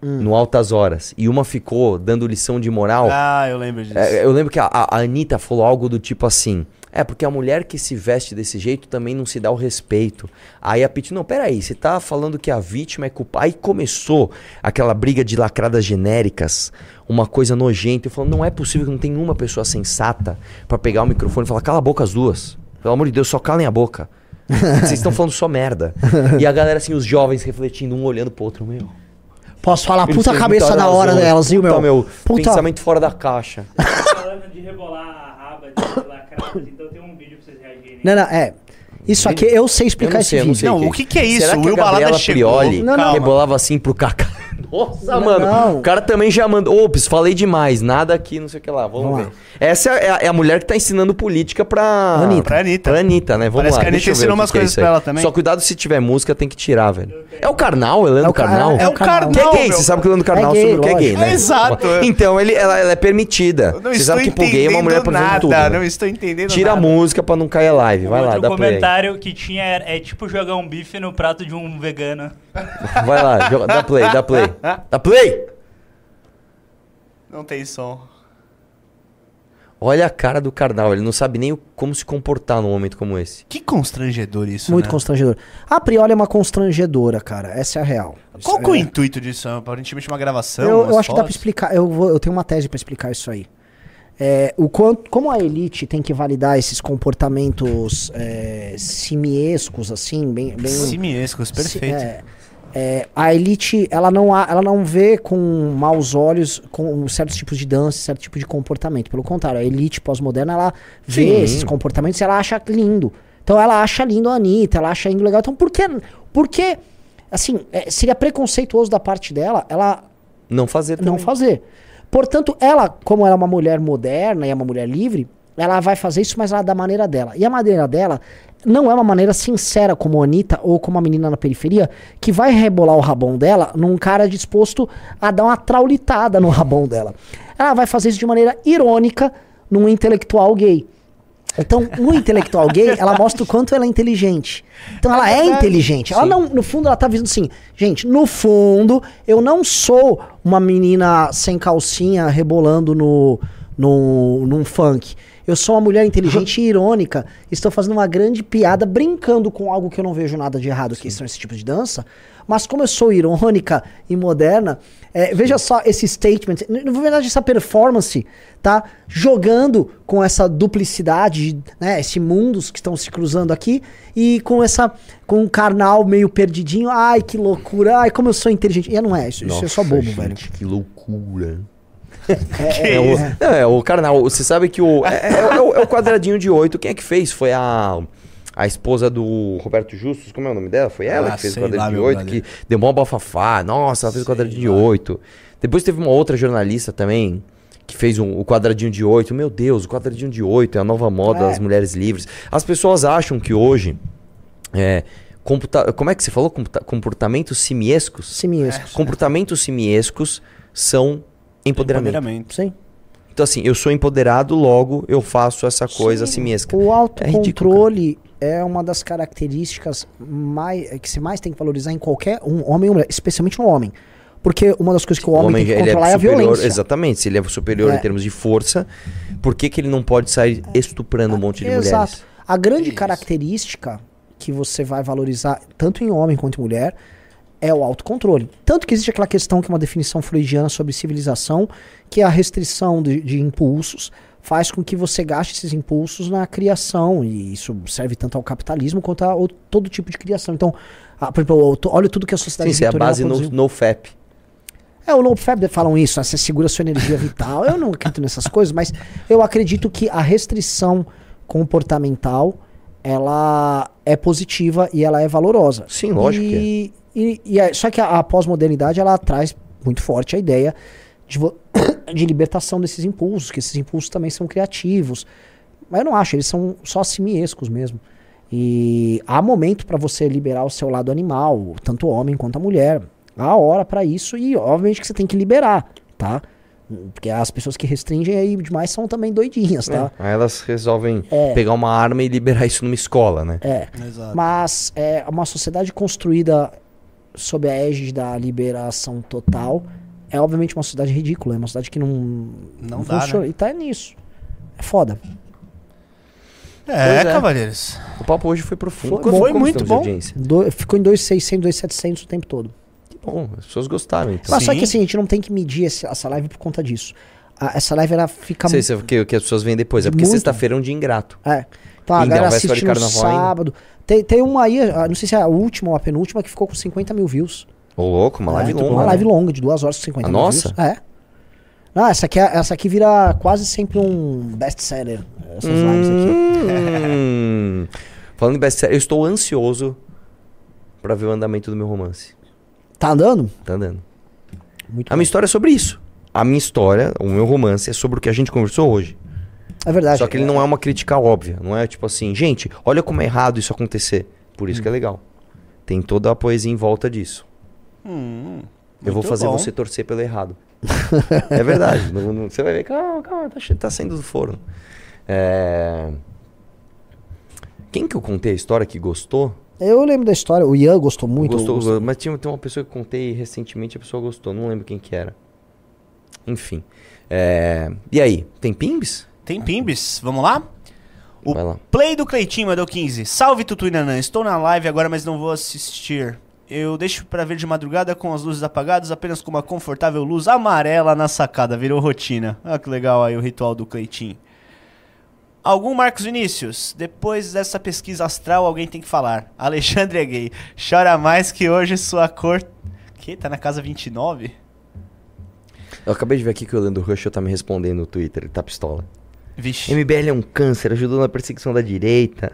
No Altas Horas. E uma ficou dando lição de moral. Ah, eu lembro disso. É, eu lembro que a, a a Anitta falou algo do tipo assim. É, porque a mulher que se veste desse jeito também não se dá o respeito. Aí a Pete, não, peraí, você tá falando que a vítima é culpada. Aí começou aquela briga de lacradas genéricas, uma coisa nojenta. Eu falando, não é possível que não tenha uma pessoa sensata pra pegar o microfone e falar, cala a boca as duas. Pelo amor de Deus, só calem a boca. [laughs] Vocês estão falando só merda. E a galera, assim, os jovens refletindo, um olhando pro outro, meu. Posso falar, eles puta cabeça da hora razão, delas, viu, puta, meu? meu Puta. pensamento fora da caixa. Falando de rebolar a raba de lacrados, então tem um vídeo pra vocês reagirem. Não, não, é. Isso aqui eu sei explicar Eu não esse sei, não vídeo. sei Não, o que que é isso? Será O Will Balada chegou. Prioli Não, não. rebolava assim pro Kaká? [laughs] Nossa, Não, mano. não. O cara também já mandou. Ops, falei demais. Nada aqui, não sei o que lá. Vamos, Vamos ver. lá. Essa é a, é a mulher que tá ensinando política pra. Anitta. Pra Anitta. Pra Anitta, né? Vamos Parece lá. que a Anitta ensinou umas é coisas aí. pra ela também. Só cuidado se tiver música, tem que tirar, velho. É o Karnal, é Leandro É o Ka- Karnal? é É o Karnal, Que é gay, você sabe que o Leandro Karnal É gay, sobre o que é gay, né? É exato. [laughs] Então, ele, ela, ela é permitida. Não Você sabe que pro gay uma mulher nada, tudo. né? não estou entendendo Tira a música pra não cair a live. Vai lá, dá play. Comentário que tinha é tipo jogar um bife no prato de um vegano. Vai lá, joga- dá play, dá play. Dá play! Não tem som. Olha a cara do Karnal, ele não sabe nem o- como se comportar num momento como esse. Que constrangedor isso, Muito né? constrangedor. A Prioli é uma constrangedora, cara. Essa é a real. Qual que é o é- intuito disso? Aparentemente uma gravação? Eu, eu acho que dá pra fotos? explicar. Eu, vou- eu tenho uma tese pra explicar isso aí. É, o quanto, como a elite tem que validar esses comportamentos é, simiescos, assim, bem. bem Simiescos, perfeito. É, é, a elite, ela não, há- ela não vê com maus olhos com certos tipos de dança, certo tipo de comportamento. Pelo contrário, a elite pós-moderna, ela vê Sim. esses comportamentos e ela acha lindo. Então ela acha lindo a Anitta, ela acha lindo legal. Então por que, por que assim, é, seria preconceituoso da parte dela ela Não fazer não também. fazer. Portanto, ela, como ela é uma mulher moderna e é uma mulher livre, ela vai fazer isso, mas ela da maneira dela. E a maneira dela não é uma maneira sincera como a Anitta ou como a menina na periferia, que vai rebolar o rabão dela num cara disposto a dar uma traulitada no rabão dela. Ela vai fazer isso de maneira irônica num intelectual gay. Então, no intelectual gay, ela mostra o quanto ela é inteligente. Então, ela é inteligente. Ela não, no fundo, ela tá dizendo assim, gente, no fundo, eu não sou uma menina sem calcinha rebolando no, no, num funk. Eu sou uma mulher inteligente e irônica. Estou fazendo uma grande piada, brincando com algo que eu não vejo nada de errado, que são esse tipo de dança. Mas como eu sou irônica e moderna, é, veja só esse statement, na verdade essa performance, tá? Jogando com essa duplicidade, né? Esse mundos que estão se cruzando aqui e com essa, com um carnal meio perdidinho. Ai, que loucura! Ai, como eu sou inteligente. E não é, isso, isso é só bobo, gente, velho. Que loucura. Que [laughs] É, o, não, é o carnal. Você sabe que o. É, é- é o, é o quadradinho de oito. Quem é que fez? Foi a. A esposa do Roberto Justus, como é o nome dela? Foi ela Ah, que fez o quadradinho lá, de oito, que deu mó bafafá. Nossa, ela fez o quadradinho de oito. Depois teve uma outra jornalista também, que fez um- o quadradinho de oito. Meu Deus, o quadradinho de oito é a nova moda É. das mulheres livres. As pessoas acham que hoje. É, computa- como é que você falou? Computa- comportamentos simiescos? Simiescos. Comportamentos simiescos são empoderamento. Empoderamento. Sim. Então, assim, eu sou empoderado, logo eu faço essa coisa simiesca. O É autocontrole é, uma das características mais, que se mais tem que valorizar em qualquer um homem ou mulher, especialmente no homem. Porque uma das coisas que o homem, tem que ele controlar é, a superior, violência. Exatamente, se ele é superior É. em termos de força, por que, que ele não pode sair estuprando um monte de Exato. mulheres? A grande Isso. característica que você vai valorizar tanto em homem quanto em mulher é o autocontrole. Tanto que existe aquela questão que é uma definição freudiana sobre civilização, que é a restrição de, de impulsos faz com que você gaste esses impulsos na criação, e isso serve tanto ao capitalismo quanto a todo tipo de criação. Então, ah, por exemplo, olha tudo que a sociedade Sim, isso é a base no, no FAP. É, o NoFap falam isso, ah, você segura sua energia vital. Eu não acredito nessas coisas, mas eu acredito que a restrição comportamental, ela é positiva e ela é valorosa. Sim, lógico que e, e, e é- Só que a, a pós-modernidade, ela traz muito forte a ideia de, [coughs] de libertação desses impulsos, que esses impulsos também são criativos. Mas eu não acho, eles são só simiescos mesmo. E há momento para você liberar o seu lado animal, tanto o homem quanto a mulher. Há hora para isso e obviamente que você tem que liberar, tá? Porque as pessoas que restringem aí demais são também doidinhas, tá? É, Aí elas resolvem É. pegar uma arma e liberar isso numa escola, né? É. Exato. Mas é uma sociedade construída sob a égide da liberação total é obviamente uma sociedade ridícula, é uma sociedade que não, Não dá, funciona. né? E tá nisso. É foda. É, é. cavaleiros. O papo hoje foi profundo. Foi- foi muito bom. Do- ficou em 2,600, 2,700 o tempo todo. Que bom, as pessoas gostaram, então. Mas só Sim. que assim, a gente não tem que medir esse- essa live por conta disso. A- essa live ela fica Sei, sei, o que, o que as pessoas veem depois. É porque sexta-feira é um dia ingrato. É. Então a galera assiste de no ainda. sábado. Tem, tem uma aí, ah, não sei se é a última ou a penúltima, que ficou com 50 mil views. Ô, louco, uma live É, longa. Uma né? live longa, de duas horas com 50 A mil nossa? views. É. Ah, essa aqui, é- essa aqui vira quase sempre um best-seller. Essas lives aqui. Hum. Falando em best-seller, eu estou ansioso pra ver o andamento do meu romance. Tá andando? Tá andando. Muito A minha história é sobre isso. A minha história, o meu romance, é sobre o que a gente conversou hoje. É verdade. Só que ele não é uma crítica óbvia. Não é tipo assim, gente, olha como é errado isso acontecer. Por isso que é legal. Tem toda a poesia em volta disso. Hum, Eu vou fazer bom. você torcer pelo errado. é verdade. [laughs] não- não- você vai ver, calma, calma, tá, tá saindo do forno. É... Quem que eu contei a história que gostou? Eu lembro da história, o Ian gostou muito. gostou, Gostou. Mas tinha, tem uma pessoa que eu contei recentemente, a pessoa gostou. Não lembro quem que era. Enfim. É, E aí, tem pimbs? Tem pimbs, vamos lá? O. Play do Cleitinho mandou 15. Salve Tutu e Nanã, estou na live agora, mas não vou assistir. Eu deixo pra ver de madrugada com as luzes apagadas, apenas com uma confortável luz amarela na sacada. Virou rotina. Ah, que legal aí o ritual do Cleitinho. Algum Marcos Vinícius? Depois dessa pesquisa astral, alguém tem que falar. Alexandre é gay. Chora mais que hoje sua cor. Que? Tá na casa 29? Eu acabei de ver aqui que o Leandro Rush tá me respondendo no Twitter, ele tá pistola. Vixe. MBL é um câncer, ajudou na perseguição da direita.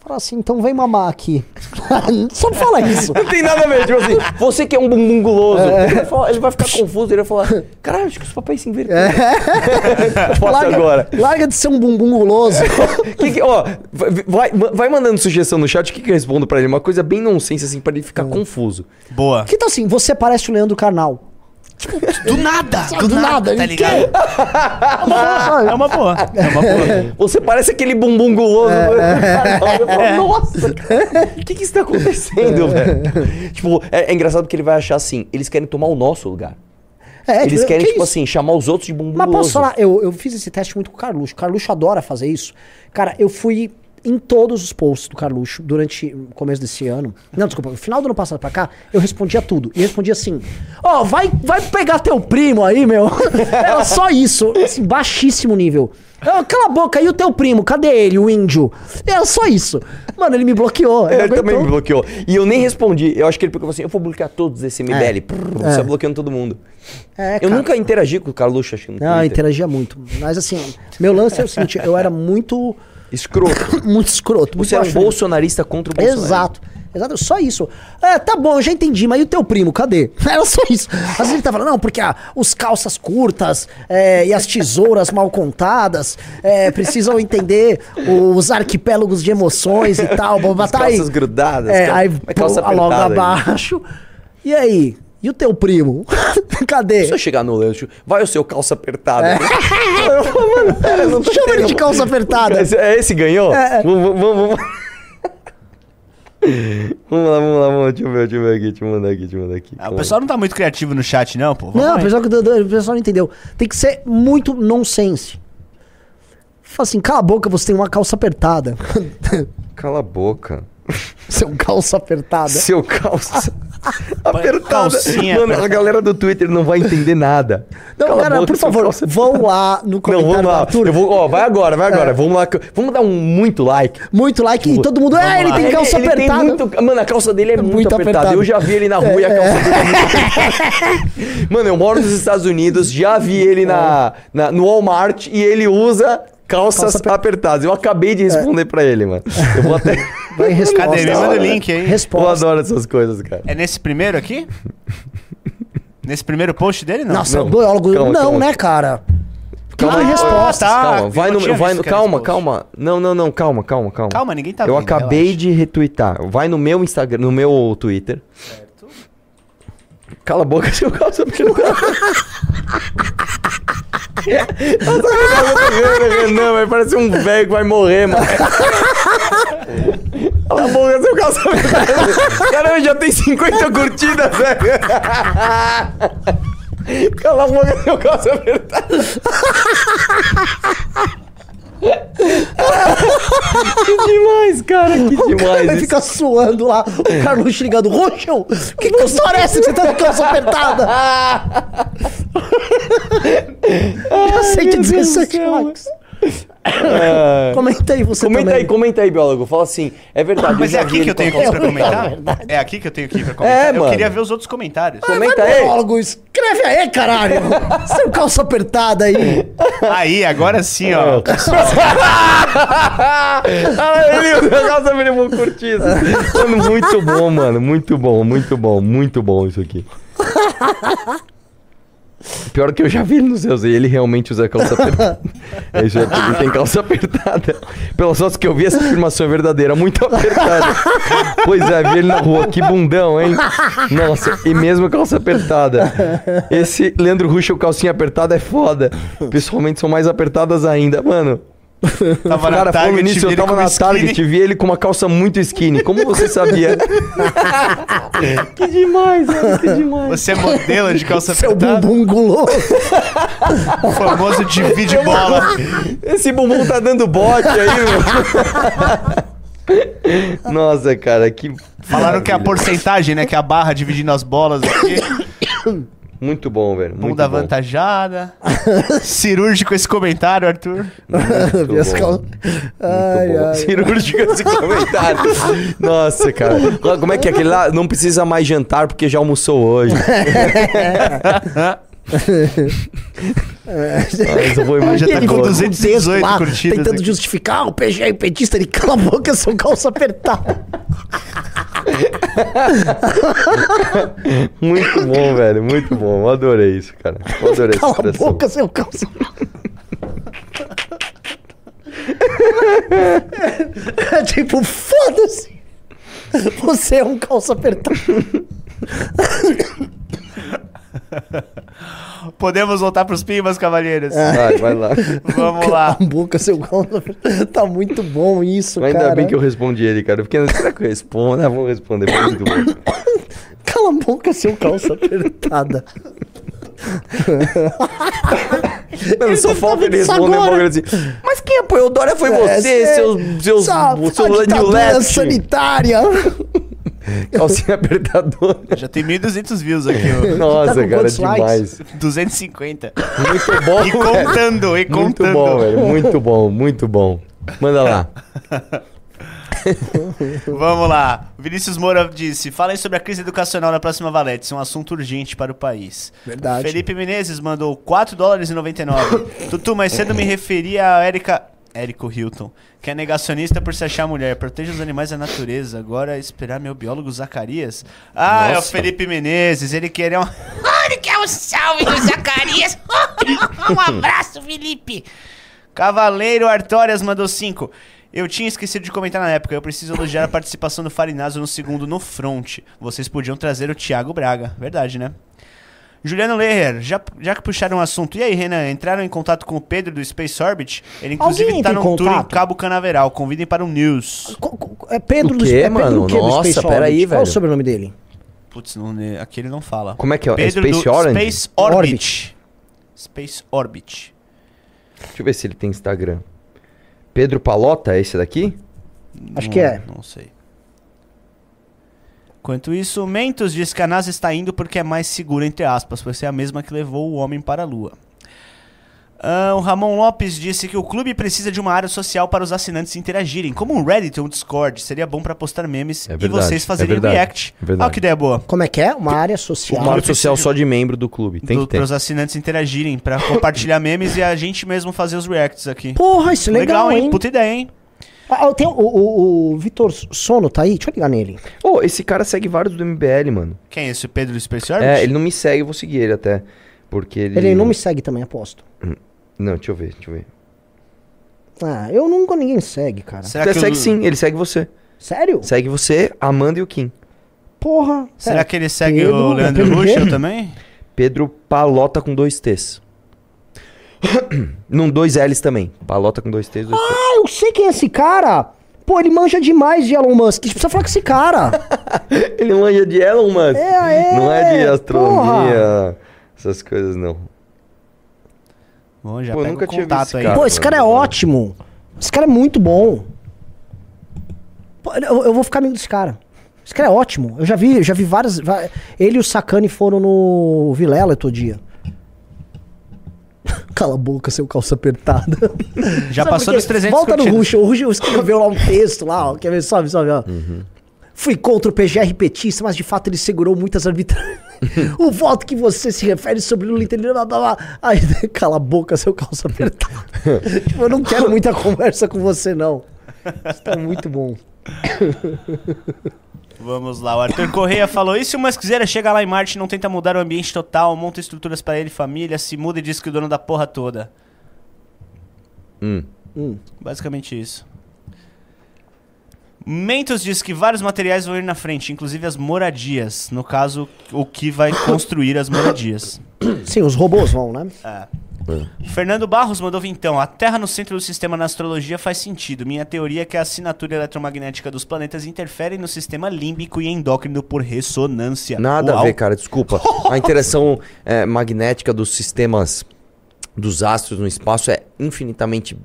Fala assim, então vem mamar aqui. [laughs] Só não fala isso. Não tem nada a ver, tipo assim, você que é um bumbum guloso. Ele, vai falar- ele vai ficar confuso, ele vai falar, caralho, acho que os papéis se inverteram. [laughs] Posso larga, agora. larga de ser um bumbum guloso. [laughs] Que que- ó, vai, vai- vai mandando sugestão no chat, o que, que eu respondo pra ele? Uma coisa bem nonsense, assim, pra ele ficar confuso. Boa. que tal assim, você parece o Leandro Carnal. Do nada! Do nada, tá ele ligado? quer. É uma boa. É uma boa. Você parece aquele bumbum guloso. Eu falo, Nossa, cara, o que que está acontecendo, velho? Tipo, é, é engraçado porque ele vai achar assim, eles querem tomar o nosso lugar. É, eles querem, que tipo isso? assim, chamar os outros de bumbum Mas posso falar, eu, eu fiz esse teste muito com o Carluxo. O Carluxo adora fazer isso. Cara, eu fui em todos os posts do Carluxo durante o começo desse ano. Não, desculpa, no final do ano passado pra cá, eu respondia tudo. E respondia assim: Ó, vai, vai pegar teu primo aí, meu. [laughs] Era só isso, assim, baixíssimo nível. "Ah, cala a boca, e o teu primo? Cadê ele, o índio? Era só isso. Mano, ele me bloqueou. Ele Ele também me bloqueou. E eu nem respondi. Eu acho que ele ficou assim, eu vou bloquear todos esse MBL. Prrr, É. Só bloqueando todo mundo. É, eu cara. nunca interagi com o Carluxo, acho que Não, Twitter. interagia muito. Mas assim, meu lance é o seguinte: eu era muito, Escroto. [coughs] muito escroto. Muito Você era um baixo. bolsonarista contra o Bolsonaro. Exato. Exato, só isso. É, tá bom, eu já entendi, mas e o teu primo, cadê? [laughs] Era só isso. Às vezes ele tá falando, não, porque ah, os calças curtas é, e as tesouras mal contadas é, precisam entender os arquipélagos de emoções e tal. blá, blá, As tá aí. calças grudadas, É, aí mas calça logo abaixo. E aí? E o teu primo? [laughs] Cadê? Se eu chegar no lanche, vai o seu calça apertada. É. [laughs] Mano, pera, não tô Chama ele de calça apertada. Esse, é esse ganhou? É, é. Vamos, vamos, vamos. vamos lá, vamos lá, vamos. Deixa eu ver, deixa eu ver aqui, deixa eu mandar aqui, deixa eu mandar aqui. Ah, o pessoal não tá muito criativo no chat, não, pô. Vamos Não, o pessoal, que- o pessoal não entendeu. Tem que ser muito nonsense. Fala assim, cala a boca, você tem uma calça apertada. [laughs] Cala a boca. Seu calça apertada. Seu calça [laughs] apertada. Calcinha Mano, a galera do Twitter não vai entender nada. Não, Cala cara, boca, por favor, calça vão lá no Não, comentário vamos do lá. Arthur. Eu vou, ó, vai agora, vai agora. É. Vamos lá. Vamos dar um muito like. Muito like e todo mundo. É, ele lá. tem calça ele, ele apertada. Tem muito, mano, a calça dele é muito, muito apertada. apertada. Eu já vi ele na rua e a É, calça dele é muito apertada. Mano, eu moro nos Estados Unidos, já vi ele na, na- no Walmart e ele usa calças Calça aper- apertadas. Eu acabei de responder pra ele, mano. Eu vou até. [laughs] Vai em resposta. Cadê? Me manda o link aí. Eu Resposta. adoro essas coisas, cara. É nesse primeiro aqui? nesse primeiro post dele, não? Nossa, Não, biólogo. calma, não, calma. né, cara? Calma Tem aí. respostas. tá. calma, vai eu no. Vai no calma, calma. Não, não, não, calma, calma, calma. Calma, ninguém tá Eu vendo, acabei relaxa. de retweetar. Vai no meu Instagram, no meu Twitter. Cala a boca, [laughs] seu calça apertada. Renan, vai parecer um velho que vai morrer, mano. [laughs] Cala a boca, seu apertada. Caramba, já tem 50 curtidas, velho. Cala a boca, seu apertada. que demais, cara, que O cara demais. vai Isso- ficar suando lá. O Carlos ligando. Roxão, que que história é essa que você tá com calça apertada? [laughs] Já sei te dizer Deus do 7 céu. likes. Ah. Comenta aí você Comenta também. aí, comenta aí, biólogo. Fala assim, é verdade. Mas eu é já aqui que eu tenho que ir pra comentar? É aqui que eu tenho que ir pra comentar? eu mano. queria ver os outros comentários. Comenta Vai, aí. biólogo, escreve aí, caralho. Seu calça apertada aí. Aí, agora sim, ó. Meu calça é curtida. Mano, muito bom, mano. Muito bom, muito bom, muito bom isso aqui. Pior que eu já vi ele nos seus e ele realmente usa calça apertada. [laughs] Ele, já, ele tem calça apertada. Pelas fotos que eu vi, essa afirmação é verdadeira, muito apertada. Pois é, vi ele na rua, que bundão, hein? Nossa, e mesmo calça apertada. Esse Leandro Russo, calcinha apertada é foda. Pessoalmente são mais apertadas ainda. Mano, Tava Cara, falando Target, nisso, eu ele tava com na skinny. Target, vi ele com uma calça muito skinny. Como você sabia? [laughs] que demais, mano, que [laughs] demais. Você é modelo de calça Seu apertada? bumbum guloso. O famoso divide bola. Esse bumbum tá dando bote aí, meu. Nossa, cara, que. Falaram que é a maravilha. porcentagem, né? Que é a barra dividindo as bolas aqui. [coughs] Muito bom, velho. Muito Bunda bom. avantajada. [laughs] Cirúrgico esse comentário, Arthur. Muito [laughs] Minhas bom. cal- Muito Ai, bom. ai. Cirúrgico esse comentário. [laughs] Nossa, cara. Como é que é aquele lá? Não precisa mais jantar porque já almoçou hoje. Nossa, foi muito Já tá com fica bom. 218 lá, curtidas Tentando aqui. justificar o PG é petista. Ele cala a boca, seu calça apertada. [laughs] Muito bom, velho. Muito bom. Eu adorei isso, cara. Eu adorei essa Cala a expressão. boca, seu calça É tipo, foda-se. Você é um calça apertado. [laughs] Podemos voltar pros pimbas, cavalheiros. Vai, vai lá. Vamos lá. Cala a boca, seu. Tá muito bom isso, Mas ainda cara. bem que eu respondi ele, cara. Porque será que eu respondo? Ah, vou responder. Foi muito bom. Cala a boca, seu calça apertada. Mano, só deve falta tá ele responder agora. assim. Mas quem apoiou o Dória foi É, você, seus, seus, a seu ditadura Left. sanitária. Calcinha apertadora. Já tem 1.200 views aqui. ó. Nossa, Tá cara, quantos likes? demais. 250. Muito [laughs] bom, E velho. contando, e Muito contando. bom, velho. Muito bom, muito bom. Manda lá. [laughs] Vamos lá. Vinícius Moura disse: Falem sobre a crise educacional na próxima Valete. Isso é um assunto urgente para o país. Verdade. Felipe Menezes mandou 4 dólares e 99. [laughs] Tutu, mais cedo me referi a Érica. Érico Hilton. Que é negacionista por se achar mulher. Proteja os animais da natureza. Agora é esperar meu biólogo Zacarias. Ah, é o Nossa. Felipe Menezes. Ele queria um. ele quer um salve do Zacarias. [laughs] um abraço, Felipe. Cavaleiro Artórias mandou 5. Eu tinha esquecido de comentar na época. Eu preciso elogiar a participação do Farinazo no segundo no front. Vocês podiam trazer o Thiago Braga. Verdade, né? Juliano Leher, já, já que puxaram o assunto, e aí, Renan, entraram em contato com o Pedro do Space Orbit? Ele inclusive tá em num tour em contato? Cabo Canaveral. Convidem para um news. Co- co- É Pedro O do quê, é Pedro o do Nossa, Space pera aí, Orbit? Qual é o velho. sobrenome dele? Putz, não, aqui ele não fala. Como é que é? É Pedro Space do Orange? Space Orbit. Space Orbit. Deixa eu ver se ele tem Instagram. Pedro Palota, é esse daqui? Acho Não- que é. Não sei. Enquanto isso, Mentos diz que a NASA está indo porque é mais segura, entre aspas, pois é a mesma que levou o homem para a Lua. Ah, o Ramon Lopes disse que o clube precisa de uma área social para os assinantes interagirem, como um Reddit ou um Discord. Seria bom para postar memes É e verdade, vocês é fazerem verdade, react. é. Olha que ideia boa. Como é que é? Uma área social. Uma área social só de membro do clube. Tem que Para ter. os assinantes interagirem, para compartilhar [laughs] memes e a gente mesmo fazer os reacts aqui. Porra, isso é legal, hein? Puta ideia, hein? Ah, eu tenho, o, o, o Vitor Sono tá aí? Deixa eu ligar nele. Ô, esse cara segue vários do MBL, mano. Quem é esse? O Pedro do Space Orbit? É, ele não me segue, eu vou seguir ele até. Porque ele. Ele não me segue também, aposto. Não, deixa eu ver, deixa eu ver. Ah, eu nunca ninguém segue, cara. Será Você que, segue o- sim, ele segue você. Sério? Segue você, Amanda e o Kim. Porra. Será É, que ele segue Pedro- o Leandro Pedro quê? Ruschel também? Pedro Palota com dois T's. [coughs] Não, dois L's também. Palota com dois T's, dois T's. Ah, eu sei quem é esse cara. Pô, ele manja demais de Elon Musk. A gente precisa falar com esse cara. [laughs] Ele manja de Elon Musk. É, é, não é de astronomia, porra. essas coisas não. Bom, já Pô, nunca tinha visto aí. esse Pô, esse cara é ótimo. Esse cara é muito bom. Pô, eu, eu vou ficar amigo desse cara. Esse cara é ótimo. Eu já vi, eu já vi várias. Ele e o Sacani foram no Vilela outro dia. [laughs] Cala a boca, seu calça apertada. [laughs] Já Sabe passou dos 300 Volta no. Ruxo. O Ruxo escreveu lá um texto lá, ó. Quer ver? Sobe, sobe, ó. Uhum. Fui contra o PGR petista, mas de fato ele segurou muitas arbitragens. [laughs] o voto que você se refere sobre Lula entendeu? Blá, blá, blá. Aí, cala a boca, seu calça apertado. tipo, eu não quero muita conversa com você, não. Isso tá muito bom. Vamos lá, o Arthur Correia falou: e se o Muskzeira chega lá em Marte e não tenta mudar o ambiente total, monta estruturas para ele e família, se muda e diz que o dono da porra toda? Hum. Basicamente isso. Mentos diz que vários materiais vão ir na frente, inclusive as moradias. No caso, o que vai construir as moradias. [coughs] Sim, os robôs vão, né? Fernando Barros mandou então: a Terra no centro do sistema na astrologia faz sentido. Minha teoria é que a assinatura eletromagnética dos planetas interfere no sistema límbico e endócrino por ressonância. Nada Uau. a ver, cara, desculpa. A interação é, magnética dos sistemas dos astros no espaço é infinitamente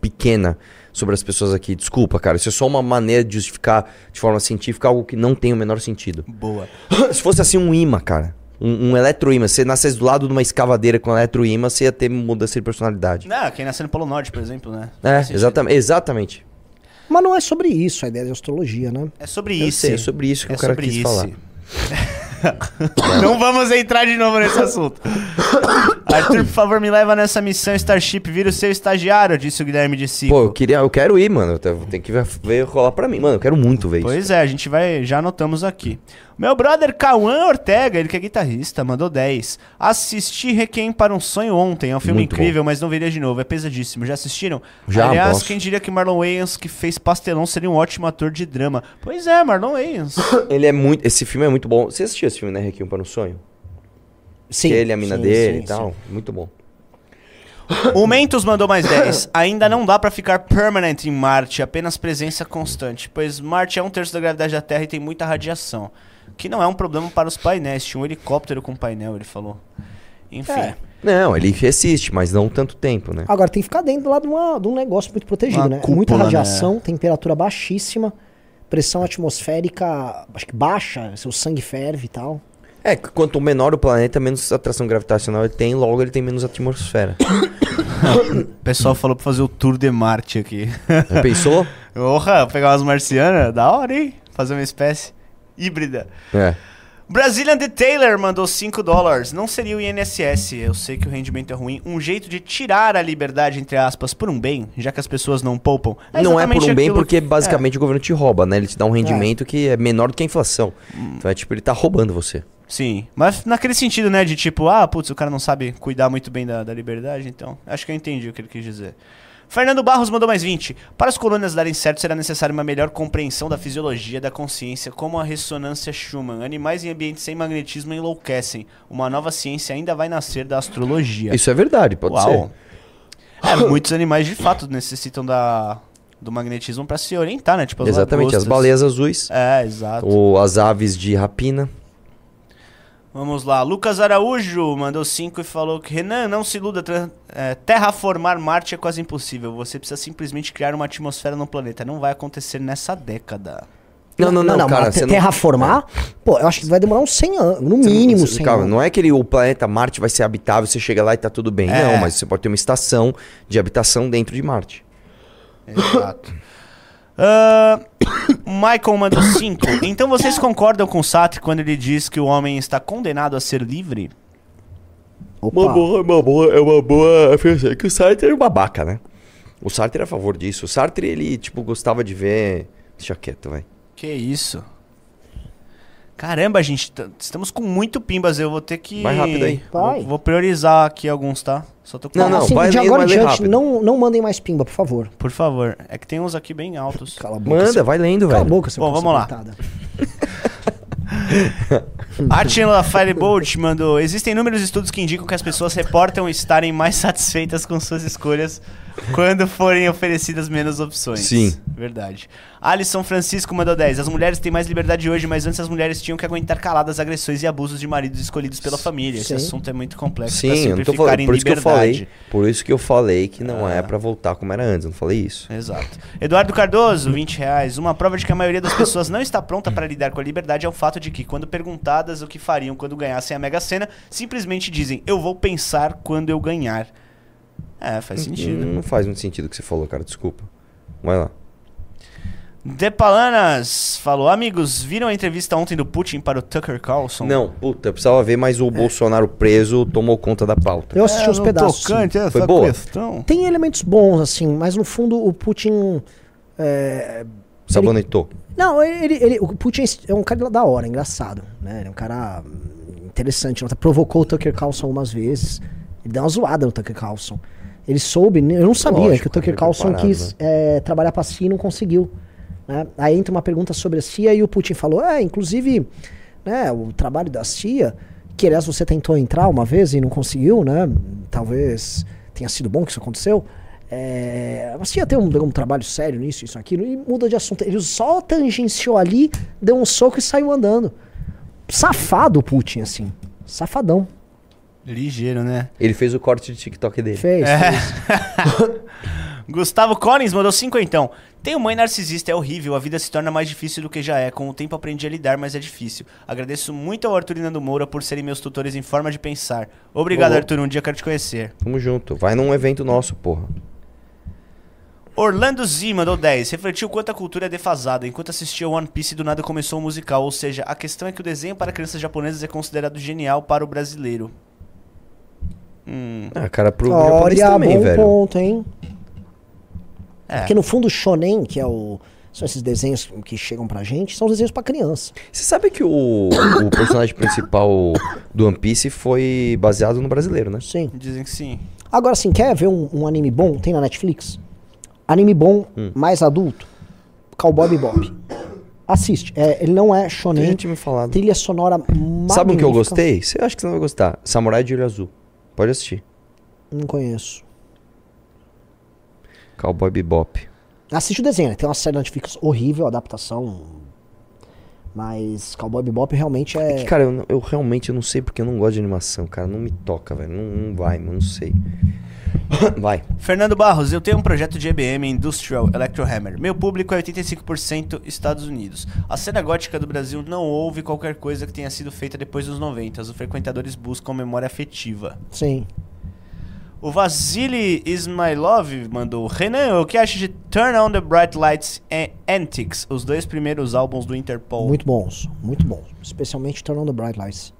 pequena sobre as pessoas aqui. Desculpa, cara. Isso é só uma maneira de justificar de forma científica algo que não tem o menor sentido. Boa. Se fosse assim um imã, cara. Um, um eletroímã. Se você nascesse do lado de uma escavadeira com eletroímã, você ia ter mudança de personalidade. Não, quem nasceu no Polo Norte, por exemplo, né? É, exatamente. Exatamente. Mas não é sobre isso a ideia de astrologia, né? É sobre Eu isso. sei, é sobre isso que É o cara sobre quis isso. falar. [laughs] Não vamos entrar de novo nesse assunto. [coughs] Arthur, por favor, me leva nessa missão Starship. Vira o seu estagiário, disse o Guilherme de Cico. Pô, eu queria, eu quero ir, mano. Tem que ver, ver rolar pra mim, mano. Eu quero muito ver isso. Pois é, a gente vai. Já anotamos aqui. Meu brother Cauã Ortega, ele que é guitarrista, mandou 10. Assisti Requiem para um Sonho ontem. É um filme Muito incrível, mas não veria de novo. É pesadíssimo. Já assistiram? Já, Aliás, posso. quem diria que Marlon Wayans, que fez Pastelão, seria um ótimo ator de drama? Pois é, Marlon Wayans. [coughs] Ele é muito. Esse filme é muito bom. Você assistiu esse filme, né, Requiem para um Sonho? Sim. Que ele, a mina sim, dele sim, e tal. sim. Muito bom. O Mentos mandou mais 10. Ainda não dá pra ficar permanent em Marte, apenas presença constante, pois Marte é um terço da gravidade da Terra e tem muita radiação. Que não é um problema para os painéis. Tinha um helicóptero com painel, ele falou. Enfim. É. Não, ele resiste, mas não tanto tempo, né? Agora tem que ficar dentro lá de, uma- de um negócio muito protegido, Uma né? cúpula, Muita né? radiação, temperatura baixíssima, pressão atmosférica, acho que baixa, seu sangue ferve e tal. É, que quanto menor o planeta, menos atração gravitacional ele tem, logo ele tem menos atmosfera. [coughs] O pessoal falou pra fazer o tour de Marte aqui. Já pensou? [laughs] Porra, pegar umas marcianas, da hora, hein? Fazer uma espécie híbrida. É. Brazilian Detailer mandou 5 dólares. Não seria o INSS, eu sei que o rendimento é ruim. Um jeito de tirar a liberdade, entre aspas, por um bem, já que as pessoas não poupam. não é por um bem, porque que- basicamente o governo te rouba, né? Ele te dá um rendimento que é menor do que a inflação. Então é tipo, ele tá roubando você. Sim, mas naquele sentido, né, de tipo, ah, putz, o cara não sabe cuidar muito bem da, da liberdade, então acho que eu entendi o que ele quis dizer. Fernando Barros mandou mais 20. Para as colunas darem certo, será necessário uma melhor compreensão da fisiologia da consciência, como a ressonância Schumann. Animais em ambientes sem magnetismo enlouquecem. Uma nova ciência ainda vai nascer da astrologia. Isso é verdade, pode ser. É, muitos animais de fato necessitam da, do magnetismo para se orientar, né? Tipo as Exatamente, as lagostas. baleias azuis, É, exato. ou as aves de rapina. Vamos lá, Lucas Araújo mandou 5 e falou que Renan, não se iluda, é, terraformar Marte é quase impossível. Você precisa simplesmente criar uma atmosfera no planeta. Não vai acontecer nessa década. Não, não, não, cara. mas você te- não- terraformar, pô, eu acho que vai demorar uns 100 anos, no mínimo Você- 100 calma, anos. não é que ele- o planeta Marte vai ser habitável, você chega lá e tá tudo bem. É. Não, mas você pode ter uma estação de habitação dentro de Marte. Exato. Ah, [coughs] Michael mandou [coughs] 5. Então vocês concordam com Sartre quando ele diz que o homem está condenado a ser livre? Opa, é uma boa, é uma boa afirmação. Que o Sartre era um babaca, né? O Sartre era a favor disso. O Sartre, ele, tipo, gostava de ver. Deixa quieto, vai. Que isso? Caramba, gente, estamos com muito pimbas. Eu vou ter que. Vai rápido aí. Vai. Vou, vou priorizar aqui alguns, tá? Só tô com. Não, não, assim, vai de lendo, agora em diante, não, não mandem mais pimba, por favor. Por favor. É que tem uns aqui bem altos. Cala a boca. Manda, seu- vai lendo, Cala a velho. boca, seu Bom, vamos lá. Atila [laughs] Firebolt mandou: Existem inúmeros estudos que indicam que as pessoas reportam estarem mais satisfeitas com suas escolhas quando forem oferecidas menos opções. Sim. Verdade. Alisson Francisco mandou 10. As mulheres têm mais liberdade hoje, mas antes as mulheres tinham que aguentar caladas agressões e abusos de maridos escolhidos pela família. Esse Sim. assunto é muito complexo pra Sim, eu não tô simplificar falando. em Por isso que eu falei. Por isso que eu falei que não é Ah. pra voltar como era antes. Eu não falei isso. Exato. Eduardo Cardoso, 20 reais. Uma prova de que a maioria das pessoas não está pronta para lidar com a liberdade é o fato de que, quando perguntadas o que fariam quando ganhassem a Mega Sena, simplesmente dizem: Eu vou pensar quando eu ganhar. É, faz sentido. Não, não faz muito sentido o que você falou, cara. Desculpa. Vai lá. Depalanas falou: Amigos, viram a entrevista ontem do Putin para o Tucker Carlson? Não, puta, eu precisava ver, mas o Bolsonaro preso tomou conta da pauta. Eu assisti os pedaços. sim. essa Foi boa? questão. Tem elementos bons, assim, mas no fundo o Putin. é, Sabonetou. Não, ele, ele- o Putin é um cara da hora, engraçado. Né? Ele é um cara interessante. Ele provocou o Tucker Carlson algumas vezes. Ele deu uma zoada no Tucker Carlson. Ele soube, né? eu não sabia Lógico, que o Tucker ele é Carlson quis é, trabalhar pra CIA e não conseguiu. Né? Aí entra uma pergunta sobre a CIA e o Putin falou: é, inclusive, né, o trabalho da CIA, que aliás você tentou entrar uma vez e não conseguiu, né? Talvez tenha sido bom que isso aconteceu. É, a CIA tem um, um trabalho sério nisso, isso, aquilo, e muda de assunto. Ele só tangenciou ali, deu um soco e saiu andando. Safado o Putin, assim. Safadão. Ligeiro, né? Ele fez o corte de TikTok dele. Fez, É. fez. [laughs] Gustavo Collins mandou 5 então. Tenho mãe narcisista, é horrível, a vida se torna mais difícil do que já é. Com o tempo aprendi a lidar, mas é difícil. Agradeço muito ao Arthur e Nando Moura por serem meus tutores em forma de pensar. Obrigado, Ô, Arthur, um dia quero te conhecer. Tamo junto. Vai num evento nosso, porra. Orlando Z mandou 10. Refletiu quanto a cultura é defasada. Enquanto assistia One Piece, do nada começou o musical. Ou seja, a questão é que o desenho para crianças japonesas é considerado genial para o brasileiro. Hum, Ah, cara, pro japonês Olha, também, bom velho. ponto, hein? é. Porque no fundo o shonen, que é o... São esses desenhos que chegam pra gente, são os desenhos pra criança. Você sabe que o, [coughs] o personagem principal do One Piece foi baseado no brasileiro, né? Sim. Dizem que sim. Agora, assim, quer ver um, um anime bom? Tem na Netflix. Anime bom, Hum. mais adulto. Cowboy Bebop. Assiste. É, ele não é Tem shonen. gente me falado. Trilha sonora magnífica. Sabe um que eu gostei? Você acha que você não vai gostar? Samurai de Olho Azul. Pode assistir. Não conheço. Cowboy Bebop. Assiste o desenho, né? Tem uma série na Netflix horrível, adaptação. Mas Cowboy Bebop realmente É é. que, cara, eu, eu realmente eu não sei porque eu não gosto de animação, cara. Não me toca, velho. Não, não vai, mano. Não sei. [coughs] vai. Fernando Barros, eu tenho um projeto de EBM Industrial Electrohammer. Meu público é 85% Estados Unidos. A cena gótica do Brasil não houve qualquer coisa que tenha sido feita depois dos 90. Os frequentadores buscam memória afetiva. Sim. O Vasily Ismailov mandou: Renan, o que acha de Turn on the Bright Lights Antics, os dois primeiros álbuns do Interpol? Muito bons, muito bons. Especialmente Turn on the Bright Lights.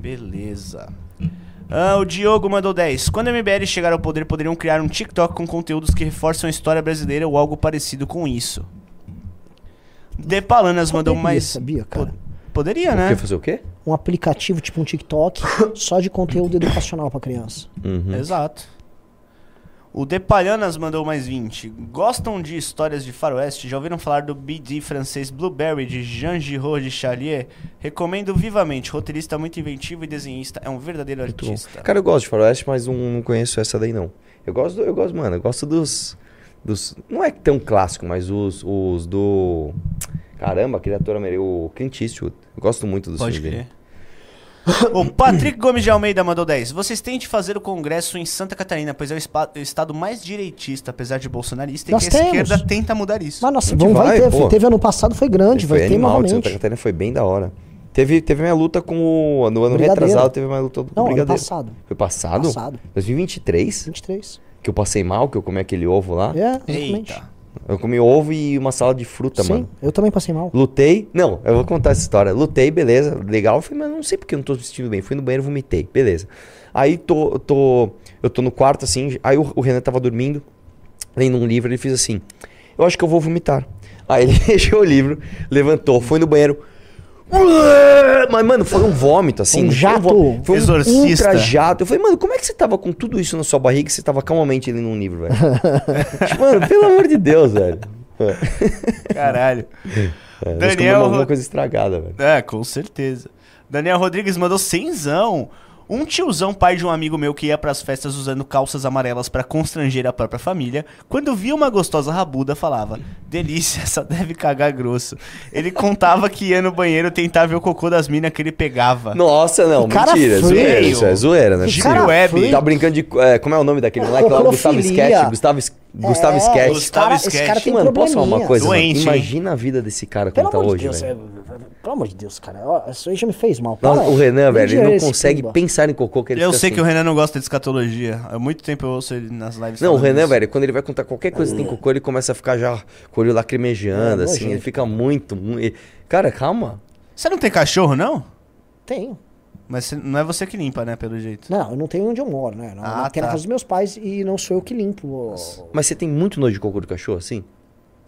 Beleza. Ah, o Diogo mandou 10. Quando a MBL chegar ao poder, poderiam criar um TikTok com conteúdos que reforçam a história brasileira ou algo parecido com isso. De Palanas mandou Poderia, mais. sabia, cara? Po- Poderia, Quer né? fazer o quê? Um aplicativo tipo um TikTok só de conteúdo educacional pra criança. Uhum. Exato. O Depalhanas mandou mais 20. Gostam de histórias de faroeste? Já ouviram falar do BD francês Blueberry de Jean Giraud de Charlier? Recomendo vivamente. Roteirista muito inventivo e desenhista. É um verdadeiro Muito bom. artista. Cara, eu gosto de faroeste, mas não, não conheço essa daí não. Eu gosto, do- eu gosto, mano, eu gosto dos, dos, não é tão clássico, mas os, os do, caramba, aquele ator americano, o Clint Eastwood. Eu gosto muito dos Pode filmes crer. dele. O Patrick Gomes de Almeida mandou 10. Vocês têm de fazer o congresso em Santa Catarina, pois é o, o estado mais direitista, apesar de bolsonarista, Nós e que a temos. esquerda tenta mudar isso. Mas nossa, A vamos, vai, vai, ter. pô. Teve ano passado, foi grande, vai foi ter animal de Santa. Catarina, foi bem da hora. Teve, teve minha luta com o, no ano Brigadeiro. retrasado, teve minha luta com o Não, ano Brigadeiro. passado. Foi passado? Passado. 2023? 23. Que eu passei mal, que eu comi aquele ovo lá. É, exatamente. Eita. Eu comi ovo e uma salada de fruta, Sim, mano. eu também passei mal. Lutei. Não, eu vou contar essa história. Lutei, beleza, legal. Eu falei, mas não sei porque eu não tô me sentindo bem. Fui no banheiro, vomitei, beleza. Aí tô, tô, eu tô no quarto assim. Aí o, o Renan tava dormindo, lendo um livro. Ele fez assim: Eu acho que eu vou vomitar. Aí ele [laughs] fechou o livro, levantou, foi no banheiro. Mas, mano, foi um vômito, assim. Um não foi jato. vômito, Foi um Exorcista. ultra jato. Eu falei, mano, como é que você tava com tudo isso na sua barriga e você tava calmamente lendo um livro, velho? [laughs] Tipo, mano, pelo amor de Deus, velho. [laughs] Caralho. É, Daniel alguma coisa estragada, velho. É, com certeza. Daniel Rodrigues mandou cenzão. Um tiozão pai de um amigo meu que ia pras festas usando calças amarelas pra constranger a própria família, quando via uma gostosa rabuda, falava: Delícia, essa deve cagar grosso. Ele contava que ia no banheiro tentar ver o cocô das minas que ele pegava. Nossa, não, Que cara mentira. feio. Zoeira, isso é zoeira, né? Que cara Web. feio. Tá brincando de. é, como é o nome daquele moleque lá? Gustavo. Sketch. Gustavo, S- Gustavo É, Sketch. Esse cara, esse Sketch. cara tem Mano, posso falar uma coisa? mano? Doente, hein? Imagina a vida desse cara Pelo como tá amor de hoje, Deus, velho. É- pelo amor de Deus, cara. ó, Isso aí já me fez mal. Para. o Renan, Nem velho, ele não consegue pimba. pensar em cocô que ele Eu sei assim. que o Renan não gosta de escatologia. Há muito tempo eu ouço ele nas lives. Não, o Renan, isso. velho, quando ele vai contar qualquer coisa que tem cocô, ele começa a ficar já com o olho lacrimejando, É, assim. Ele fica muito, muito. Cara, calma. Você não tem cachorro, não? Tenho. Mas não é você que limpa, né, pelo jeito. Não, eu não tenho onde eu moro, né? Não, Ah, tem na tá. casa dos meus pais e não sou eu que limpo. Mas você tem muito nojo de cocô de cachorro, assim?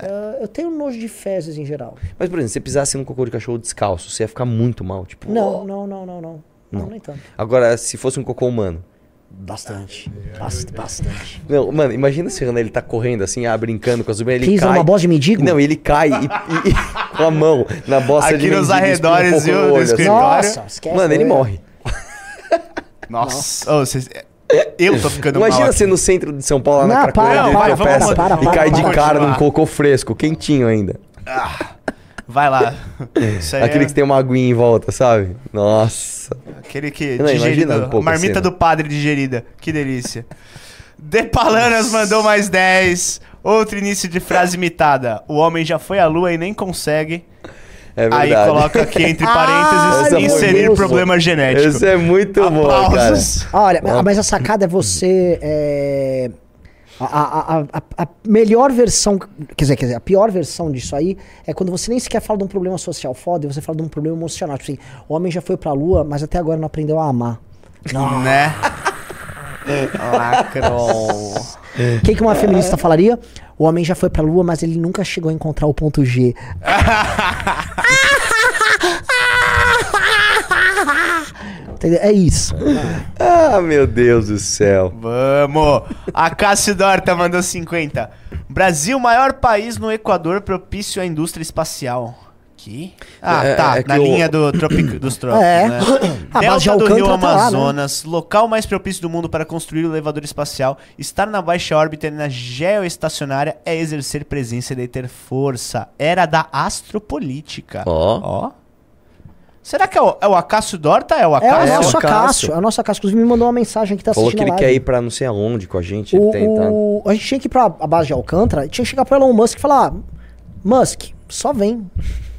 Ah, eu tenho nojo de fezes em geral. Mas, por exemplo, se você pisasse num cocô de cachorro descalço, você ia ficar muito mal. Tipo, Não, não, não, não, não. Não, Não. nem tanto. Agora, se fosse um cocô humano. Bastante. Bast- Bastante. Não, mano, imagina se o Renan ele tá correndo assim, ah, brincando com a sobrinha, ele Pisa cai. numa bosta de mendigo? Não, ele cai e, e- e- [laughs] com a mão na bosta Aqui de nos mendigo, espirra um arredores, viu, no olho, assim. Nossa, esquece. Mano, ele morre. Nossa. Ô, vocês- Eu tô ficando Imagina mal. você no centro de São Paulo, lá na Não, Cracolândia, para, para, tropeça para, para, e cai para, de para. cara num cocô fresco, quentinho ainda. Vai lá. Isso aí Aquele é que tem uma aguinha em volta, sabe? Nossa. Aquele que Não, digerido. um pouco marmita cena. do padre digerida. Que delícia. Depalanas mandou mais 10. Outro início de frase imitada. O homem já foi à lua e nem consegue. É verdade. Aí coloca aqui entre Ai, [laughs] parênteses meu inserir problema genético. Esse é muito bom, cara. Aplausos. Olha, mas a sacada é você. é, a, a- a- a- a melhor versão. Quer dizer, quer dizer, a pior versão disso aí é quando você nem sequer fala de um problema social foda e você fala de um problema emocional. Tipo assim, o homem já foi pra lua, mas até agora não aprendeu a amar. Não. Né? [laughs] Lacrou. O que, que uma feminista falaria? O homem já foi pra lua, mas ele nunca chegou a encontrar o ponto G. [laughs] É isso. Ah, meu Deus do céu. Vamos! A Cássio Dorta mandou 50. Brasil, maior país no Equador propício à indústria espacial. Que? Ah, É, tá. é que na o- linha do tropic, dos [coughs] trópicos, É. né? A base de Delta do Rio Alcântara tá lá, né? Amazonas, local mais propício do mundo para construir o elevador espacial, estar na baixa órbita e na geoestacionária é exercer presença e ter força. Era da astropolítica. Ó. Ó. Será que é o, é o Acácio Dorta? É o É o Acácio? É, nosso o Acácio. Acácio. É o nosso Acácio. Inclusive me mandou uma mensagem que tá Falou assistindo que ele quer ir pra não sei aonde com a gente. O, tá? o- a gente tinha que ir pra a base de Alcântara, tinha que chegar pro Elon Musk e falar: "Ah, Musk, só vem.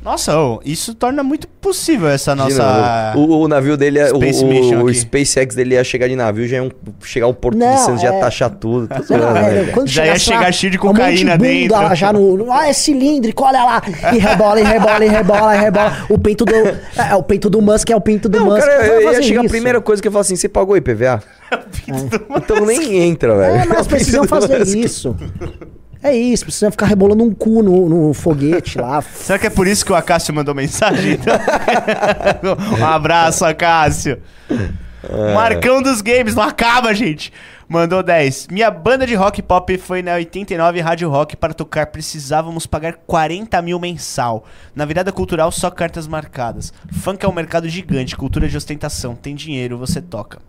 Nossa, ô, isso torna muito possível essa nossa. o, o navio dele, é- o, Space o, o. SpaceX dele ia chegar de navio, já ia um- chegar ao Porto Não, de Santos, já é- taxar tudo. Tô Não, é, né? quando Já ia chegar cheio de um cocaína bunda dentro. Já no, no- ah, é cilíndrico, olha lá. E rebola, e rebola, e rebola, e rebola. O peito do. É, é, o peito do Musk é o peito do Não, Musk. cara, Vai eu ia chegar a primeira coisa que eu falo assim, você pagou IPVA? [laughs] Então nem entra, velho. É, mas precisam fazer isso. É isso, precisam ficar rebolando um cu no, no foguete lá. [laughs] Será que é por isso que o Acácio mandou mensagem? então? [laughs] um abraço, Acácio. Marcão dos games, não acaba, gente. Mandou 10. Minha banda de rock pop foi na 89 Rádio Rock para tocar. Precisávamos pagar 40 mil mensal. Na virada cultural, só cartas marcadas. Funk é um mercado gigante, cultura de ostentação. Tem dinheiro, você toca.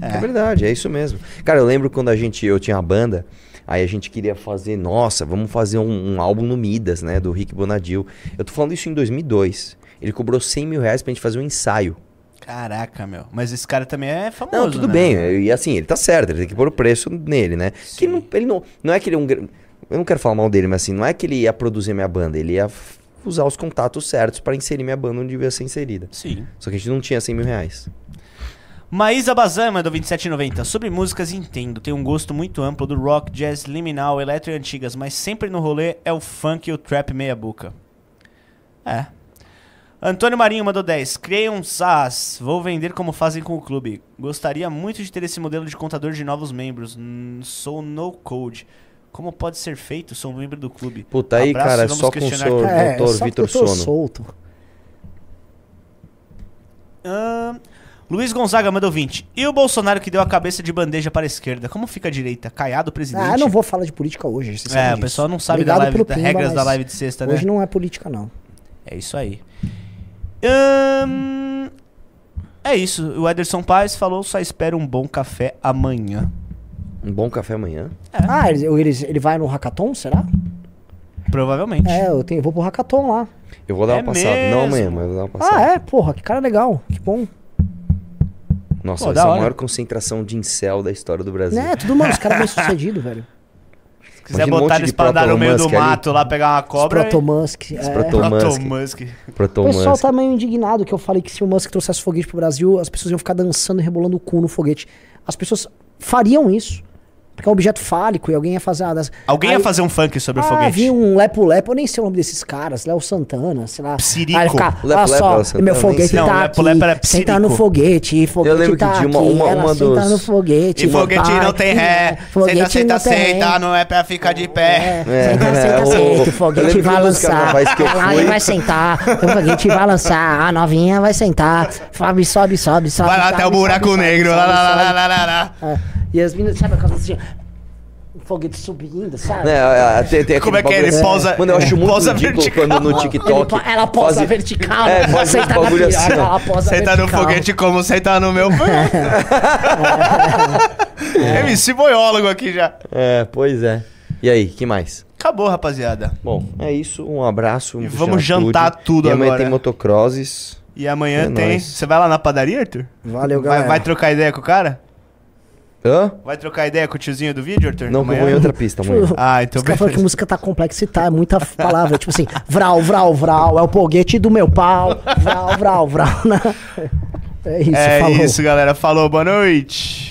É verdade, é isso mesmo. Cara, eu lembro quando a gente, eu tinha uma banda, aí a gente queria fazer, nossa, vamos fazer um, um álbum no Midas, né, do Rick Bonadil. Eu tô falando isso em 2002. Ele cobrou 100 mil reais pra gente fazer um ensaio. Caraca, meu. Mas esse cara também é famoso, Não, tudo né? bem, e assim, ele tá certo, ele tem que pôr o preço nele, né? Que não, ele não, não é que ele é um... Eu não quero falar mal dele, mas assim, não é que ele ia produzir minha banda, ele ia usar os contatos certos pra inserir minha banda onde devia ser inserida. Sim. Só que a gente não tinha 100 mil reais. Maísa Bazan mandou 27,90. Sobre músicas, entendo. Tem um gosto muito amplo do rock, jazz, liminal, eletro e antigas, mas sempre no rolê é o funk e o trap meia boca. É. Antônio Marinho mandou 10. Criei um SaaS. Vou vender como fazem com o clube. Gostaria muito de ter esse modelo de contador de novos membros. Hum, sou no code. Como pode ser feito? Sou um membro do clube. Puta, aí, Abraço cara, é vamos só com o questionar senhor aqui. doutor Vitor Sono. solto. Ahn, Luiz Gonzaga mandou 20. E o Bolsonaro que deu a cabeça de bandeja para a esquerda? Como fica a direita? Caiado presidente? Ah, eu não vou falar de política hoje. vocês É, o pessoal não sabe Obrigado da live, pelo das pimba, regras da live de sexta, né? Hoje não é política, não. É isso aí. Ahn, é isso. O Ederson Paz falou: só espera um bom café amanhã. Um bom café amanhã. Ah, ele, ele, ele vai no hackathon, será? Provavelmente. É, eu, tenho, eu vou pro hackathon lá. Eu vou dar É uma passada. Não amanhã, mesmo? mas eu vou dar uma passada. Ah, é? Porra, que cara legal. Que bom. Nossa, Pô, vai da ser a maior concentração de incel da história do Brasil. Né, tudo mano, os caras [laughs] bem sucedidos, velho. Se quiser Imagina um botar monte eles de pra andar no meio do ali. mato lá pegar uma cobra. Protomusk. É. Proto- Proto O pessoal tá meio indignado que eu falei que se o Musk trouxesse foguete pro Brasil, as pessoas iam ficar dançando e rebolando o cu no foguete. As pessoas fariam isso. Porque é um objeto fálico e alguém ia fazer uma dança. Alguém Aí- ia fazer um funk sobre o Ah, foguete. vi um Lepo Lepo, eu nem sei o nome desses caras, Léo Santana, sei lá. Psirico. Aí ele fica, Lepo olha Lepo, só, Léo Santana, meu foguete. Não, tá Lepo aqui, Lepo era senta no foguete, foguete lembro que tá tinha aqui, uma- uma- ela uma senta dos- no foguete. E foguete não tem ré. foguete Senta, senta, não tem ré. senta, não é pra ficar de pé. É, senta, É, senta, o- senta, o [laughs] eu foguete lembro que vai lançar. que eu fui- vai sentar, o foguete vai lançar, a novinha vai sentar. Sobe, sobe, sobe, sobe. Vai lá até o buraco negro. Lá, lá, lá, lá, lá, lá. É, E as meninas, sabe aquelas assim, o foguete subindo, sabe? Né, é, tem, tem Como é que é? Ele pausa- Mano, eu acho muito pausa ridículo vertical. quando no Ele TikTok... pa- ela fazem- vertical, É, faz uns senta na bagulho assim, ela posa Senta no foguete como sentar no meu. [laughs] MC Boiólogo aqui já. É, pois é. E aí, que mais? Acabou, rapaziada. Bom, é isso. Um abraço. E um vamos jantar tudo. tudo e amanhã agora. tem motocrosses. E amanhã É tem. nóis. Você vai lá na padaria, Arthur? Valeu, Vai, galera. vai trocar ideia com o cara? Hã? Vai trocar ideia com o tiozinho do vídeo, Arthur? Não, Amanhã? vou em outra pista amanhã. [laughs] Ah, então Os caras falam que música tá complexa e tá, é muita palavra. tipo assim, vral, vral, vral, é o foguete do meu pau. Vral, vral, vral. né? [laughs] É isso, É falou. isso, galera. Falou, boa noite.